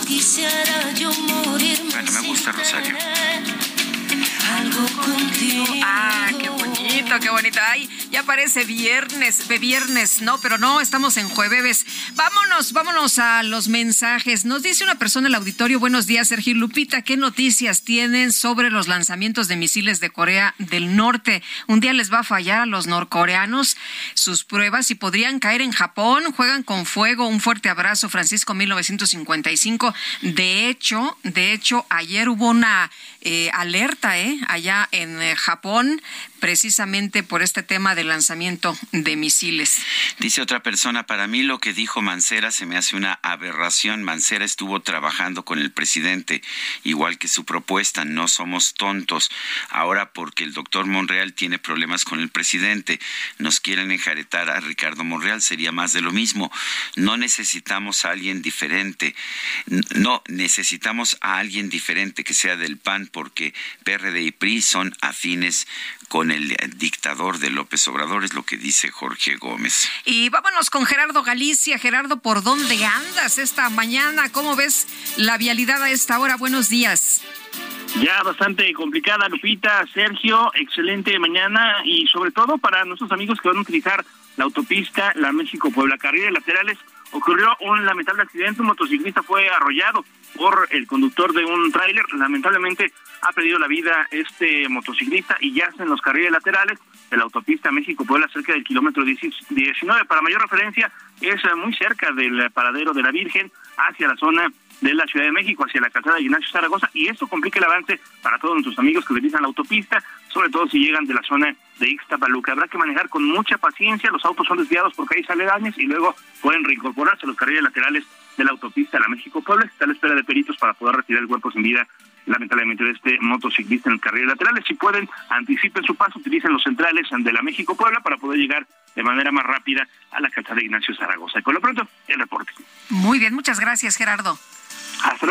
No quisiera yo morir. Bueno, me gusta Rosario. Algo contigo. Ah, qué bonito, qué bonito. Ay, ya parece viernes, de viernes, no, pero no, estamos en jueves. Vámonos, vámonos a los mensajes. Nos dice una persona en el auditorio, buenos días, Sergio Lupita, ¿qué noticias tienen sobre los lanzamientos de misiles de Corea del Norte? Un día les va a fallar a los norcoreanos sus pruebas y podrían caer en Japón. Juegan con fuego. Un fuerte abrazo, Francisco 1955. De hecho, de hecho, ayer hubo una eh, alerta, ¿eh? Allá en eh, Japón, precisamente por este tema de lanzamiento de misiles. Dice otra persona, para mí lo que dijo Mancera se me hace una aberración. Mancera estuvo trabajando con el presidente, igual que su propuesta, no somos tontos. Ahora porque el doctor Monreal tiene problemas con el presidente, nos quieren enjaretar a Ricardo Monreal, sería más de lo mismo. No necesitamos a alguien diferente, no necesitamos a alguien diferente que sea del PAN porque PRD y PRI son afines con el dictador de López Obrador, es lo que dice Jorge Gómez. Y vámonos con Gerardo Galicia. Gerardo, ¿por dónde andas esta mañana? ¿Cómo ves la vialidad a esta hora? Buenos días. Ya bastante complicada, Lupita, Sergio, excelente mañana y sobre todo para nuestros amigos que van a utilizar la autopista, la México-Puebla, carriles laterales, ocurrió un lamentable accidente, un motociclista fue arrollado por el conductor de un tráiler. Lamentablemente ha perdido la vida este motociclista y yace en los carriles laterales de la autopista México-Puebla cerca del kilómetro 19. Para mayor referencia, es muy cerca del paradero de la Virgen hacia la zona de la Ciudad de México hacia la calzada de Ignacio Zaragoza y esto complica el avance para todos nuestros amigos que utilizan la autopista, sobre todo si llegan de la zona de Ixtapaluca. Habrá que manejar con mucha paciencia, los autos son desviados por calles aledañas y luego pueden reincorporarse a los carriles laterales de la autopista a la México-Puebla. Está a la espera de peritos para poder retirar el cuerpo sin vida lamentablemente de este motociclista en el carril laterales. Si pueden, anticipen su paso, utilicen los centrales de la México-Puebla para poder llegar de manera más rápida a la calzada de Ignacio Zaragoza. Y con lo pronto, el reporte. Muy bien, muchas gracias, Gerardo. Hasta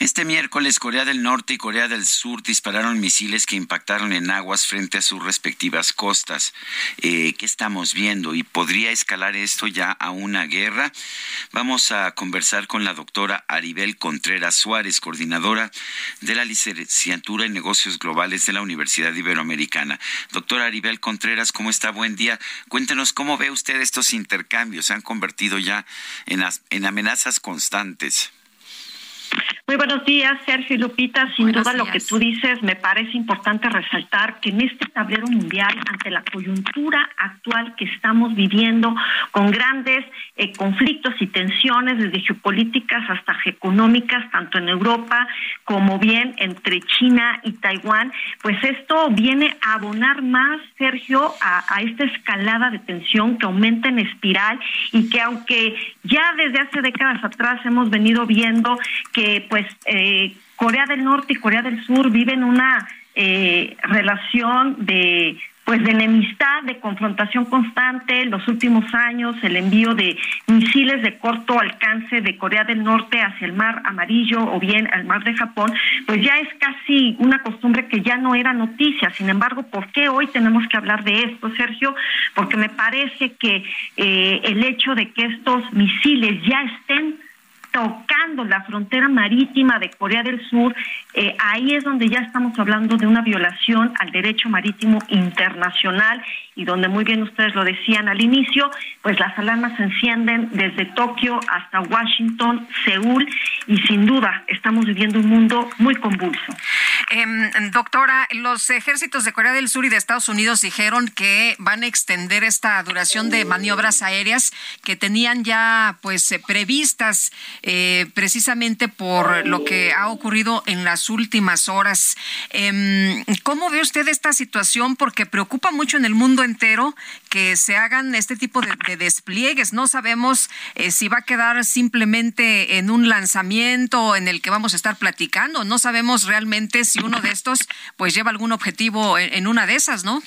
Este miércoles Corea del Norte y Corea del Sur dispararon misiles que impactaron en aguas frente a sus respectivas costas. Eh, ¿Qué estamos viendo? ¿Y podría escalar esto ya a una guerra? Vamos a conversar con la doctora Aribel Contreras Suárez, coordinadora de la licenciatura en negocios globales de la Universidad Iberoamericana. Doctora Aribel Contreras, ¿cómo está? Buen día. Cuéntenos cómo ve usted estos intercambios. Se han convertido ya en, en amenazas constantes. Muy buenos días, Sergio y Lupita. Sin duda lo que tú dices me parece importante resaltar que en este tablero mundial, ante la coyuntura actual que estamos viviendo, con grandes eh, conflictos y tensiones desde geopolíticas hasta económicas, tanto en Europa como bien entre China y Taiwán, pues esto viene a abonar más, Sergio, a, a esta escalada de tensión que aumenta en espiral y que aunque ya desde hace décadas atrás hemos venido viendo que pues eh, Corea del Norte y Corea del Sur viven una eh, relación de pues de enemistad, de confrontación constante, los últimos años el envío de misiles de corto alcance de Corea del Norte hacia el mar amarillo o bien al mar de Japón, pues ya es casi una costumbre que ya no era noticia. Sin embargo, ¿por qué hoy tenemos que hablar de esto, Sergio? Porque me parece que eh, el hecho de que estos misiles ya estén tocando la frontera marítima de Corea del Sur, eh, ahí es donde ya estamos hablando de una violación al derecho marítimo internacional y donde muy bien ustedes lo decían al inicio, pues las alarmas se encienden desde Tokio hasta Washington, Seúl y sin duda estamos viviendo un mundo muy convulso. Em, doctora, los ejércitos de Corea del Sur y de Estados Unidos dijeron que van a extender esta duración de maniobras aéreas que tenían ya pues eh, previstas eh, precisamente por lo que ha ocurrido en las últimas horas. Em, ¿Cómo ve usted esta situación? Porque preocupa mucho en el mundo entero que se hagan este tipo de, despliegues. No sabemos eh, si va a quedar simplemente en un lanzamiento en el que vamos a estar platicando. No sabemos realmente si uno de estos pues lleva algún objetivo en una de esas, ¿no?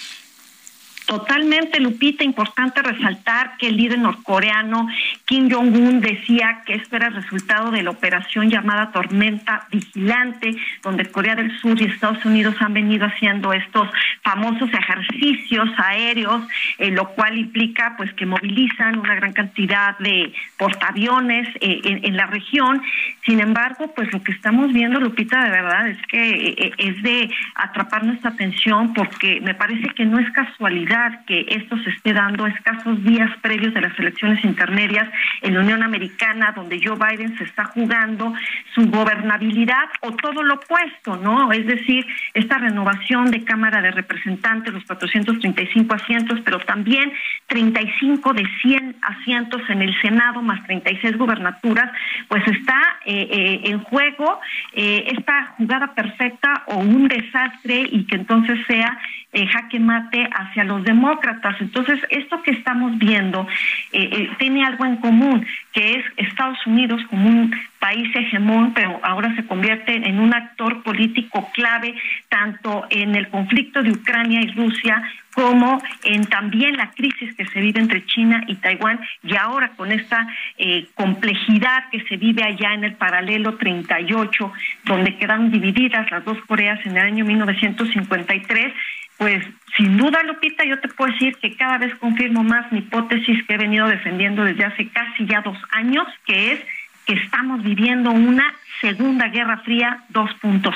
Totalmente, Lupita, importante resaltar que el líder norcoreano Kim Jong-un decía que esto era el resultado de la operación llamada Tormenta Vigilante, donde Corea del Sur y Estados Unidos han venido haciendo estos famosos ejercicios aéreos, eh, lo cual implica pues que movilizan una gran cantidad de portaaviones eh, en, la región. Sin embargo, pues lo que estamos viendo, Lupita, de verdad es que eh, es de atrapar nuestra atención porque me parece que no es casualidad que esto se esté dando escasos días previos de las elecciones intermedias en la Unión Americana, donde Joe Biden se está jugando su gobernabilidad o todo lo opuesto, ¿no? Es decir, esta renovación de Cámara de Representantes, los 435 asientos, pero también 35 de 100 asientos en el Senado, más 36 gubernaturas, pues está eh, eh, en juego eh, esta jugada perfecta o un desastre y que entonces sea jaque mate hacia los demócratas. Entonces, esto que estamos viendo eh, eh, tiene algo en común, que es Estados Unidos como un país hegemón, pero ahora se convierte en un actor político clave tanto en el conflicto de Ucrania y Rusia como en también la crisis que se vive entre China y Taiwán. Y ahora con esta eh, complejidad que se vive allá en el paralelo 38, donde quedan divididas las dos Coreas en el año 1953 pues sin duda, Lupita, yo te puedo decir que cada vez confirmo más mi hipótesis que he venido defendiendo desde hace casi ya dos años, que es que estamos viviendo una segunda guerra fría 2.0.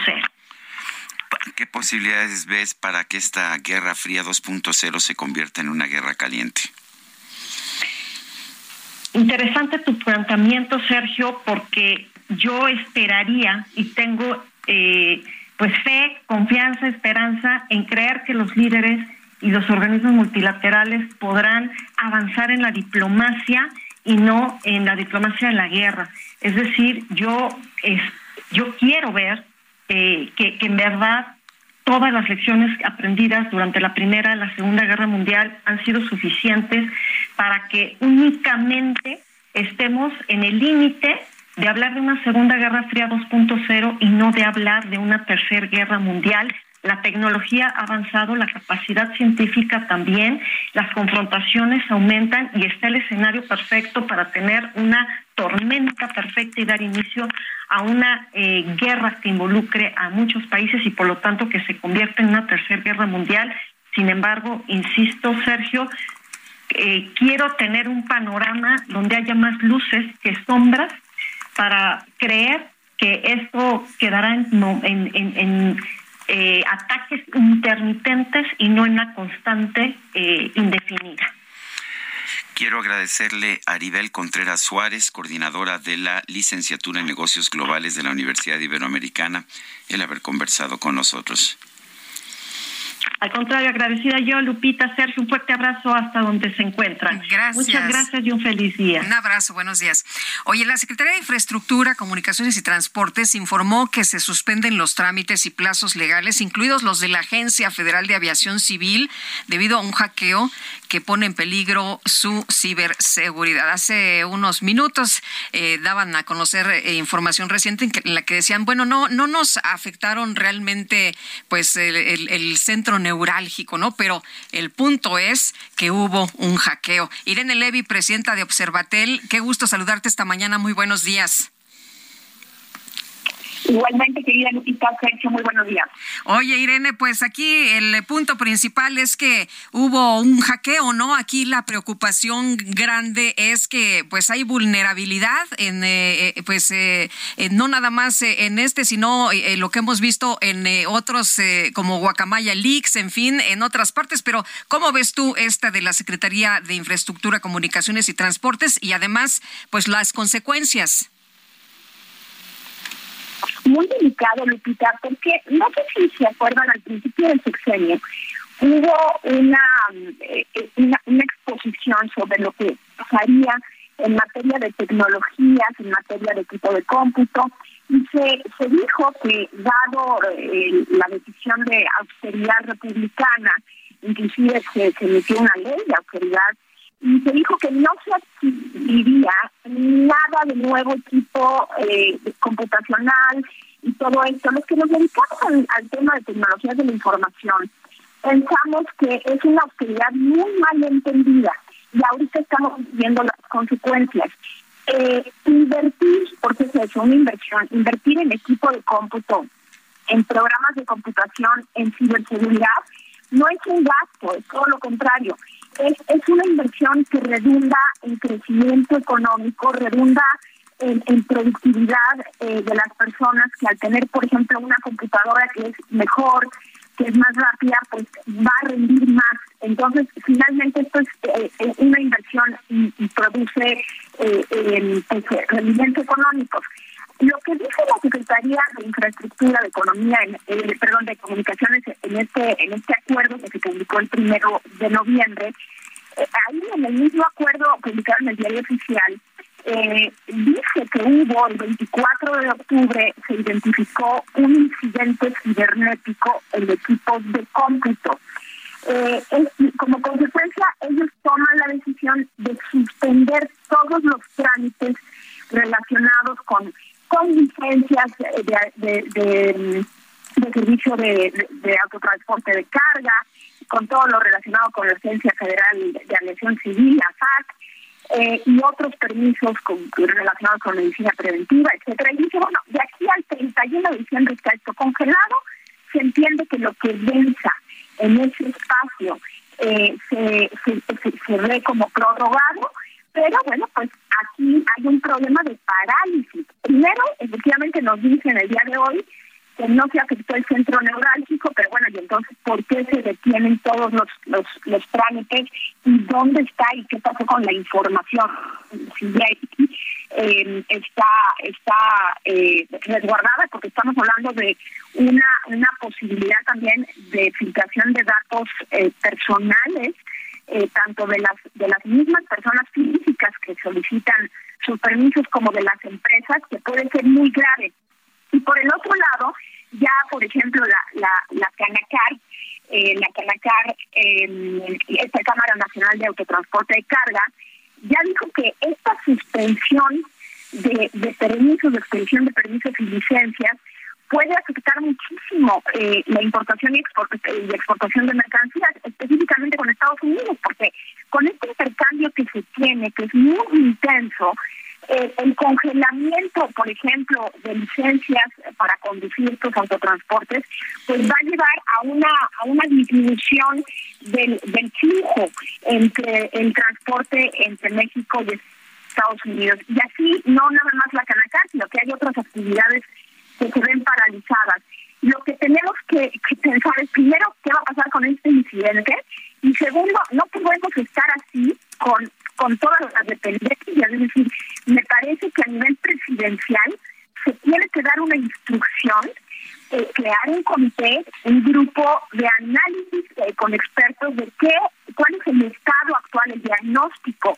¿Qué posibilidades ves para que esta guerra fría 2.0 se convierta en una guerra caliente? Interesante tu planteamiento, Sergio, porque yo esperaría y tengo eh, pues fe, confianza, esperanza en creer que los líderes y los organismos multilaterales podrán avanzar en la diplomacia y no en la diplomacia de la guerra. Es decir, yo, yo quiero ver eh, que, que en verdad todas las lecciones aprendidas durante la Primera y la Segunda Guerra Mundial han sido suficientes para que únicamente estemos en el límite de hablar de una Segunda Guerra Fría 2.0 y no de hablar de una Tercera Guerra Mundial la tecnología ha avanzado, la capacidad científica también, las confrontaciones aumentan y está el escenario perfecto para tener una tormenta perfecta y dar inicio a una eh, guerra que involucre a muchos países y por lo tanto que se convierta en una tercera guerra mundial. Sin embargo, insisto, Sergio, eh, quiero tener un panorama donde haya más luces que sombras para creer que esto quedará en, en eh, ataques intermitentes y no en una constante eh, indefinida. Quiero agradecerle a Aribel Contreras Suárez, coordinadora de la licenciatura en negocios globales de la Universidad Iberoamericana, el haber conversado con nosotros. Al contrario, agradecida yo, Lupita, Sergio, un fuerte abrazo hasta donde se encuentran. Gracias. Muchas gracias y un feliz día. Un abrazo, buenos días. Oye, la Secretaría de Infraestructura, Comunicaciones y Transportes informó que se suspenden los trámites y plazos legales, incluidos los de la Agencia Federal de Aviación Civil, debido a un hackeo que pone en peligro su ciberseguridad. Hace unos minutos eh, daban a conocer eh, información reciente en, la que decían, bueno, no, no nos afectaron realmente pues el, centro neurálgico, ¿no? Pero el punto es que hubo un hackeo. Irene Levy, presidenta de Observatel, qué gusto saludarte esta mañana. Muy buenos días. Igualmente, querida Lupita, Sergio, muy buenos días. Oye, Irene, pues aquí el punto principal es que hubo un hackeo, ¿no? Aquí la preocupación grande es que pues hay vulnerabilidad en, eh, eh, pues, eh, no nada más en este, sino lo que hemos visto en otros como Guacamaya Leaks, en fin, en otras partes. Pero, ¿cómo ves tú esta de la Secretaría de Infraestructura, Comunicaciones y Transportes y además, pues las consecuencias? Muy delicado, Lupita, porque no sé si se acuerdan al principio del sexenio, hubo una, eh, una, exposición sobre lo que pasaría en materia de tecnologías, en materia de equipo de cómputo, y se, se dijo que dado eh, la decisión de austeridad republicana, inclusive se, se emitió una ley de austeridad y se dijo que no se adquiriría nada de nuevo equipo eh, computacional y todo esto. Los que nos dedicamos al, tema de tecnologías de la información, pensamos que es una austeridad muy mal entendida y ahorita estamos viendo las consecuencias. Eh, invertir, porque es eso, una inversión, invertir en equipo de cómputo, en programas de computación, en ciberseguridad, no es un gasto, es todo lo contrario es, es una inversión que redunda en crecimiento económico, redunda en, productividad eh, de las personas que al tener, por ejemplo, una computadora que es mejor, que es más rápida, pues va a rendir más. Entonces, finalmente esto es eh, eh, una inversión y, produce pues, rendimientos económicos. Lo que dice la Secretaría de Infraestructura, de Economía, perdón, de Comunicaciones en este en este acuerdo que se publicó el primero de noviembre, eh, ahí en el mismo acuerdo publicado en el diario oficial, eh, dice que hubo el 24 de octubre se identificó un incidente cibernético en equipos de cómputo. Eh, como consecuencia, ellos toman la decisión de suspender todos los trámites relacionados con con licencias de, de, servicio de, autotransporte de carga, con todo lo relacionado con la Agencia Federal de Aviación Civil, la FAC, eh, y otros permisos con, relacionados con medicina preventiva, etcétera. Y dice, bueno, de aquí al 31 de diciembre está esto congelado, se entiende que lo que venza en ese espacio eh, se, se, se ve como prorrogado, pero bueno, pues aquí hay un problema de parálisis. Primero, efectivamente nos dicen el día de hoy que no se afectó el centro neurálgico, pero bueno, y entonces, ¿por qué se detienen todos los, los, los trámites? ¿Y dónde está y qué pasó con la información? eh, está está eh, resguardada porque estamos hablando de una una posibilidad también de filtración de datos eh, personales tanto de las de las mismas personas físicas que solicitan sus permisos como de las empresas que puede ser muy grave. Y por el otro lado ya por ejemplo la la, la Canacar la Canacar esta Cámara Nacional de Autotransporte de Carga ya dijo que esta suspensión de, de permisos, de expedición de permisos y licencias puede afectar muchísimo eh, la importación y, exportación de mercancías, específicamente con Estados Unidos, porque con este intercambio que se tiene, que es muy intenso, eh, el congelamiento, por ejemplo, de licencias para conducir estos autotransportes, pues va a llevar a una a una disminución del, flujo entre el transporte entre México y Estados Unidos. Y así, no nada más la Canacar, sino que hay otras actividades que se ven paralizadas. Lo que tenemos que, pensar es, primero, qué va a pasar con este incidente, y segundo, no podemos estar así con con todas las dependencias. Es decir, me parece que a nivel presidencial se tiene que dar una instrucción, eh, crear un comité, un grupo de análisis eh, con expertos de qué, cuál es el estado actual, el diagnóstico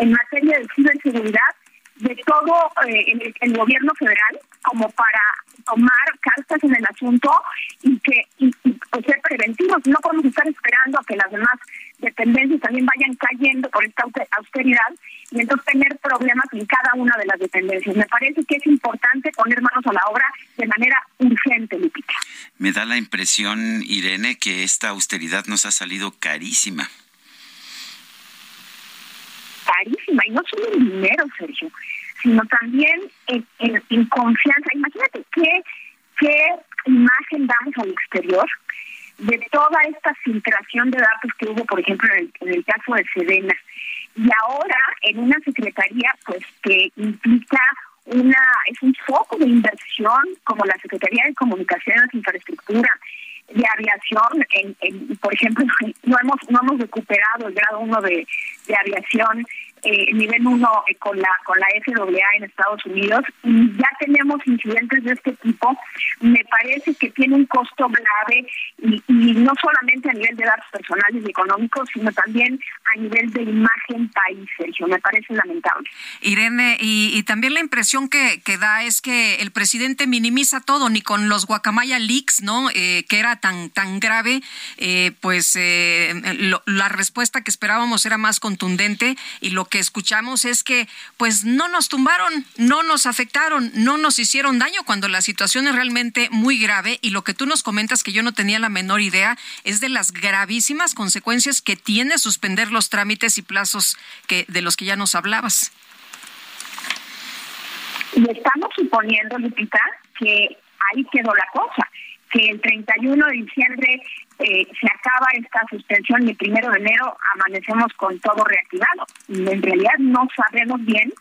en materia de ciberseguridad de todo eh, el, gobierno federal como para tomar cartas en el asunto y que y, pues, ser preventivos. No podemos estar esperando a que las demás dependencias también vayan cayendo por esta austeridad y entonces tener problemas en cada una de las dependencias. Me parece que es importante poner manos a la obra de manera urgente, Lupita. Me da la impresión, Irene, que esta austeridad nos ha salido carísima. Carísima, y no solo en dinero, Sergio, sino también en, en confianza. Imagínate qué, qué imagen damos al exterior de toda esta filtración de datos que hubo, por ejemplo, en el, caso de Sedena. Y ahora en una secretaría, pues que implica una es un foco de inversión como la Secretaría de Comunicaciones, Infraestructura, de aviación, en, por ejemplo, no hemos no hemos recuperado el grado uno de, de aviación eh, nivel 1 eh, con la con la FAA en Estados Unidos y ya tenemos incidentes de este tipo, me parece que tiene un costo grave y, no solamente a nivel de datos personales y económicos, sino también a nivel de imagen país, Sergio. Me parece lamentable. Irene, y, también la impresión que, que, da es que el presidente minimiza todo, ni con los guacamaya leaks, ¿no? Eh, que era tan, tan grave, eh, pues la respuesta que esperábamos era más contundente y lo que escuchamos es que pues no nos tumbaron, no nos afectaron, no nos hicieron daño cuando la situación es realmente muy grave y lo que tú nos comentas que yo no tenía la menor idea es de las gravísimas consecuencias que tiene suspender los trámites y plazos que de los que ya nos hablabas. Y estamos suponiendo, Lupita, que ahí quedó la cosa, que el 31 de diciembre eh, se acaba esta suspensión y el primero de enero amanecemos con todo reactivado. En realidad no sabemos bien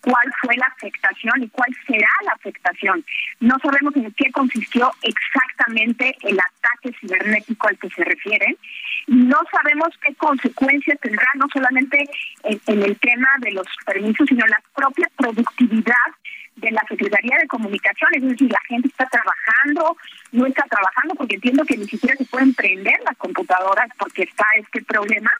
cuál fue la afectación y cuál será la afectación. No sabemos en qué consistió exactamente el ataque cibernético al que se refiere. No sabemos qué consecuencias tendrá no solamente en el tema de los permisos, sino la propia productividad de la Secretaría de Comunicaciones, es decir, la gente está trabajando, no está trabajando porque entiendo que ni siquiera se pueden prender las computadoras porque está este problema.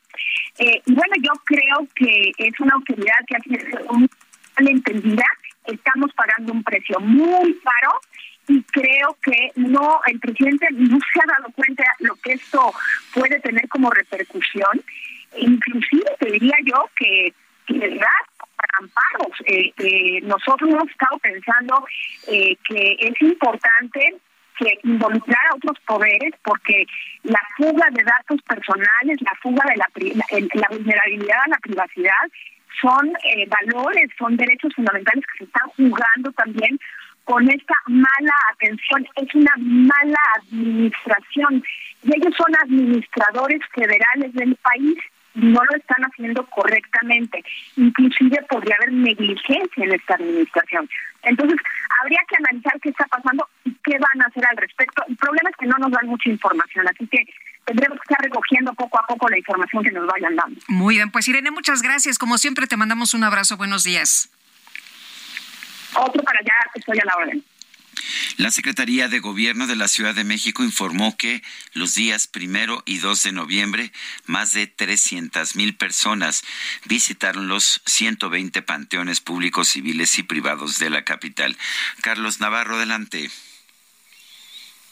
Eh, y bueno, yo creo que es una autoridad que ha sido mal entendida, estamos pagando un precio muy caro y creo que no el presidente no se ha dado cuenta lo que esto puede tener como repercusión inclusive te diría yo que, que verdad amparos. Eh, eh, nosotros hemos estado pensando eh, que es importante que involucrar a otros poderes porque la fuga de datos personales, la fuga de la, la, vulnerabilidad a la privacidad son valores, son derechos fundamentales que se están jugando también con esta mala atención, es una mala administración. Y ellos son administradores federales del país no lo están haciendo correctamente. Inclusive podría haber negligencia en esta administración. Entonces, habría que analizar qué está pasando y qué van a hacer al respecto. El problema es que no nos dan mucha información, así que tendremos que estar recogiendo poco a poco la información que nos vayan dando. Muy bien, pues Irene, muchas gracias. Como siempre, te mandamos un abrazo. Buenos días. otro para allá, estoy a la orden. La Secretaría de Gobierno de la Ciudad de México informó que los días primero y 2 de noviembre, más de 300 mil personas visitaron los 120 panteones públicos, civiles y privados de la capital. Carlos Navarro, adelante.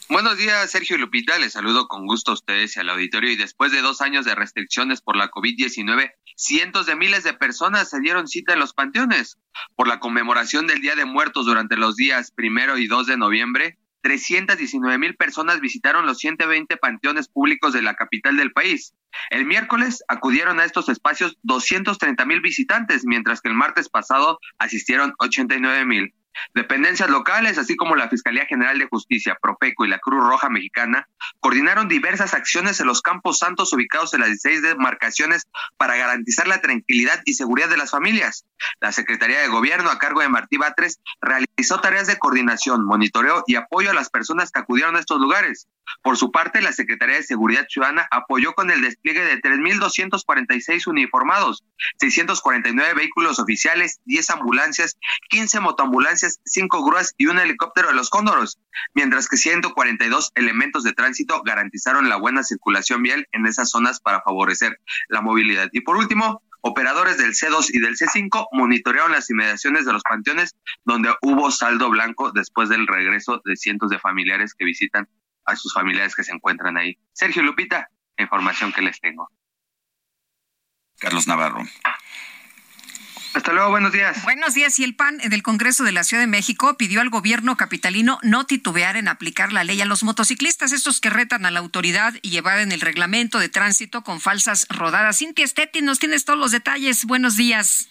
Buenos días, Sergio Lupita. Les saludo con gusto a ustedes y al auditorio. Y después de dos años de restricciones por la COVID-19, cientos de miles de personas se dieron cita en los panteones. Por la conmemoración del Día de Muertos durante los días primero y 2 de noviembre, 319 mil personas visitaron los 120 panteones públicos de la capital del país. El miércoles acudieron a estos espacios 230 mil visitantes, mientras que el martes pasado asistieron 89 mil. Dependencias locales, así como la Fiscalía General de Justicia, Profeco y la Cruz Roja Mexicana, coordinaron diversas acciones en los campos santos ubicados en las 16 demarcaciones para garantizar la tranquilidad y seguridad de las familias. La Secretaría de Gobierno, a cargo de Martí Batres, realizó tareas de coordinación, monitoreo y apoyo a las personas que acudieron a estos lugares. Por su parte, la Secretaría de Seguridad Ciudadana apoyó con el despliegue de 3.246 uniformados, 649 vehículos oficiales, 10 ambulancias, 15 motoambulancias, 5 grúas y un helicóptero de los cóndoros, mientras que 142 elementos de tránsito garantizaron la buena circulación vial en esas zonas para favorecer la movilidad. Y por último, operadores del C2 y del C5 monitorearon las inmediaciones de los panteones donde hubo saldo blanco después del regreso de cientos de familiares que visitan a sus familiares que se encuentran ahí. Sergio Lupita, información que les tengo. Carlos Navarro. Hasta luego, buenos días. Buenos días. Y el PAN del Congreso de la Ciudad de México pidió al gobierno capitalino no titubear en aplicar la ley a los motociclistas, estos que retan a la autoridad y evaden el reglamento de tránsito con falsas rodadas. Cintia Estetti, nos tienes todos los detalles. Buenos días.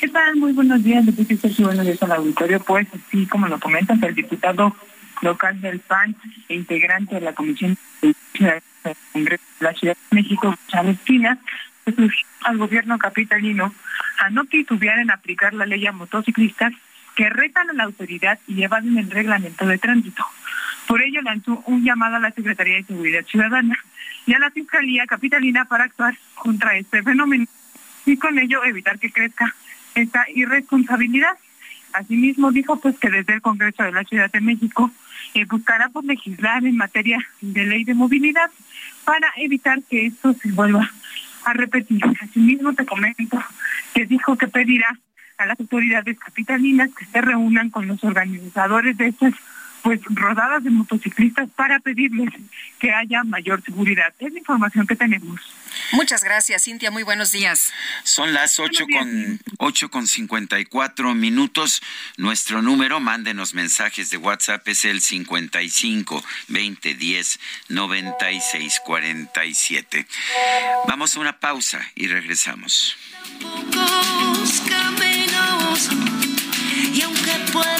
¿Qué tal? Muy buenos días, Sergio. Buenos días al auditorio. Pues, sí, como lo comentas, el diputado local del PAN e integrante de la Comisión de Congreso de la Ciudad de México, Chávez Pinas, al gobierno capitalino a no titubear en aplicar la ley a motociclistas que retan a la autoridad y evaden el reglamento de tránsito. Por ello lanzó un llamado a la Secretaría de Seguridad Ciudadana y a la Fiscalía Capitalina para actuar contra este fenómeno y con ello evitar que crezca esta irresponsabilidad. Asimismo dijo pues que desde el Congreso de la Ciudad de México eh, buscará por legislar en materia de ley de movilidad para evitar que esto se vuelva a repetir. Asimismo te comento que dijo que pedirá a las autoridades capitalinas que se reúnan con los organizadores de estas pues rodadas de motociclistas para pedirles que haya mayor seguridad. Es la información que tenemos. Muchas gracias, Cintia. Muy buenos días. Son las ocho con ocho con cincuenta y cuatro minutos. Nuestro número, mándenos mensajes de WhatsApp es el 55 20 10 96 47. Vamos a una pausa y regresamos. y aunque pueda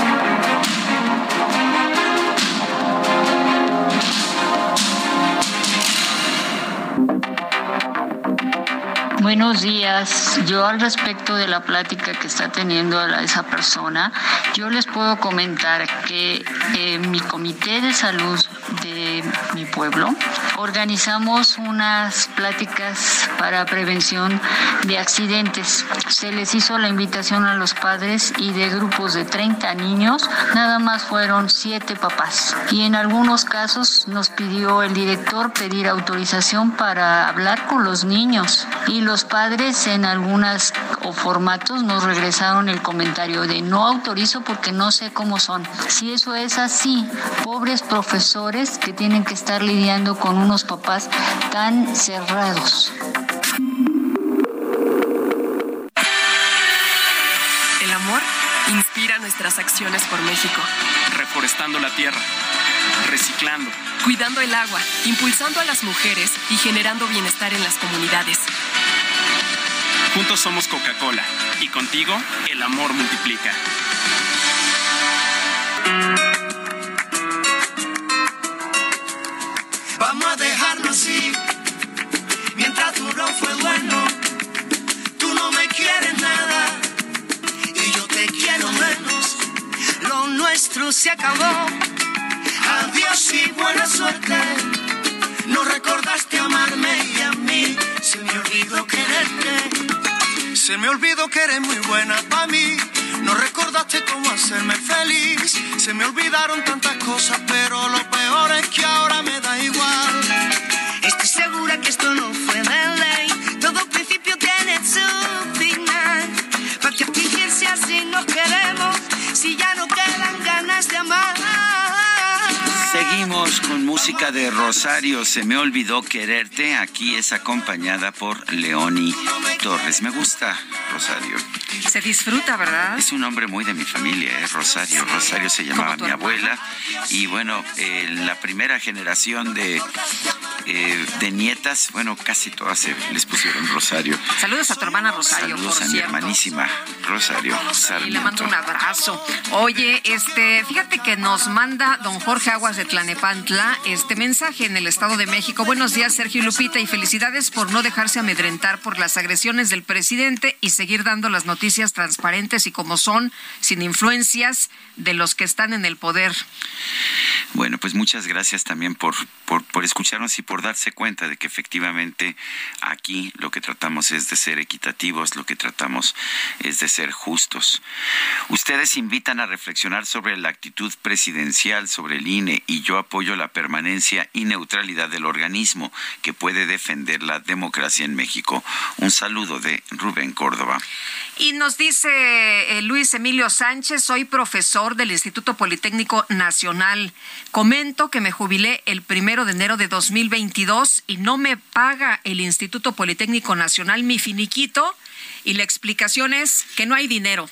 Buenos días. Yo al respecto de la plática que está teniendo esa persona, yo les puedo comentar que eh, mi comité de salud de mi pueblo organizamos unas pláticas para prevención de accidentes. Se les hizo la invitación a los padres y de grupos de 30 niños, nada más fueron 7 papás. Y en algunos casos nos pidió el director pedir autorización para hablar con los niños. Y los padres en algunos formatos nos regresaron el comentario de no autorizo porque no sé cómo son. Si eso es así, pobres profesores que tienen que estar lidiando con unos papás tan cerrados. El amor inspira nuestras acciones por México. Reforestando la tierra, reciclando, cuidando el agua, impulsando a las mujeres y generando bienestar en las comunidades. Juntos somos Coca-Cola y contigo el amor multiplica. Vamos a dejarlo así. Mientras duró fue bueno. Tú no me quieres nada. Y yo te quiero menos. Lo nuestro se acabó. Adiós y buena suerte. No recordaste amarme y a mí se me olvidó quererte. Se me olvidó que eres muy buena para mí. No recordaste cómo hacerme feliz. Se me olvidaron tantas cosas, pero lo peor es que ahora me da igual. Estoy segura que esto no fue de ley. Todo principio tiene su final. ¿Para qué fingirse así nos queremos? Si ya no quedan ganas de amar. Seguimos con música de Rosario, se me olvidó quererte. Aquí es acompañada por Leoni Torres. Me gusta Rosario. Se disfruta, ¿verdad? Es un nombre muy de mi familia, ¿eh? Rosario. Rosario se llamaba mi abuela. Y bueno, eh, la primera generación de, eh, de nietas, bueno, casi todas se les pusieron Rosario. Saludos a tu hermana Rosario. Saludos por a mi hermanísima Rosario Y le Sarmiento. mando un abrazo. Oye, este, fíjate que nos manda don Jorge Aguas de Tlanepantla este mensaje en el Estado de México. Buenos días, Sergio y Lupita, y felicidades por no dejarse amedrentar por las agresiones del presidente y seguir dando las noticias transparentes y como son, sin influencias de los que están en el poder. Bueno, pues muchas gracias también por, por, por escucharnos y por darse cuenta de que efectivamente aquí lo que tratamos es de ser equitativos, lo que tratamos es de ser justos. Ustedes invitan a reflexionar sobre la actitud presidencial, sobre el INE, y yo apoyo la permanencia y neutralidad del organismo que puede defender la democracia en México. Un saludo de Rubén Córdoba. Y nos dice eh, Luis Emilio Sánchez, soy profesor del Instituto Politécnico Nacional. Comento que me jubilé el primero de enero de 2022 y no me paga el Instituto Politécnico Nacional mi finiquito. Y la explicación es que no hay dinero,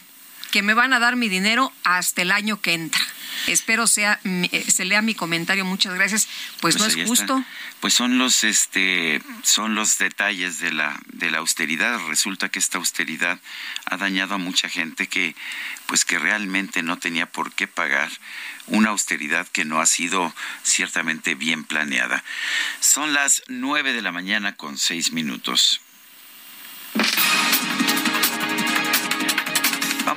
que me van a dar mi dinero hasta el año que entra. Espero sea eh, se lea mi comentario. Muchas gracias. Pues, no ahí es está. justo. Pues son los este son los detalles de la de la austeridad. Resulta que esta austeridad ha dañado a mucha gente que pues que realmente no tenía por qué pagar una austeridad que no ha sido ciertamente bien planeada. Son las nueve de la mañana con seis minutos.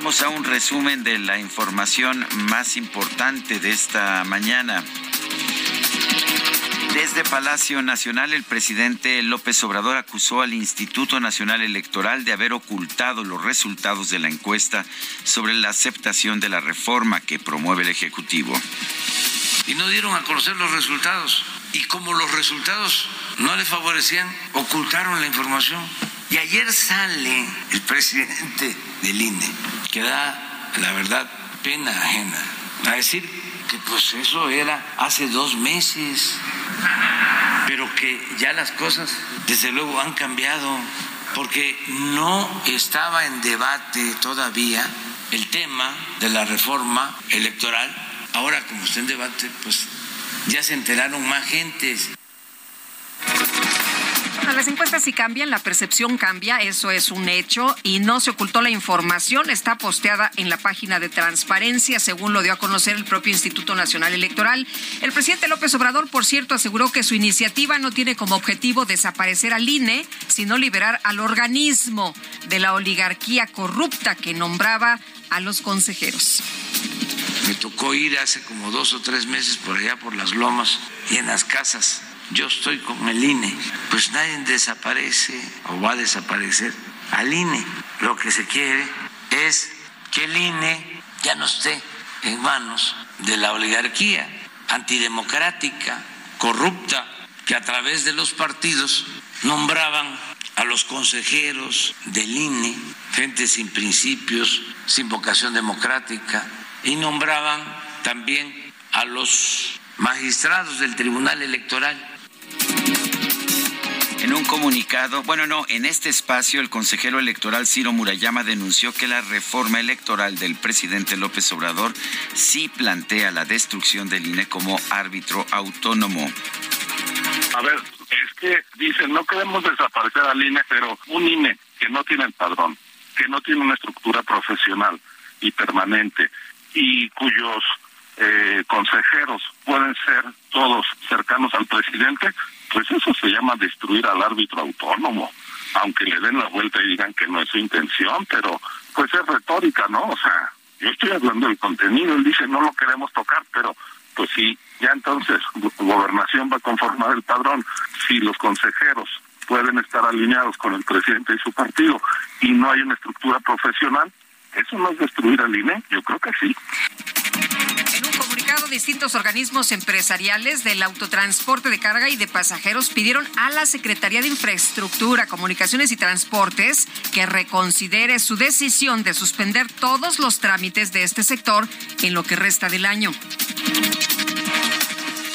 Vamos a un resumen de la información más importante de esta mañana. Desde Palacio Nacional, el presidente López Obrador acusó al Instituto Nacional Electoral de haber ocultado los resultados de la encuesta sobre la aceptación de la reforma que promueve el Ejecutivo. y no dieron a conocer los resultados. Y como los resultados no les favorecían, ocultaron la información. Y ayer sale el presidente del INE, que da, la verdad, pena ajena, a decir que pues eso era hace dos meses, pero que ya las cosas desde luego han cambiado, porque no estaba en debate todavía el tema de la reforma electoral. Ahora, como está en debate, pues ya se enteraron más gentes. Las encuestas sí cambian, la percepción cambia, eso es un hecho y no se ocultó la información, está posteada en la página de transparencia, según lo dio a conocer el propio Instituto Nacional Electoral. El presidente López Obrador, por cierto, aseguró que su iniciativa no tiene como objetivo desaparecer al INE, sino liberar al organismo de la oligarquía corrupta que nombraba a los consejeros. Me tocó ir hace como dos o tres meses por allá por las lomas y en las casas yo estoy con el INE. Pues nadie desaparece o va a desaparecer al INE. Lo que se quiere es que el INE ya no esté en manos de la oligarquía antidemocrática, corrupta, que a través de los partidos nombraban a los consejeros del INE, gente sin principios, sin vocación democrática, y nombraban también a los magistrados del Tribunal Electoral en un comunicado, bueno, no, en este espacio el consejero electoral Ciro Murayama denunció que la reforma electoral del presidente López Obrador sí plantea la destrucción del INE como árbitro autónomo. A ver, es que dicen, no queremos desaparecer al INE, pero un INE que no tiene el padrón, que no tiene una estructura profesional y permanente y cuyos eh, consejeros pueden ser todos cercanos al presidente, pues eso se llama destruir al árbitro autónomo, aunque le den la vuelta y digan que no es su intención, pero pues es retórica, ¿no? O sea, yo estoy hablando del contenido, él dice no lo queremos tocar, pero pues sí, ya entonces gobernación va a conformar el padrón, si los consejeros pueden estar alineados con el presidente y su partido y no hay una estructura profesional, ¿eso no es destruir al INE? Yo creo que sí. Distintos organismos empresariales del autotransporte de carga y de pasajeros pidieron a la Secretaría de Infraestructura, Comunicaciones y Transportes que reconsidere su decisión de suspender todos los trámites de este sector en lo que resta del año.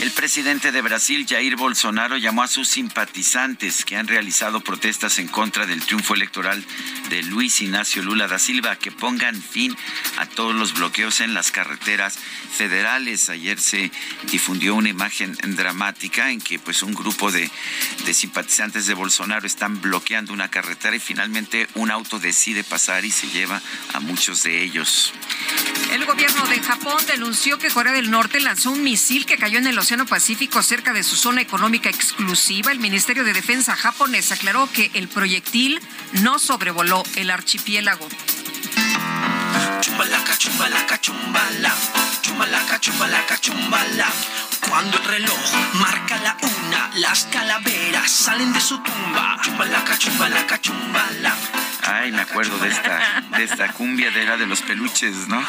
El presidente de Brasil, Jair Bolsonaro, llamó a sus simpatizantes que han realizado protestas en contra del triunfo electoral de Luis Ignacio Lula da Silva que pongan fin a todos los bloqueos en las carreteras federales. Ayer se difundió una imagen dramática en que pues un grupo de, de simpatizantes de Bolsonaro están bloqueando una carretera y finalmente un auto decide pasar y se lleva a muchos de ellos. El gobierno de Japón denunció que Corea del Norte lanzó un misil que cayó en el Pacífico cerca de su zona económica exclusiva. El Ministerio de Defensa japonés aclaró que el proyectil no sobrevoló el archipiélago. Chumbalaca, chumbalaca, chumbala. Chumbalaca, chumbalaca, chumbala. Cuando el reloj marca la una, las calaveras salen de su tumba. Chumbalaca, chumbalaca, chumbala. Ay, me acuerdo de esta, de esta cumbia de la de los peluches, ¿no?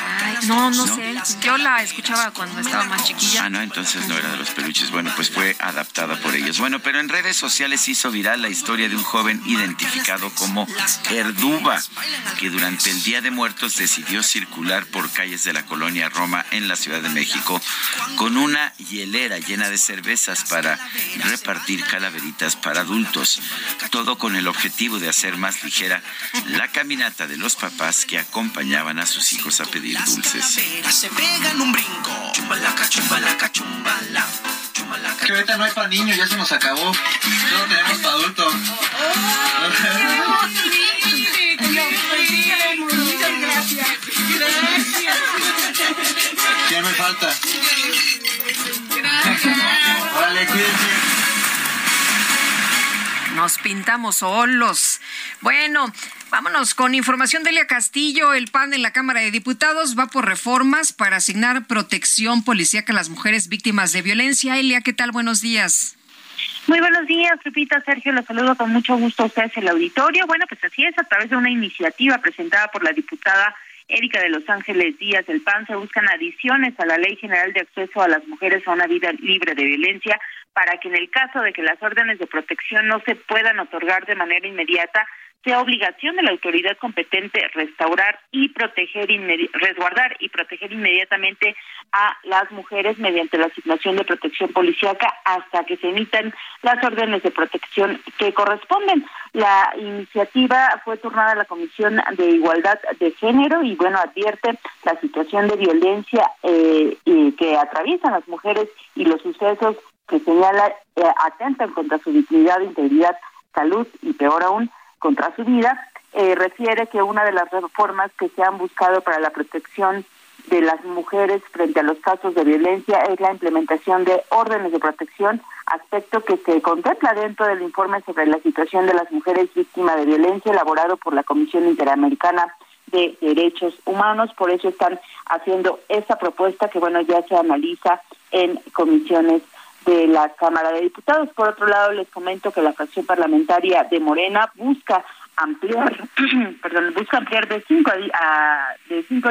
no, no, sé. Yo la escuchaba cuando estaba más chiquilla. Ah, no, entonces no era de los peluches. Bueno, pues fue adaptada por ellos. Bueno, pero en redes sociales hizo viral la historia de un joven identificado como Erduba, que durante el Día de Muertos decidió circular por calles de la colonia Roma en la Ciudad de México con una hielera llena de cervezas para repartir calaveritas para adultos. Todo con el objetivo de hacer más ligera la caminata de los papás que acompañaban a sus hijos a pedir dulces. Se pegan un brinco. Chumbalaca, chumbalaca, chumbala. Que ahorita no hay para niños, ya se nos acabó. Solo tenemos para adultos. ¿Quién me falta? Gracias. Vale, cuídense. Nos pintamos solos. Bueno, vámonos con información de Elia Castillo. El PAN en la Cámara de Diputados va por reformas para asignar protección policíaca a las mujeres víctimas de violencia. Elia, ¿qué tal? Buenos días. Muy buenos días, Lupita. Sergio, los saludo con mucho gusto a ustedes el auditorio. Bueno, pues así es, a través de una iniciativa presentada por la diputada Erika de Los Ángeles Díaz del PAN se buscan adiciones a la Ley General de Acceso a las Mujeres a una Vida Libre de Violencia para que en el caso de que las órdenes de protección no se puedan otorgar de manera inmediata, sea obligación de la autoridad competente restaurar y proteger, resguardar y proteger inmediatamente a las mujeres mediante la asignación de protección policíaca hasta que se emitan las órdenes de protección que corresponden. La iniciativa fue turnada a la Comisión de Igualdad de Género y, bueno, advierte la situación de violencia eh, que atraviesan las mujeres y los sucesos que señala eh, atentan contra su dignidad, integridad, salud y peor aún contra su vida, eh, refiere que una de las reformas que se han buscado para la protección de las mujeres frente a los casos de violencia es la implementación de órdenes de protección, aspecto que se contempla dentro del informe sobre la situación de las mujeres víctimas de violencia elaborado por la Comisión Interamericana de Derechos Humanos. Por eso están haciendo esta propuesta que, bueno, ya se analiza en comisiones de la Cámara de Diputados. Por otro lado, les comento que la fracción parlamentaria de Morena busca ampliar, perdón, busca ampliar de cinco,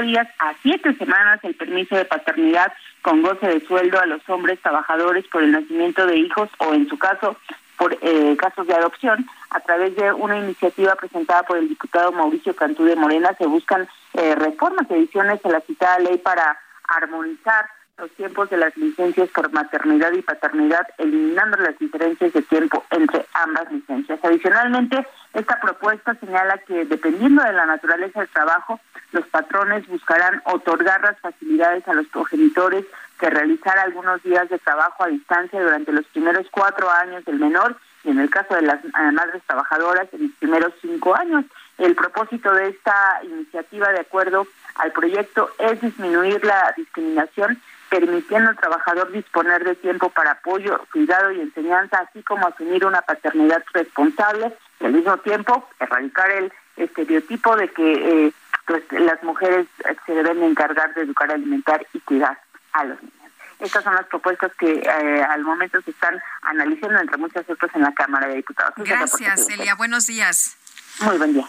días a siete semanas el permiso de paternidad con goce de sueldo a los hombres trabajadores por el nacimiento de hijos o, en su caso, por eh, casos de adopción. A través de una iniciativa presentada por el diputado Mauricio Cantú de Morena se buscan eh, reformas, ediciones a la citada ley para armonizar los tiempos de las licencias por maternidad y paternidad, eliminando las diferencias de tiempo entre ambas licencias. Adicionalmente, esta propuesta señala que dependiendo de la naturaleza del trabajo, los patrones buscarán otorgar las facilidades a los progenitores que realizar algunos días de trabajo a distancia durante los primeros cuatro años del menor y en el caso de las eh, madres trabajadoras en los primeros cinco años. El propósito de esta iniciativa, de acuerdo al proyecto, es disminuir la discriminación permitiendo al trabajador disponer de tiempo para apoyo, cuidado y enseñanza, así como asumir una paternidad responsable y al mismo tiempo erradicar el estereotipo de que eh, pues, las mujeres se deben encargar de educar, alimentar y cuidar a los niños. Estas son las propuestas que eh, al momento se están analizando, entre muchas otras, en la Cámara de Diputados. Gracias, Celia. Buenos días. Muy buen día.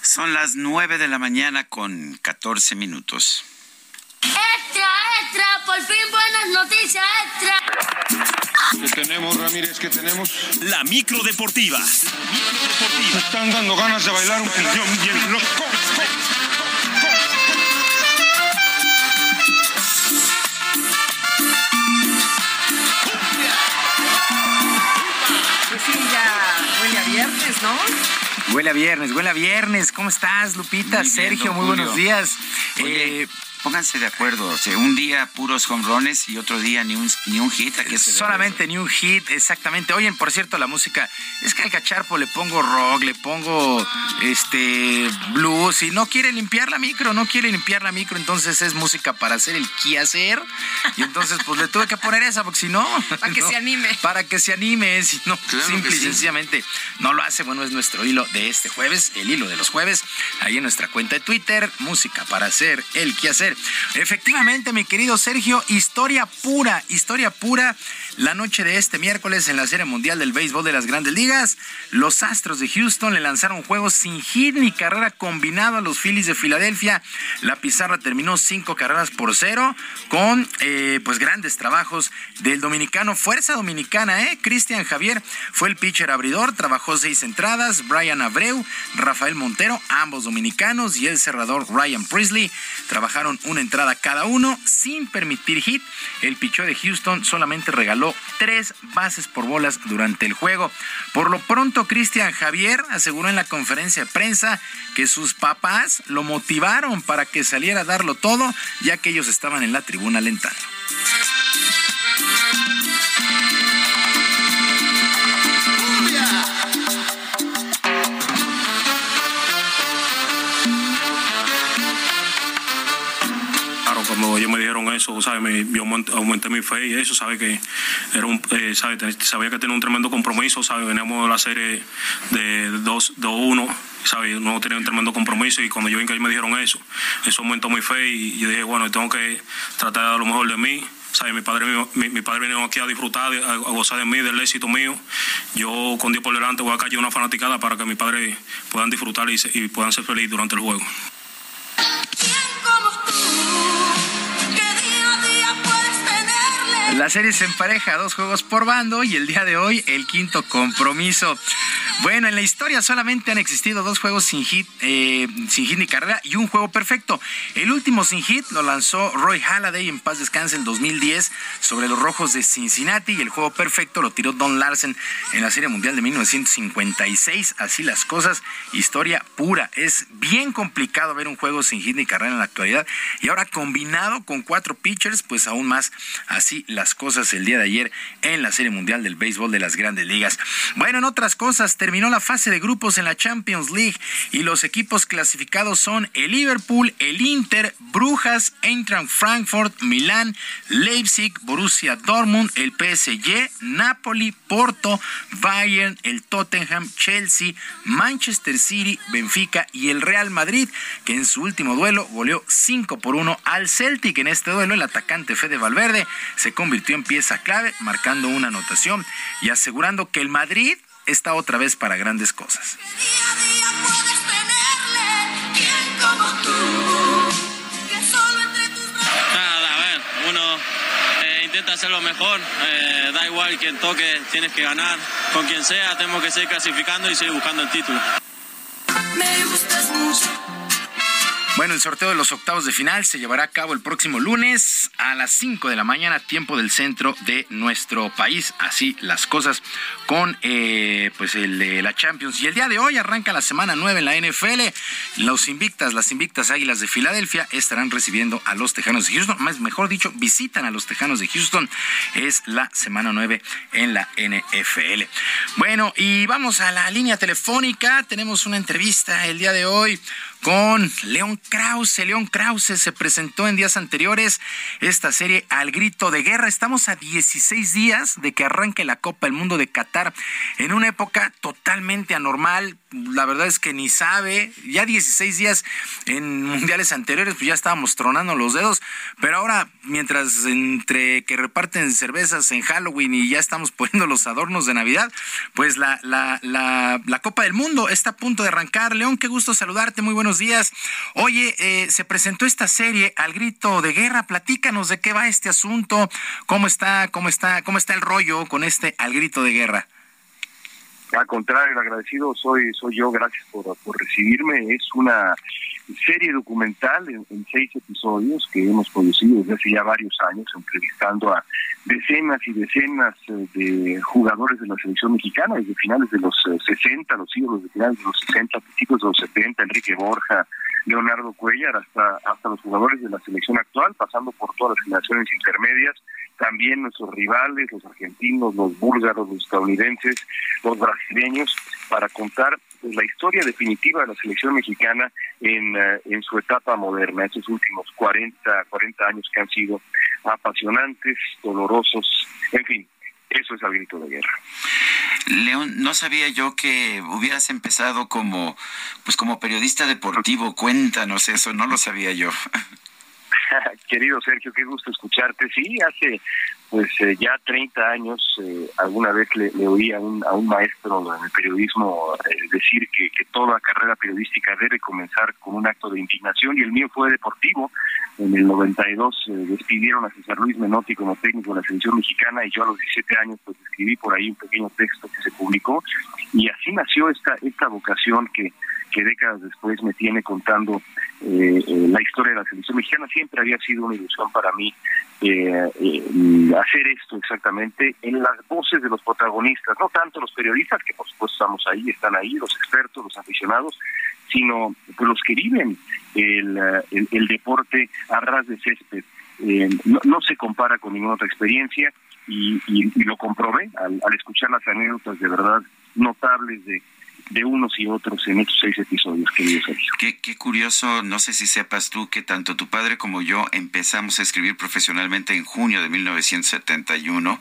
Son las nueve de la mañana con catorce minutos. Extra, extra, por fin buenas noticias, extra. ¿Qué tenemos, Ramírez? ¿Qué tenemos? La micro deportiva. Me están dando ganas de bailar un canción bien loco. Pues sí, ya huele a viernes, ¿no? Huele a viernes, huele a viernes. ¿Cómo estás, Lupita? Sergio, muy buenos días. Eh, pónganse de acuerdo. O sea, un día puros home runs y otro día ni un, ni un hit. Aquí Solamente ni un hit, exactamente. Oyen, por cierto, la música. Es que al cacharpo le pongo rock, le pongo este blues y no quiere limpiar la micro, no quiere limpiar la micro. Entonces es música para hacer el quehacer. Y entonces, pues le tuve que poner esa, porque si no. Para que se anime. Para que se anime. Si no, simple y sencillamente no lo hace. Bueno, es nuestro hilo de este jueves, el hilo de los jueves. Ahí en nuestra cuenta de Twitter, música para hacer el quehacer. Efectivamente, mi querido Sergio, historia pura, historia pura. La noche de este miércoles en la Serie Mundial del Béisbol de las Grandes Ligas, los Astros de Houston le lanzaron juegos sin hit ni carrera combinado a los Phillies de Filadelfia. La pizarra terminó cinco carreras por cero con eh, pues grandes trabajos del dominicano Fuerza Dominicana, ¿eh? Cristian Javier fue el pitcher abridor, trabajó seis entradas. Brian Abreu, Rafael Montero, ambos dominicanos y el cerrador Ryan Priestley trabajaron una entrada cada uno sin permitir hit. El pichó de Houston solamente regaló tres bases por bolas durante el juego. Por lo pronto, Cristian Javier aseguró en la conferencia de prensa que sus papás lo motivaron para que saliera a darlo todo, ya que ellos estaban en la tribuna alentando. Me dijeron eso, ¿sabe? Me, yo aumenté mi fe y eso, sabe que era un, eh, sabía que tenía un tremendo compromiso, sabe, veníamos de la serie de 2-1, sabe, no tenía un tremendo compromiso y cuando yo vi que me dijeron eso, eso aumentó mi fe y yo dije, bueno, tengo que tratar de dar lo mejor de mí. ¿sabe? Mi padre, mi, padre vino aquí a disfrutar, a, gozar de mí, del éxito mío. Yo, con Dios por delante, voy a caer una fanaticada para que mi padre puedan disfrutar y, y puedan ser felices durante el juego. La serie se empareja, dos juegos por bando y el día de hoy el quinto compromiso. Bueno, en la historia solamente han existido dos juegos sin hit, eh, sin hit ni carrera y un juego perfecto. El último sin hit lo lanzó Roy Halladay en paz descanse en 2010 sobre los Rojos de Cincinnati y el juego perfecto lo tiró Don Larsen en la Serie Mundial de 1956. Así las cosas, historia pura. Es bien complicado ver un juego sin hit ni carrera en la actualidad y ahora combinado con cuatro pitchers, pues aún más así las cosas el día de ayer en la Serie Mundial del Béisbol de las Grandes Ligas. Bueno, en otras cosas, terminó la fase de grupos en la Champions League y los equipos clasificados son el Liverpool, el Inter, Brujas, Eintracht Frankfurt, Milán, Leipzig, Borussia Dortmund, el PSG, Napoli, Porto, Bayern, el Tottenham, Chelsea, Manchester City, Benfica y el Real Madrid, que en su último duelo goleó 5 por 1 al Celtic. En este duelo el atacante Fede Valverde se convirtió en pieza clave, marcando una anotación y asegurando que el Madrid está otra vez para grandes cosas. Nada, a ver, uno eh, intenta hacerlo mejor, eh, da igual quien toque, tienes que ganar, con quien sea, tenemos que seguir clasificando y seguir buscando el título. Me gustas mucho. Bueno, el sorteo de los octavos de final se llevará a cabo el próximo lunes a las 5 de la mañana, tiempo del centro de nuestro país. Así las cosas con eh, pues la Champions. Y el día de hoy arranca la semana 9 en la NFL. Los invictas, las invictas Águilas de Filadelfia estarán recibiendo a los Tejanos de Houston. Más, mejor dicho, visitan a los Tejanos de Houston. Es la semana 9 en la NFL. Bueno, y vamos a la línea telefónica. Tenemos una entrevista el día de hoy con León Krause. León Krause se presentó en días anteriores esta serie Al Grito de Guerra. Estamos a 16 días de que arranque la Copa del Mundo de Qatar en una época totalmente anormal. La verdad es que ni sabe, ya 16 días en mundiales anteriores, pues ya estábamos tronando los dedos, pero ahora mientras entre que reparten cervezas en Halloween y ya estamos poniendo los adornos de Navidad, pues la, la, la, Copa del Mundo está a punto de arrancar. León, qué gusto saludarte, muy buenos días. Oye, eh, se presentó esta serie al grito de guerra. Platícanos de qué va este asunto, cómo está, cómo está, cómo está el rollo con este al grito de guerra. Al contrario, agradecido soy soy yo. Gracias por recibirme. Es una serie documental en, seis episodios que hemos producido desde hace ya varios años, entrevistando a decenas y decenas eh, de jugadores de la selección mexicana desde finales de los 60, eh, los siglos de finales de los 60, principios de los 70, Enrique Borja, Leonardo Cuellar, hasta, hasta los jugadores de la selección actual, pasando por todas las generaciones intermedias, también nuestros rivales, los argentinos, los búlgaros, los estadounidenses, los brasileños, para contar la historia definitiva de la selección mexicana en, uh, en su etapa moderna, esos últimos 40, 40 años que han sido apasionantes, dolorosos, en fin, eso es el grito de guerra. León, no sabía yo que hubieras empezado como, pues como periodista deportivo. Cuéntanos eso, no lo sabía yo. Querido Sergio, qué gusto escucharte. Sí, hace pues eh, ya 30 años, eh, alguna vez le, le oí a un, a un, maestro en el periodismo eh, decir que, que, toda carrera periodística debe comenzar con un acto de indignación y el mío fue deportivo. En el 92 despidieron a César Luis Menotti como técnico de la selección mexicana y yo a los 17 años pues escribí por ahí un pequeño texto que se publicó y así nació esta, esta vocación que que décadas después me tiene contando eh, eh, la historia de la selección mexicana. Siempre había sido una ilusión para mí eh, eh, hacer esto exactamente en las voces de los protagonistas, no tanto los periodistas, que por supuesto estamos ahí, están ahí, los expertos, los aficionados, sino los que viven el, el, deporte a ras de césped. No, no, se compara con ninguna otra experiencia y, y, y lo comprobé al, al escuchar las anécdotas de verdad notables de de unos y otros en estos seis episodios, querido Sergio. Qué, qué curioso, no sé si sepas tú que tanto tu padre como yo empezamos a escribir profesionalmente en junio de 1971,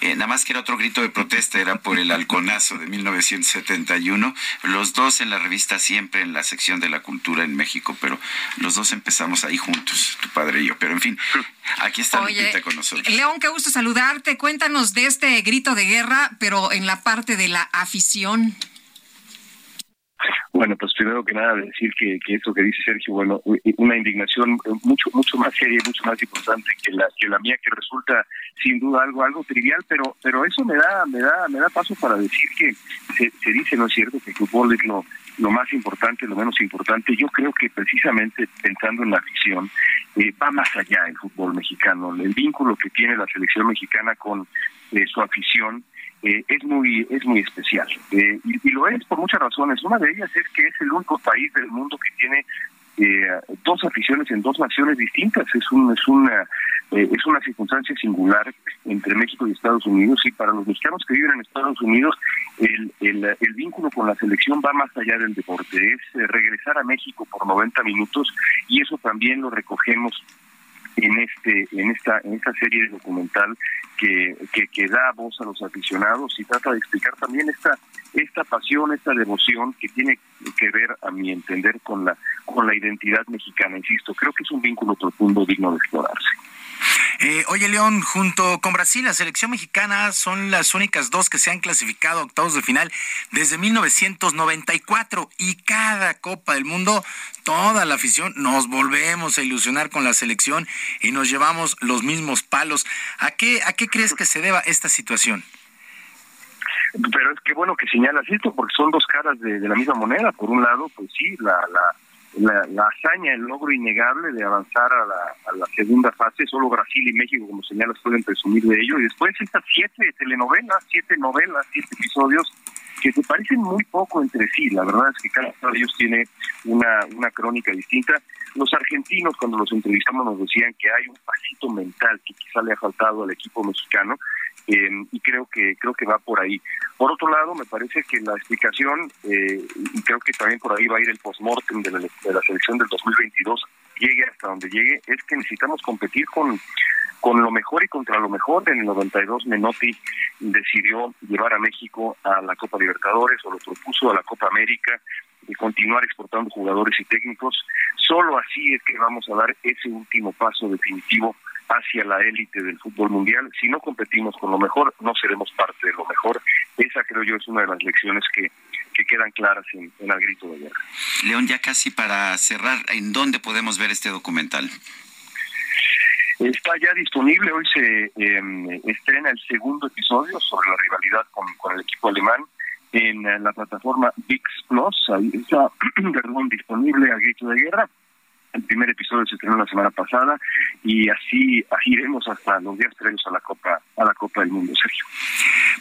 eh, nada más que era otro grito de protesta, era por el halconazo de 1971, los dos en la revista siempre en la sección de la cultura en México, pero los dos empezamos ahí juntos, tu padre y yo, pero en fin, aquí está Oye, Lupita con nosotros. León, qué gusto saludarte, cuéntanos de este grito de guerra, pero en la parte de la afición. Bueno, pues primero que nada decir que, que eso que dice Sergio, bueno, una indignación mucho mucho más seria y mucho más importante que la que la mía que resulta sin duda algo algo trivial, pero pero eso me da me da me da paso para decir que se, se dice no es cierto que el fútbol es lo lo más importante, lo menos importante. Yo creo que precisamente pensando en la afición, eh, va más allá el fútbol mexicano. El vínculo que tiene la selección mexicana con eh, su afición eh, es muy es muy especial. Eh, y, lo es por muchas razones. Una de ellas es que es el único país del mundo que tiene eh, dos aficiones en dos naciones distintas. Es un es una eh, es una circunstancia singular entre México y Estados Unidos. Y para los mexicanos que viven en Estados Unidos el, el, el, vínculo con la selección va más allá del deporte, es eh, regresar a México por 90 minutos y eso también lo recogemos en este en esta en esta serie documental que, que, que, da voz a los aficionados y trata de explicar también esta esta pasión esta devoción que tiene que ver a mi entender con la con la identidad mexicana insisto. Creo que es un vínculo profundo digno de explorarse eh, oye, León, junto con Brasil, la selección mexicana son las únicas dos que se han clasificado a octavos de final desde 1994 y cada Copa del Mundo, toda la afición nos volvemos a ilusionar con la selección y nos llevamos los mismos palos. ¿A qué, a qué crees que se deba esta situación? Pero es que bueno que señalas esto, porque son dos caras de, de la misma moneda. Por un lado, pues sí, la, la la, la, hazaña, el logro innegable de avanzar a la, segunda fase. Solo Brasil y México, como señalas, pueden presumir de ello. Y después estas siete telenovelas, siete novelas, siete episodios que se parecen muy poco entre sí. La verdad es que cada uno de ellos tiene una, una crónica distinta. Los argentinos, cuando los entrevistamos, nos decían que hay un pasito mental que quizá le ha faltado al equipo mexicano y creo que creo que va por ahí. Por otro lado, me parece que la explicación, eh, y creo que también por ahí va a ir el postmortem de de la selección del 2022, llegue hasta donde llegue, es que necesitamos competir con con lo mejor y contra lo mejor. En el 92 Menotti decidió llevar a México a la Copa Libertadores o lo propuso a la Copa América y continuar exportando jugadores y técnicos. Solo así es que vamos a dar ese último paso definitivo hacia la élite del fútbol mundial. Si no competimos con lo mejor, no seremos parte de lo mejor. Esa creo yo es una de las lecciones que, que quedan claras en, en el grito de guerra. León, ya casi para cerrar, ¿en dónde podemos ver este documental? Está ya disponible, hoy se eh, estrena el segundo episodio sobre la rivalidad con, con el equipo alemán en la plataforma VIX Plus, ahí está, perdón, disponible a grito de guerra. El primer episodio se estrenó la semana pasada y así, así iremos hasta los días previos a la Copa a la Copa del Mundo, Sergio.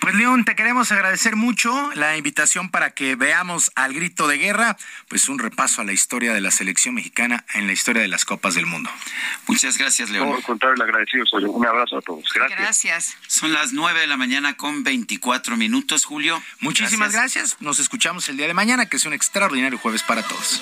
Pues León, te queremos agradecer mucho la invitación para que veamos al grito de guerra, pues un repaso a la historia de la selección mexicana en la historia de las Copas del Mundo. Muchas gracias, León. Por contrario, el agradecido soy yo. Un abrazo a todos. Gracias. Gracias. Son las nueve de la mañana con 24 minutos, Julio. Muchísimas gracias. gracias. Nos escuchamos el día de mañana, que es un extraordinario jueves para todos.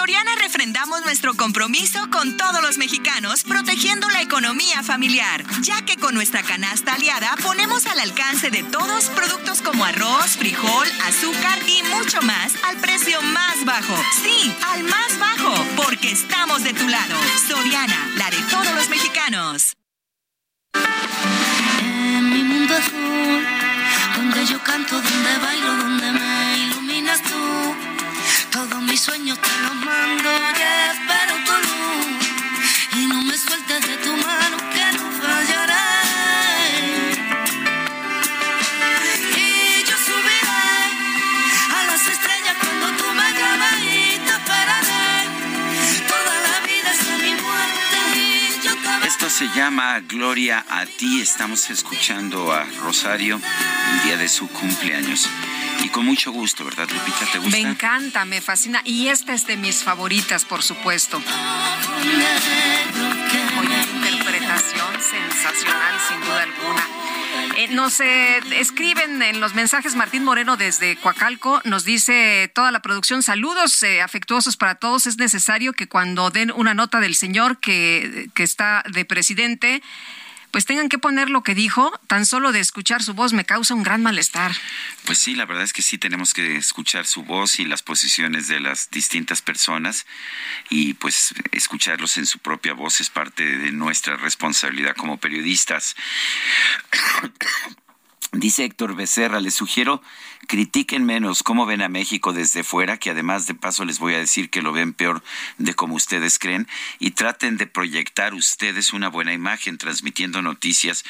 Soriana refrendamos nuestro compromiso con todos los mexicanos protegiendo la economía familiar, ya que con nuestra canasta aliada ponemos al alcance de todos productos como arroz, frijol, azúcar y mucho más al precio más bajo. Sí, al más bajo, porque estamos de tu lado. Soriana, la de todos los mexicanos. En mi mundo azul, donde yo canto, donde bailo, donde me iluminas tú. Mis sueños te los mando y espero tu luz. Se llama Gloria a ti. Estamos escuchando a Rosario el día de su cumpleaños. Y con mucho gusto, ¿verdad, Lupita? ¿Te gusta? Me encanta, me fascina. Y esta es de mis favoritas, por supuesto. Oye, interpretación sensacional, sin duda alguna. Eh, nos eh, escriben en los mensajes Martín Moreno desde Coacalco, nos dice toda la producción, saludos eh, afectuosos para todos. Es necesario que cuando den una nota del señor que, que está de presidente, pues tengan que poner lo que dijo, tan solo de escuchar su voz me causa un gran malestar. Pues sí, la verdad es que sí tenemos que escuchar su voz y las posiciones de las distintas personas y pues escucharlos en su propia voz es parte de nuestra responsabilidad como periodistas. Dice Héctor Becerra, les sugiero critiquen menos cómo ven a México desde fuera, que además de paso les voy a decir que lo ven peor de como ustedes creen, y traten de proyectar ustedes una buena imagen transmitiendo noticias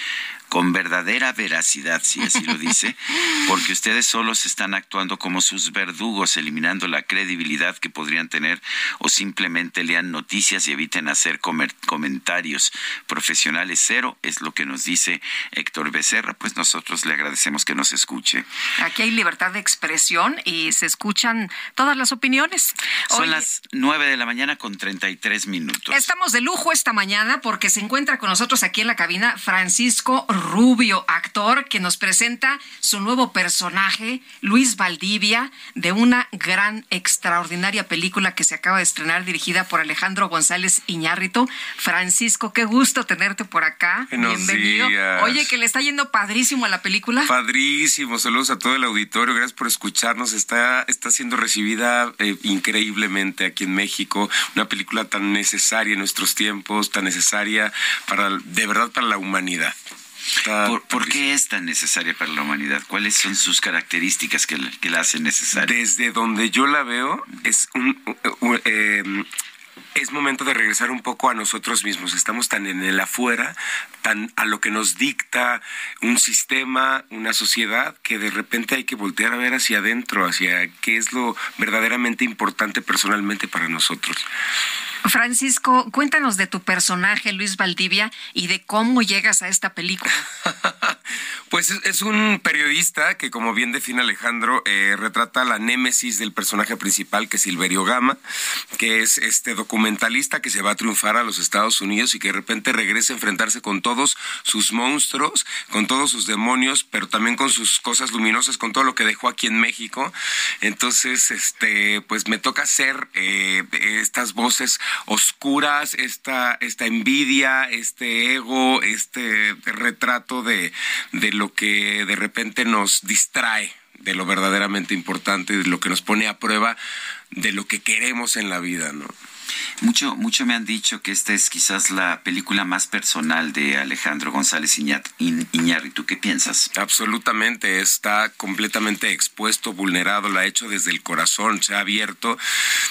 con verdadera veracidad, si así lo dice, porque ustedes solos están actuando como sus verdugos, eliminando la credibilidad que podrían tener o simplemente lean noticias y eviten hacer comentarios profesionales. Cero es lo que nos dice Héctor Becerra, pues nosotros le agradecemos que nos escuche. Aquí hay libertad de expresión y se escuchan todas las opiniones. Son las nueve de la mañana con treinta y tres minutos. Estamos de lujo esta mañana porque se encuentra con nosotros aquí en la cabina Francisco Rubio, actor que nos presenta su nuevo personaje, Luis Valdivia, de una gran, extraordinaria película que se acaba de estrenar dirigida por Alejandro González Iñárritu. Francisco, qué gusto tenerte por acá. Bienvenido. Oye, que le está yendo padrísimo a la película. Padrísimo. Saludos a todo el auditorio. Gracias por escucharnos. Está, está siendo recibida eh, increíblemente aquí en México. Una película tan necesaria en nuestros tiempos, tan necesaria para, de verdad, para la humanidad. ¿Por, qué es tan necesaria para la humanidad? ¿Cuáles son sus características que, la hacen necesaria? Desde donde yo la veo, es un, em, es momento de regresar un poco a nosotros mismos. Estamos tan en el afuera, tan a lo que nos dicta un sistema, una sociedad, que de repente hay que voltear a ver hacia adentro, hacia qué es lo verdaderamente importante personalmente para nosotros. Francisco, cuéntanos de tu personaje, Luis Valdivia, y de cómo llegas a esta película. pues es, un periodista que, como bien define Alejandro, eh, retrata la némesis del personaje principal, que es Silverio Gama, que es este documentalista que se va a triunfar a los Estados Unidos y que de repente regresa a enfrentarse con todos sus monstruos, con todos sus demonios, pero también con sus cosas luminosas, con todo lo que dejó aquí en México. Entonces, este, pues me toca hacer eh, estas voces oscuras, esta, esta envidia, este ego, este retrato de, de lo que de repente nos distrae de lo verdaderamente importante, de lo que nos pone a prueba de lo que queremos en la vida, ¿no? Mucho, mucho me han dicho que esta es quizás la película más personal de Alejandro González Iñárritu. ¿Qué piensas? Absolutamente, está completamente expuesto, vulnerado, la ha hecho desde el corazón, se ha abierto.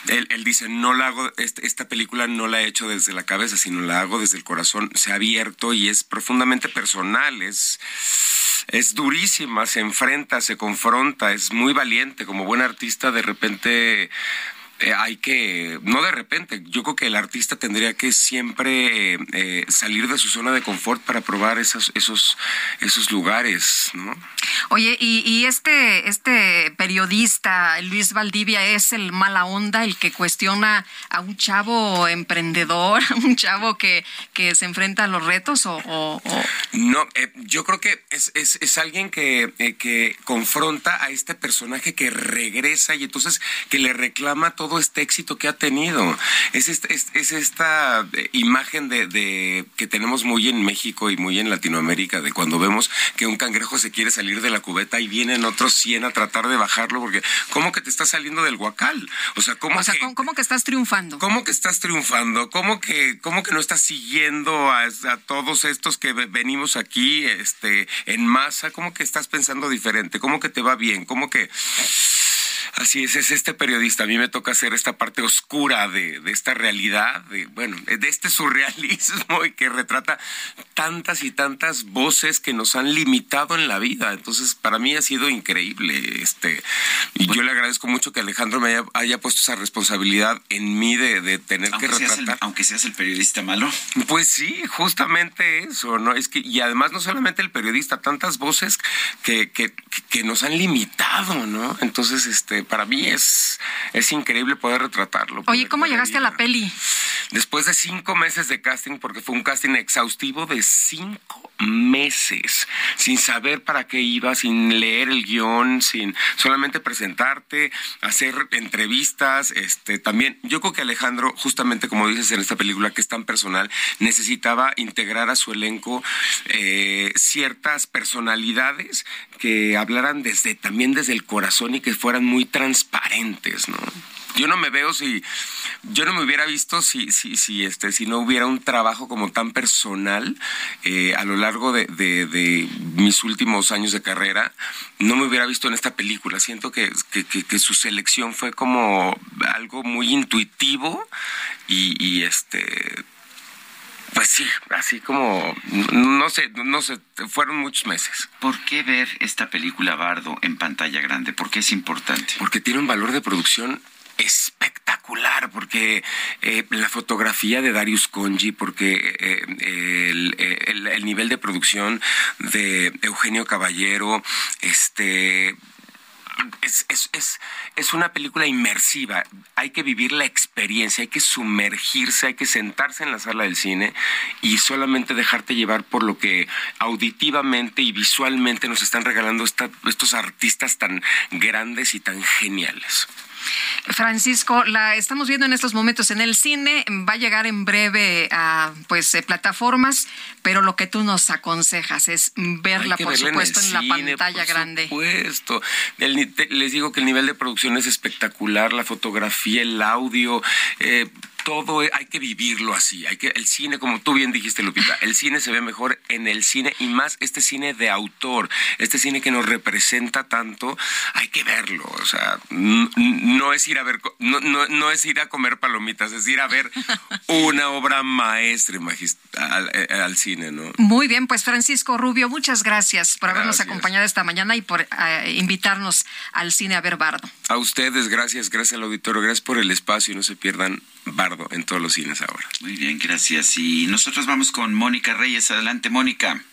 Él, dice, no la hago, esta película no la he hecho desde la cabeza, sino la hago desde el corazón, se ha abierto y es profundamente personal, es es durísima, se enfrenta, se confronta, es muy valiente, como buen artista de repente eh, hay que, no de repente, yo creo que el artista tendría que siempre eh, salir de su zona de confort para probar esos, esos, esos lugares, ¿no? Oye, y, y este, este periodista, Luis Valdivia, es el mala onda, el que cuestiona a un chavo emprendedor, un chavo que, que se enfrenta a los retos o... No, eh, yo creo que es, es, es alguien que, que confronta a este personaje que regresa y entonces que le reclama todo este éxito que ha tenido. Es, es, esta eh, imagen de, que tenemos muy en México y muy en Latinoamérica, de cuando vemos que un cangrejo se quiere salir de la cubeta y vienen otros 100 a tratar de bajarlo, porque ¿cómo que te estás saliendo del guacal? O sea, ¿cómo, que, ¿cómo, que estás triunfando? ¿Cómo que estás triunfando? ¿Cómo que, cómo que no estás siguiendo a, a todos estos que venimos aquí este, en masa? ¿Cómo que estás pensando diferente? ¿Cómo que te va bien? ¿Cómo que... Así es, es este periodista. A mí me toca hacer esta parte oscura de, de esta realidad, de, bueno, de este surrealismo y que retrata tantas y tantas voces que nos han limitado en la vida. Entonces, para mí ha sido increíble. Este, y yo le agradezco mucho que Alejandro me haya, puesto esa responsabilidad en mí de, de tener que retratar. aunque seas el periodista malo. Pues sí, justamente eso, ¿no? Es que, y además no solamente el periodista, tantas voces que, que, que nos han limitado, ¿no? Entonces, este para mí es, es increíble poder retratarlo. Oye, ¿cómo llegaste a la peli? Después de cinco meses de casting, porque fue un casting exhaustivo de cinco meses, sin saber para qué iba, sin leer el guion, sin solamente presentarte, hacer entrevistas, este, también, yo creo que Alejandro, justamente como dices en esta película que es tan personal, necesitaba integrar a su elenco eh, ciertas personalidades que hablaran desde, también desde el corazón y que fueran muy transparentes, ¿no? yo no me veo si yo no me hubiera visto si si si este si no hubiera un trabajo como tan personal eh, a lo largo de, de, mis últimos años de carrera no me hubiera visto en esta película siento que, que, su selección fue como algo muy intuitivo y, y este pues sí, así como, no sé, no sé, fueron muchos meses. ¿Por qué ver esta película Bardo en pantalla grande? ¿Por qué es importante? Porque tiene un valor de producción espectacular porque eh, la fotografía de Darius Conji, porque eh, el, nivel de producción de Eugenio Caballero, este es, es, es, es, una película inmersiva. Hay que vivir la experiencia, hay que sumergirse, hay que sentarse en la sala del cine y solamente dejarte llevar por lo que auditivamente y visualmente nos están regalando estos artistas tan grandes y tan geniales. Francisco, la estamos viendo en estos momentos en el cine, va a llegar en breve a pues eh, plataformas, pero lo que tú nos aconsejas es verla, por supuesto, en, la pantalla grande. Por supuesto. les digo que el nivel de producción es espectacular, la fotografía, el audio, eh, todo hay que vivirlo así. Hay que el cine, como tú bien dijiste, Lupita, el cine se ve mejor en el cine y más este cine de autor, este cine que nos representa tanto, hay que verlo. O sea, no es ir a ver, no, no, es ir a comer palomitas, es ir a ver una obra maestra al, eh, al, cine, ¿no? Muy bien, pues Francisco Rubio, muchas gracias por habernos acompañado esta mañana y por eh, invitarnos al cine a ver Bardo. A ustedes, gracias, gracias al auditorio, gracias por el espacio y no se pierdan Bardo en todos los cines ahora. Muy bien, gracias. Y nosotros vamos con Mónica Reyes. Adelante, Mónica.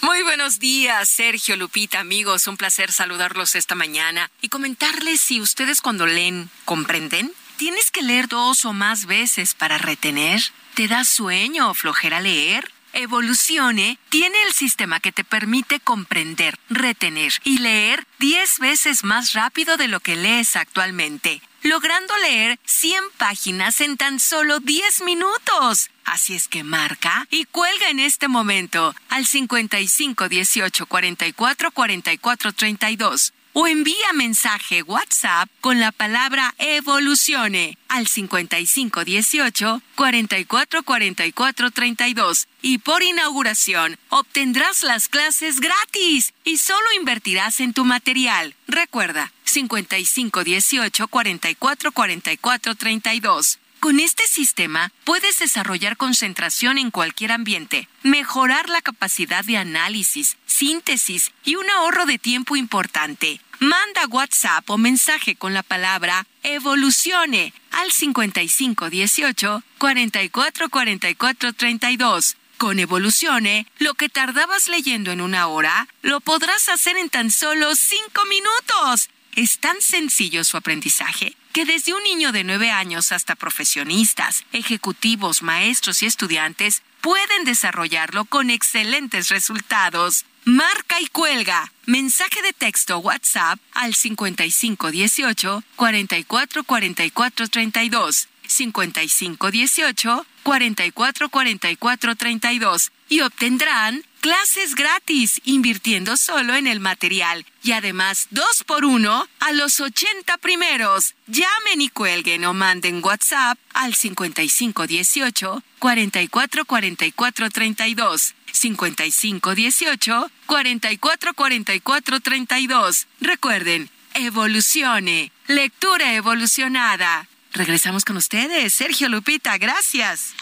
Muy buenos días, Sergio, Lupita, amigos. Un placer saludarlos esta mañana y comentarles si ustedes cuando leen comprenden. ¿Tienes que leer dos o más veces para retener? ¿Te da sueño o flojera leer? Evolucione tiene el sistema que te permite comprender, retener y leer 10 veces más rápido de lo que lees actualmente logrando leer 100 páginas en tan solo 10 minutos. Así es que marca y cuelga en este momento al 55 18 44 44 32 o envía mensaje WhatsApp con la palabra evolucione al 5518 44 44 32 y por inauguración obtendrás las clases gratis y solo invertirás en tu material. Recuerda 5518 44 44 32. Con este sistema puedes desarrollar concentración en cualquier ambiente, mejorar la capacidad de análisis, síntesis y un ahorro de tiempo importante. Manda WhatsApp o mensaje con la palabra evolucione al 5518 44 44 32. Con Evolucione, lo que tardabas leyendo en una hora, lo podrás hacer en tan solo cinco minutos. Es tan sencillo su aprendizaje que desde un niño de nueve años hasta profesionistas, ejecutivos, maestros y estudiantes pueden desarrollarlo con excelentes resultados. Marca y cuelga. Mensaje de texto WhatsApp al 5518 44 44 32. 5518 44 44 32 y obtendrán clases gratis invirtiendo solo en el material y además dos por uno a los 80 primeros. Llamen y cuelguen o manden WhatsApp al 5518 44 44 32. 5518 44 44 32. Recuerden, evolucione. Lectura evolucionada. Regresamos con ustedes. Sergio Lupita, gracias.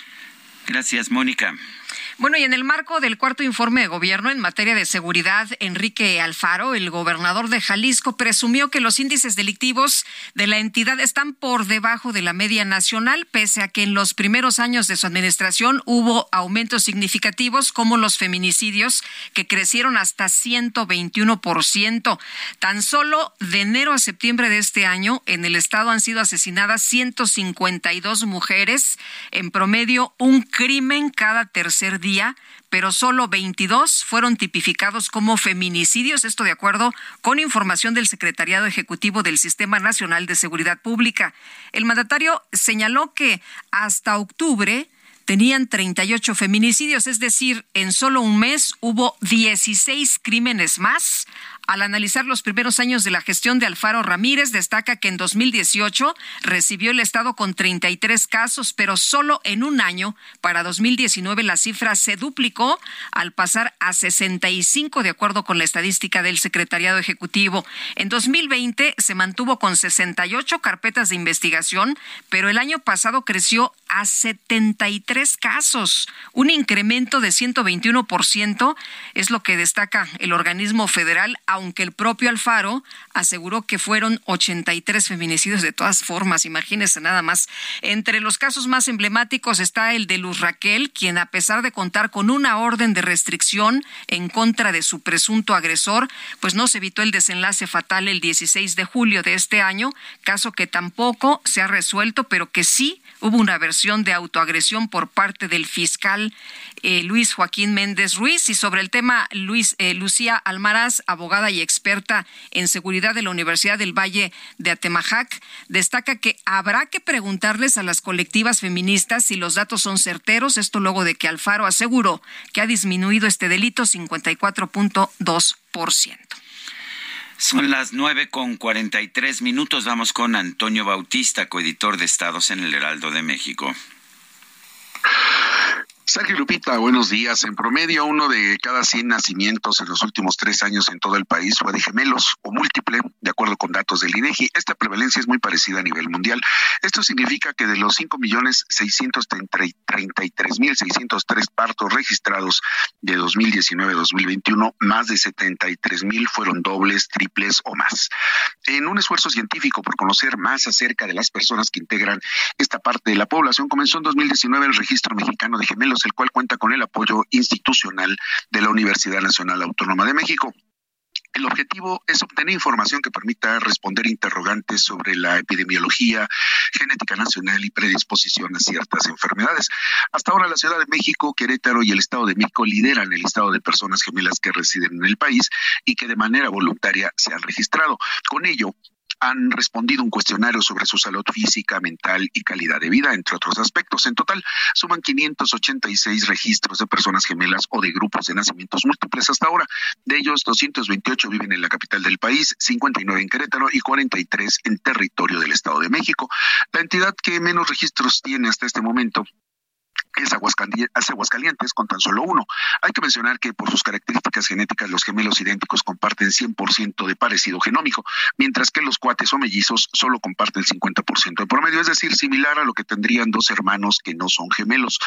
Gracias, Mónica. Bueno, y en el marco del cuarto informe de gobierno en materia de seguridad, Enrique Alfaro, el gobernador de Jalisco, presumió que los índices delictivos de la entidad están por debajo de la media nacional, pese a que en los primeros años de su administración hubo aumentos significativos como los feminicidios, que crecieron hasta 121%. Tan solo de enero a septiembre de este año, en el estado han sido asesinadas 152 mujeres, en promedio un crimen cada tercer día pero solo 22 fueron tipificados como feminicidios, esto de acuerdo con información del Secretariado Ejecutivo del Sistema Nacional de Seguridad Pública. El mandatario señaló que hasta octubre tenían 38 feminicidios, es decir, en solo un mes hubo 16 crímenes más, al analizar los primeros años de la gestión de Alfaro Ramírez, destaca que en 2018 recibió el Estado con 33 casos, pero solo en un año, para 2019, la cifra se duplicó al pasar a 65, de acuerdo con la estadística del Secretariado Ejecutivo. En 2020 se mantuvo con 68 carpetas de investigación, pero el año pasado creció a 73 casos, un incremento de 121%, es lo que destaca el organismo federal aunque el propio Alfaro aseguró que fueron 83 feminicidios de todas formas, imagínense nada más. Entre los casos más emblemáticos está el de Luz Raquel, quien a pesar de contar con una orden de restricción en contra de su presunto agresor, pues no se evitó el desenlace fatal el 16 de julio de este año, caso que tampoco se ha resuelto, pero que sí hubo una versión de autoagresión por parte del fiscal eh, Luis Joaquín Méndez Ruiz y sobre el tema Luis eh, Lucía Almaraz, abogada y experta en seguridad de la Universidad del Valle de Atemajac, destaca que habrá que preguntarles a las colectivas feministas si los datos son certeros, esto luego de que Alfaro aseguró que ha disminuido este delito 54.2%. Son las nueve con cuarenta y tres minutos. Vamos con Antonio Bautista, coeditor de Estados en el Heraldo de México. Sergio Lupita, buenos días. En promedio, uno de cada 100 nacimientos en los últimos tres años en todo el país fue de gemelos o múltiple, de acuerdo con datos del INEGI. Esta prevalencia es muy parecida a nivel mundial. Esto significa que de los 5.633.603 partos registrados de 2019-2021, más de 73.000 fueron dobles, triples o más. En un esfuerzo científico por conocer más acerca de las personas que integran esta parte de la población, comenzó en 2019 el Registro Mexicano de Gemelos el cual cuenta con el apoyo institucional de la Universidad Nacional Autónoma de México. El objetivo es obtener información que permita responder interrogantes sobre la epidemiología, genética nacional y predisposición a ciertas enfermedades. Hasta ahora la Ciudad de México, Querétaro y el Estado de México lideran el listado de personas gemelas que residen en el país y que de manera voluntaria se han registrado. Con ello, han respondido un cuestionario sobre su salud física, mental y calidad de vida, entre otros aspectos. En total, suman 586 registros de personas gemelas o de grupos de nacimientos múltiples hasta ahora. De ellos, 228 viven en la capital del país, 59 en Querétaro y 43 en territorio del Estado de México. La entidad que menos registros tiene hasta este momento es Aguascalientes con tan solo uno. Hay que mencionar que por sus características genéticas los gemelos idénticos comparten 100% de parecido genómico, mientras que los cuates o mellizos solo comparten 50% de promedio, es decir, similar a lo que tendrían dos hermanos que no son gemelos.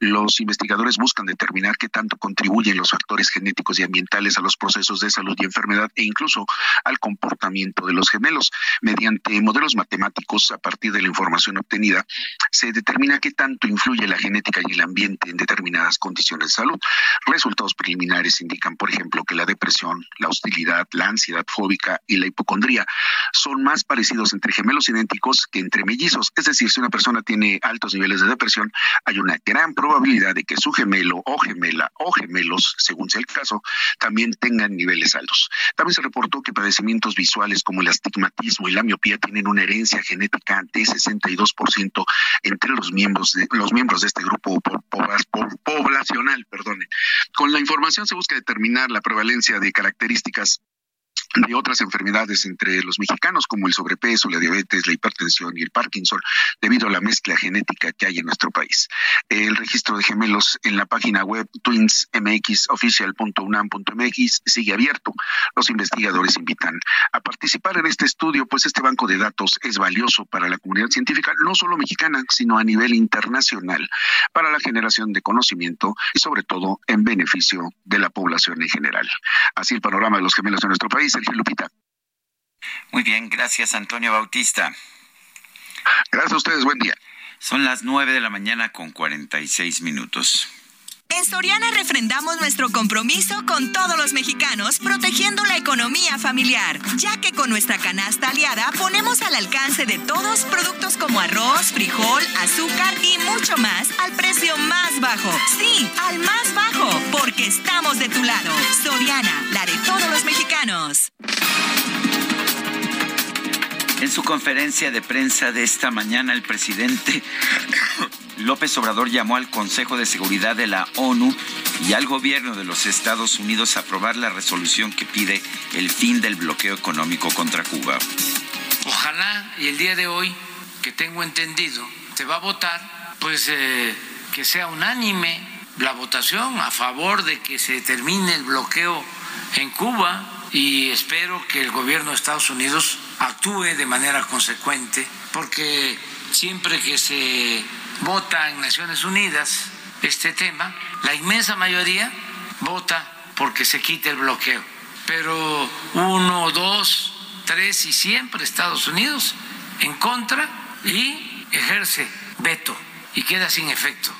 Los investigadores buscan determinar qué tanto contribuyen los factores genéticos y ambientales a los procesos de salud y enfermedad e incluso al comportamiento de los gemelos. Mediante modelos matemáticos, a partir de la información obtenida, se determina qué tanto influye la genética y el ambiente en determinadas condiciones de salud. Resultados preliminares indican, por ejemplo, que la depresión, la hostilidad, la ansiedad fóbica y la hipocondría son más parecidos entre gemelos idénticos que entre mellizos. Es decir, si una persona tiene altos niveles de depresión, hay una gran probabilidad de que su gemelo o gemela o gemelos, según sea el caso, también tengan niveles altos. También se reportó que padecimientos visuales como el astigmatismo y la miopía tienen una herencia genética de 62% entre los miembros los miembros de este grupo poblacional, perdone. Con la información se busca determinar la prevalencia de características de otras enfermedades entre los mexicanos como el sobrepeso, la diabetes, la hipertensión y el Parkinson debido a la mezcla genética que hay en nuestro país. El registro de gemelos en la página web twinsmxofficial.unam.mx sigue abierto. Los investigadores invitan a participar en este estudio, pues este banco de datos es valioso para la comunidad científica, no solo mexicana, sino a nivel internacional, para la generación de conocimiento y sobre todo en beneficio de la población en general. Así el panorama de los gemelos en nuestro país. Sergio Lupita. Muy bien, gracias Antonio Bautista. Gracias a ustedes, buen día. Son las nueve de la mañana con cuarenta y seis minutos. En Soriana refrendamos nuestro compromiso con todos los mexicanos, protegiendo la economía familiar, ya que con nuestra canasta aliada ponemos al alcance de todos productos como arroz, frijol, azúcar y mucho más al precio más bajo. Sí, al más bajo, porque estamos de tu lado. Soriana, la de todos los mexicanos. En su conferencia de prensa de esta mañana, el presidente López Obrador llamó al Consejo de Seguridad de la ONU y al gobierno de los Estados Unidos a aprobar la resolución que pide el fin del bloqueo económico contra Cuba. Ojalá y el día de hoy, que tengo entendido, se va a votar, pues eh, que sea unánime la votación a favor de que se termine el bloqueo en Cuba y espero que el gobierno de Estados Unidos actúe de manera consecuente porque siempre que se vota en Naciones Unidas este tema, la inmensa mayoría vota porque se quite el bloqueo. Pero uno, dos, tres y siempre Estados Unidos en contra y ejerce veto y queda sin efecto.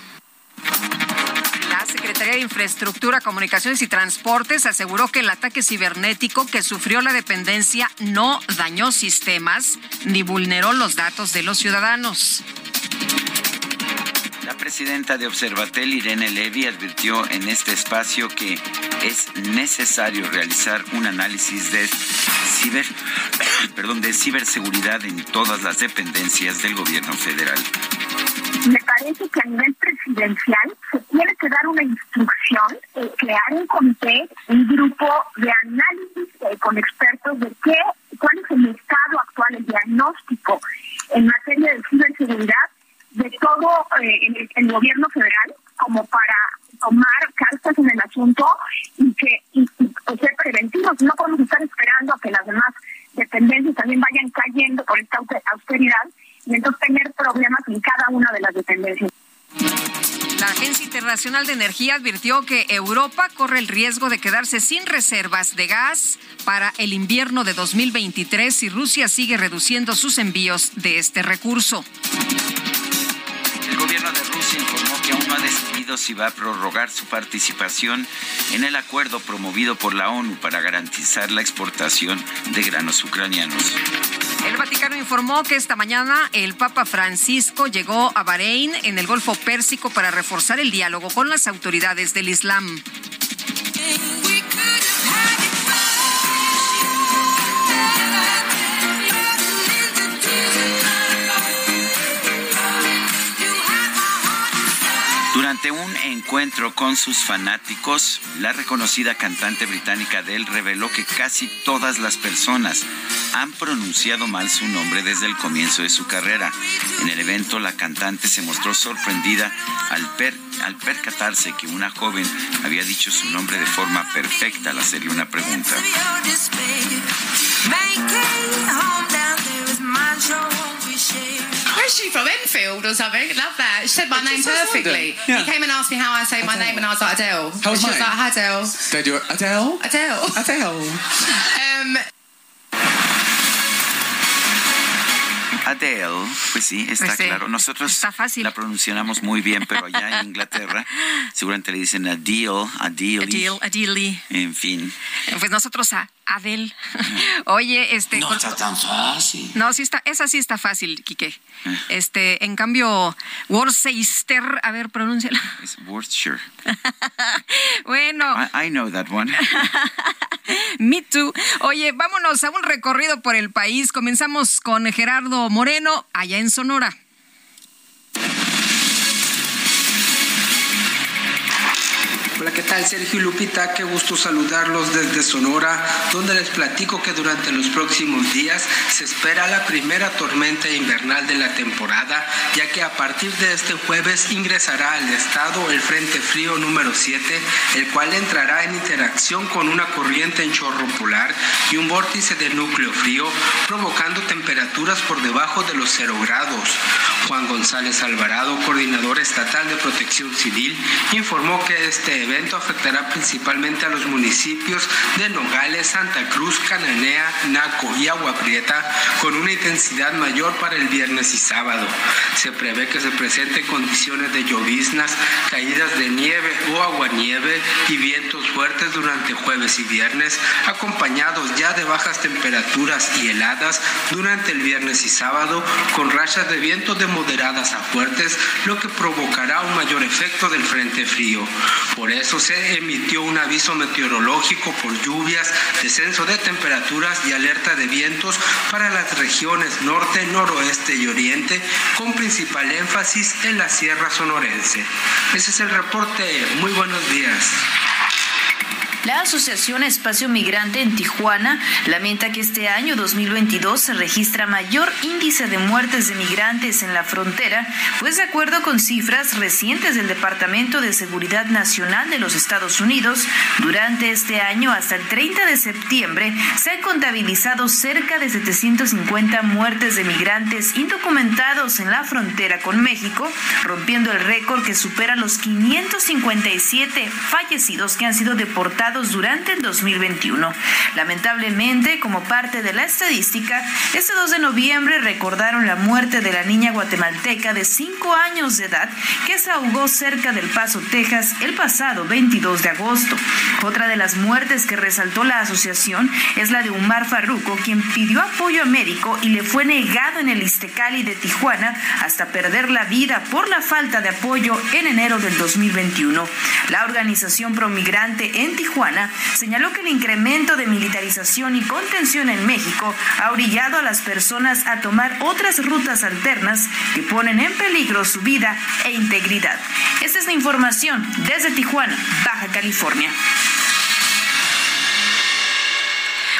La Secretaría de Infraestructura, Comunicaciones y Transportes aseguró que el ataque cibernético que sufrió la dependencia no dañó sistemas ni vulneró los datos de los ciudadanos. La presidenta de Observatel, Irene Levy, advirtió en este espacio que es necesario realizar un análisis de ciber, perdón, de ciberseguridad en todas las dependencias del gobierno federal. Parece que a nivel presidencial se tiene que dar una instrucción, eh, crear un comité, un grupo de análisis eh, con expertos de qué, cuál es el estado actual, el diagnóstico en materia de ciberseguridad de todo eh, el, gobierno federal como para tomar cartas en el asunto y que y, ser preventivos. No podemos estar esperando a que las demás dependencias también vayan cayendo por esta austeridad y entonces tener problemas en cada una de las dependencias. La Agencia Internacional de Energía advirtió que Europa corre el riesgo de quedarse sin reservas de gas para el invierno de 2023 si Rusia sigue reduciendo sus envíos de este recurso. El gobierno de Rusia informó que aún no ha decidido si va a prorrogar su participación en el acuerdo promovido por la ONU para garantizar la exportación de granos ucranianos. El Vaticano informó que esta mañana el Papa Francisco llegó a Bahrein en el Golfo Pérsico para reforzar el diálogo con las autoridades del Islam. Durante un encuentro con sus fanáticos, la reconocida cantante británica Adele reveló que casi todas las personas han pronunciado mal su nombre desde el comienzo de su carrera. En el evento, la cantante se mostró sorprendida al, al percatarse que una joven había dicho su nombre de forma perfecta al hacerle una pregunta. Where's she from? Enfield or something? Love that. She said my name perfectly. Yeah. He came and asked me how I say my name, and I was like Adele. How was and she was mine? like Adele. Did you Adele? Adele. Adele. Um, Adele, pues sí, está Pues sí, claro. Nosotros la pronunciamos muy bien, pero allá en Inglaterra seguramente le dicen Adele, Adele. Adele, Adele. En fin. Pues nosotros a Adel. Oye, este. No está tan fácil. No, sí está, esa sí está fácil, Quique. Este, en cambio, Worcester, a ver, pronúnciala. Es Worcestershire. Bueno. I, I know that one. Me too. Oye, vámonos a un recorrido por el país. Comenzamos con Gerardo Moreno, allá en Sonora. Hola, ¿qué tal Sergio y Lupita? Qué gusto saludarlos desde Sonora, donde les platico que durante los próximos días se espera la primera tormenta invernal de la temporada, ya que a partir de este jueves ingresará al estado el Frente Frío número 7, el cual entrará en interacción con una corriente en chorro polar y un vórtice de núcleo frío, provocando temperaturas por debajo de los 0 grados. Juan González Alvarado, coordinador estatal de protección civil, informó que este evento afectará principalmente a los municipios de Nogales, Santa Cruz, Cananea, Naco y Agua Prieta, con una intensidad mayor para el viernes y sábado. Se prevé que se presenten condiciones de lloviznas, caídas de nieve o aguanieve y vientos fuertes durante jueves y viernes, acompañados ya de bajas temperaturas y heladas durante el viernes y sábado, con rachas de viento de moderadas a fuertes, lo que provocará un mayor efecto del frente frío. Por eso se emitió un aviso meteorológico por lluvias, descenso de temperaturas y alerta de vientos para las regiones norte, noroeste y oriente, con principal énfasis en la Sierra Sonorense. Ese es el reporte. Muy buenos días. La Asociación Espacio Migrante en Tijuana lamenta que este año 2022 se registra mayor índice de muertes de migrantes en la frontera, pues de acuerdo con cifras recientes del Departamento de Seguridad Nacional de los Estados Unidos, durante este año hasta el 30 de septiembre se han contabilizado cerca de 750 muertes de migrantes indocumentados en la frontera con México, rompiendo el récord que supera los 557 fallecidos que han sido deportados durante el 2021. Lamentablemente, como parte de la estadística, este 2 de noviembre recordaron la muerte de la niña guatemalteca de 5 años de edad que se ahogó cerca del Paso, Texas, el pasado 22 de agosto. Otra de las muertes que resaltó la asociación es la de Umar Farruco, quien pidió apoyo médico y le fue negado en el Istecali de Tijuana hasta perder la vida por la falta de apoyo en enero del 2021. La organización promigrante en Tijuana señaló que el incremento de militarización y contención en México ha orillado a las personas a tomar otras rutas alternas que ponen en peligro su vida e integridad. Esta es la información desde Tijuana, Baja California.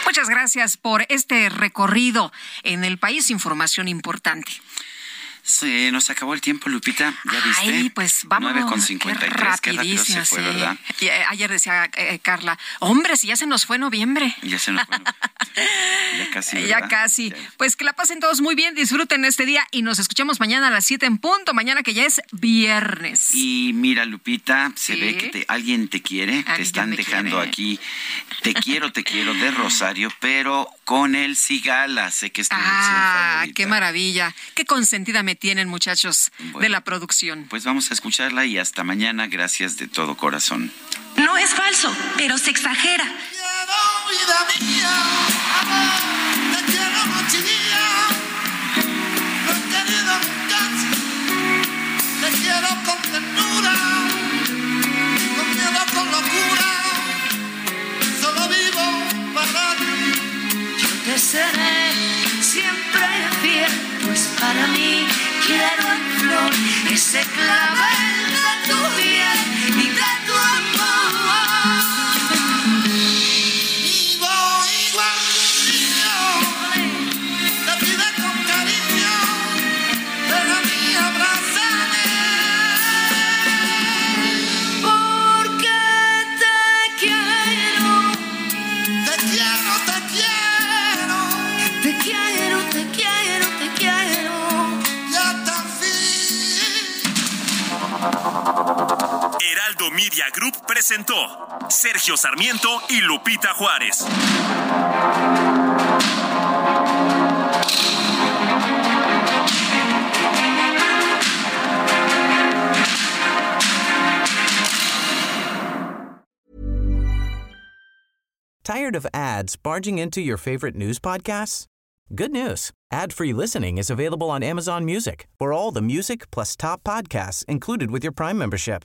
Muchas gracias por este recorrido en el país. Información importante. Se nos acabó el tiempo, Lupita. ¿Ya viste? Ay, pues vamos. 9 con 53. Qué, rápido se fue, ¿verdad? Y, eh, ayer decía eh, Carla, hombre, si ya se nos fue noviembre. Ya se nos fue. ya casi. ¿verdad? Ya casi. Pues que la pasen todos muy bien, disfruten este día y nos escuchamos mañana a las 7 en punto. Mañana que ya es viernes. Y mira, Lupita, se ve que te, alguien te quiere. Te están dejando quiere. aquí. Te quiero, te quiero de Rosario, pero con el Cigala. Sé que es tu versión Ah, qué maravilla. Qué consentida me tienen, muchachos de la producción. Pues vamos a escucharla y hasta mañana. Gracias de todo corazón. No es falso, pero se exagera. vida mía, te quiero noche y día, no he querido nunca, te quiero con ternura, con miedo, con locura, solo vivo para ti. Yo te seré siempre pues para mí quiero en flor ese clavel Heraldo Media Group presentó Sergio Sarmiento y Lupita Juárez. Tired of ads barging into your favorite news podcasts? Good news. Ad-free listening is available on Amazon Music for all the music plus top podcasts included with your Prime membership.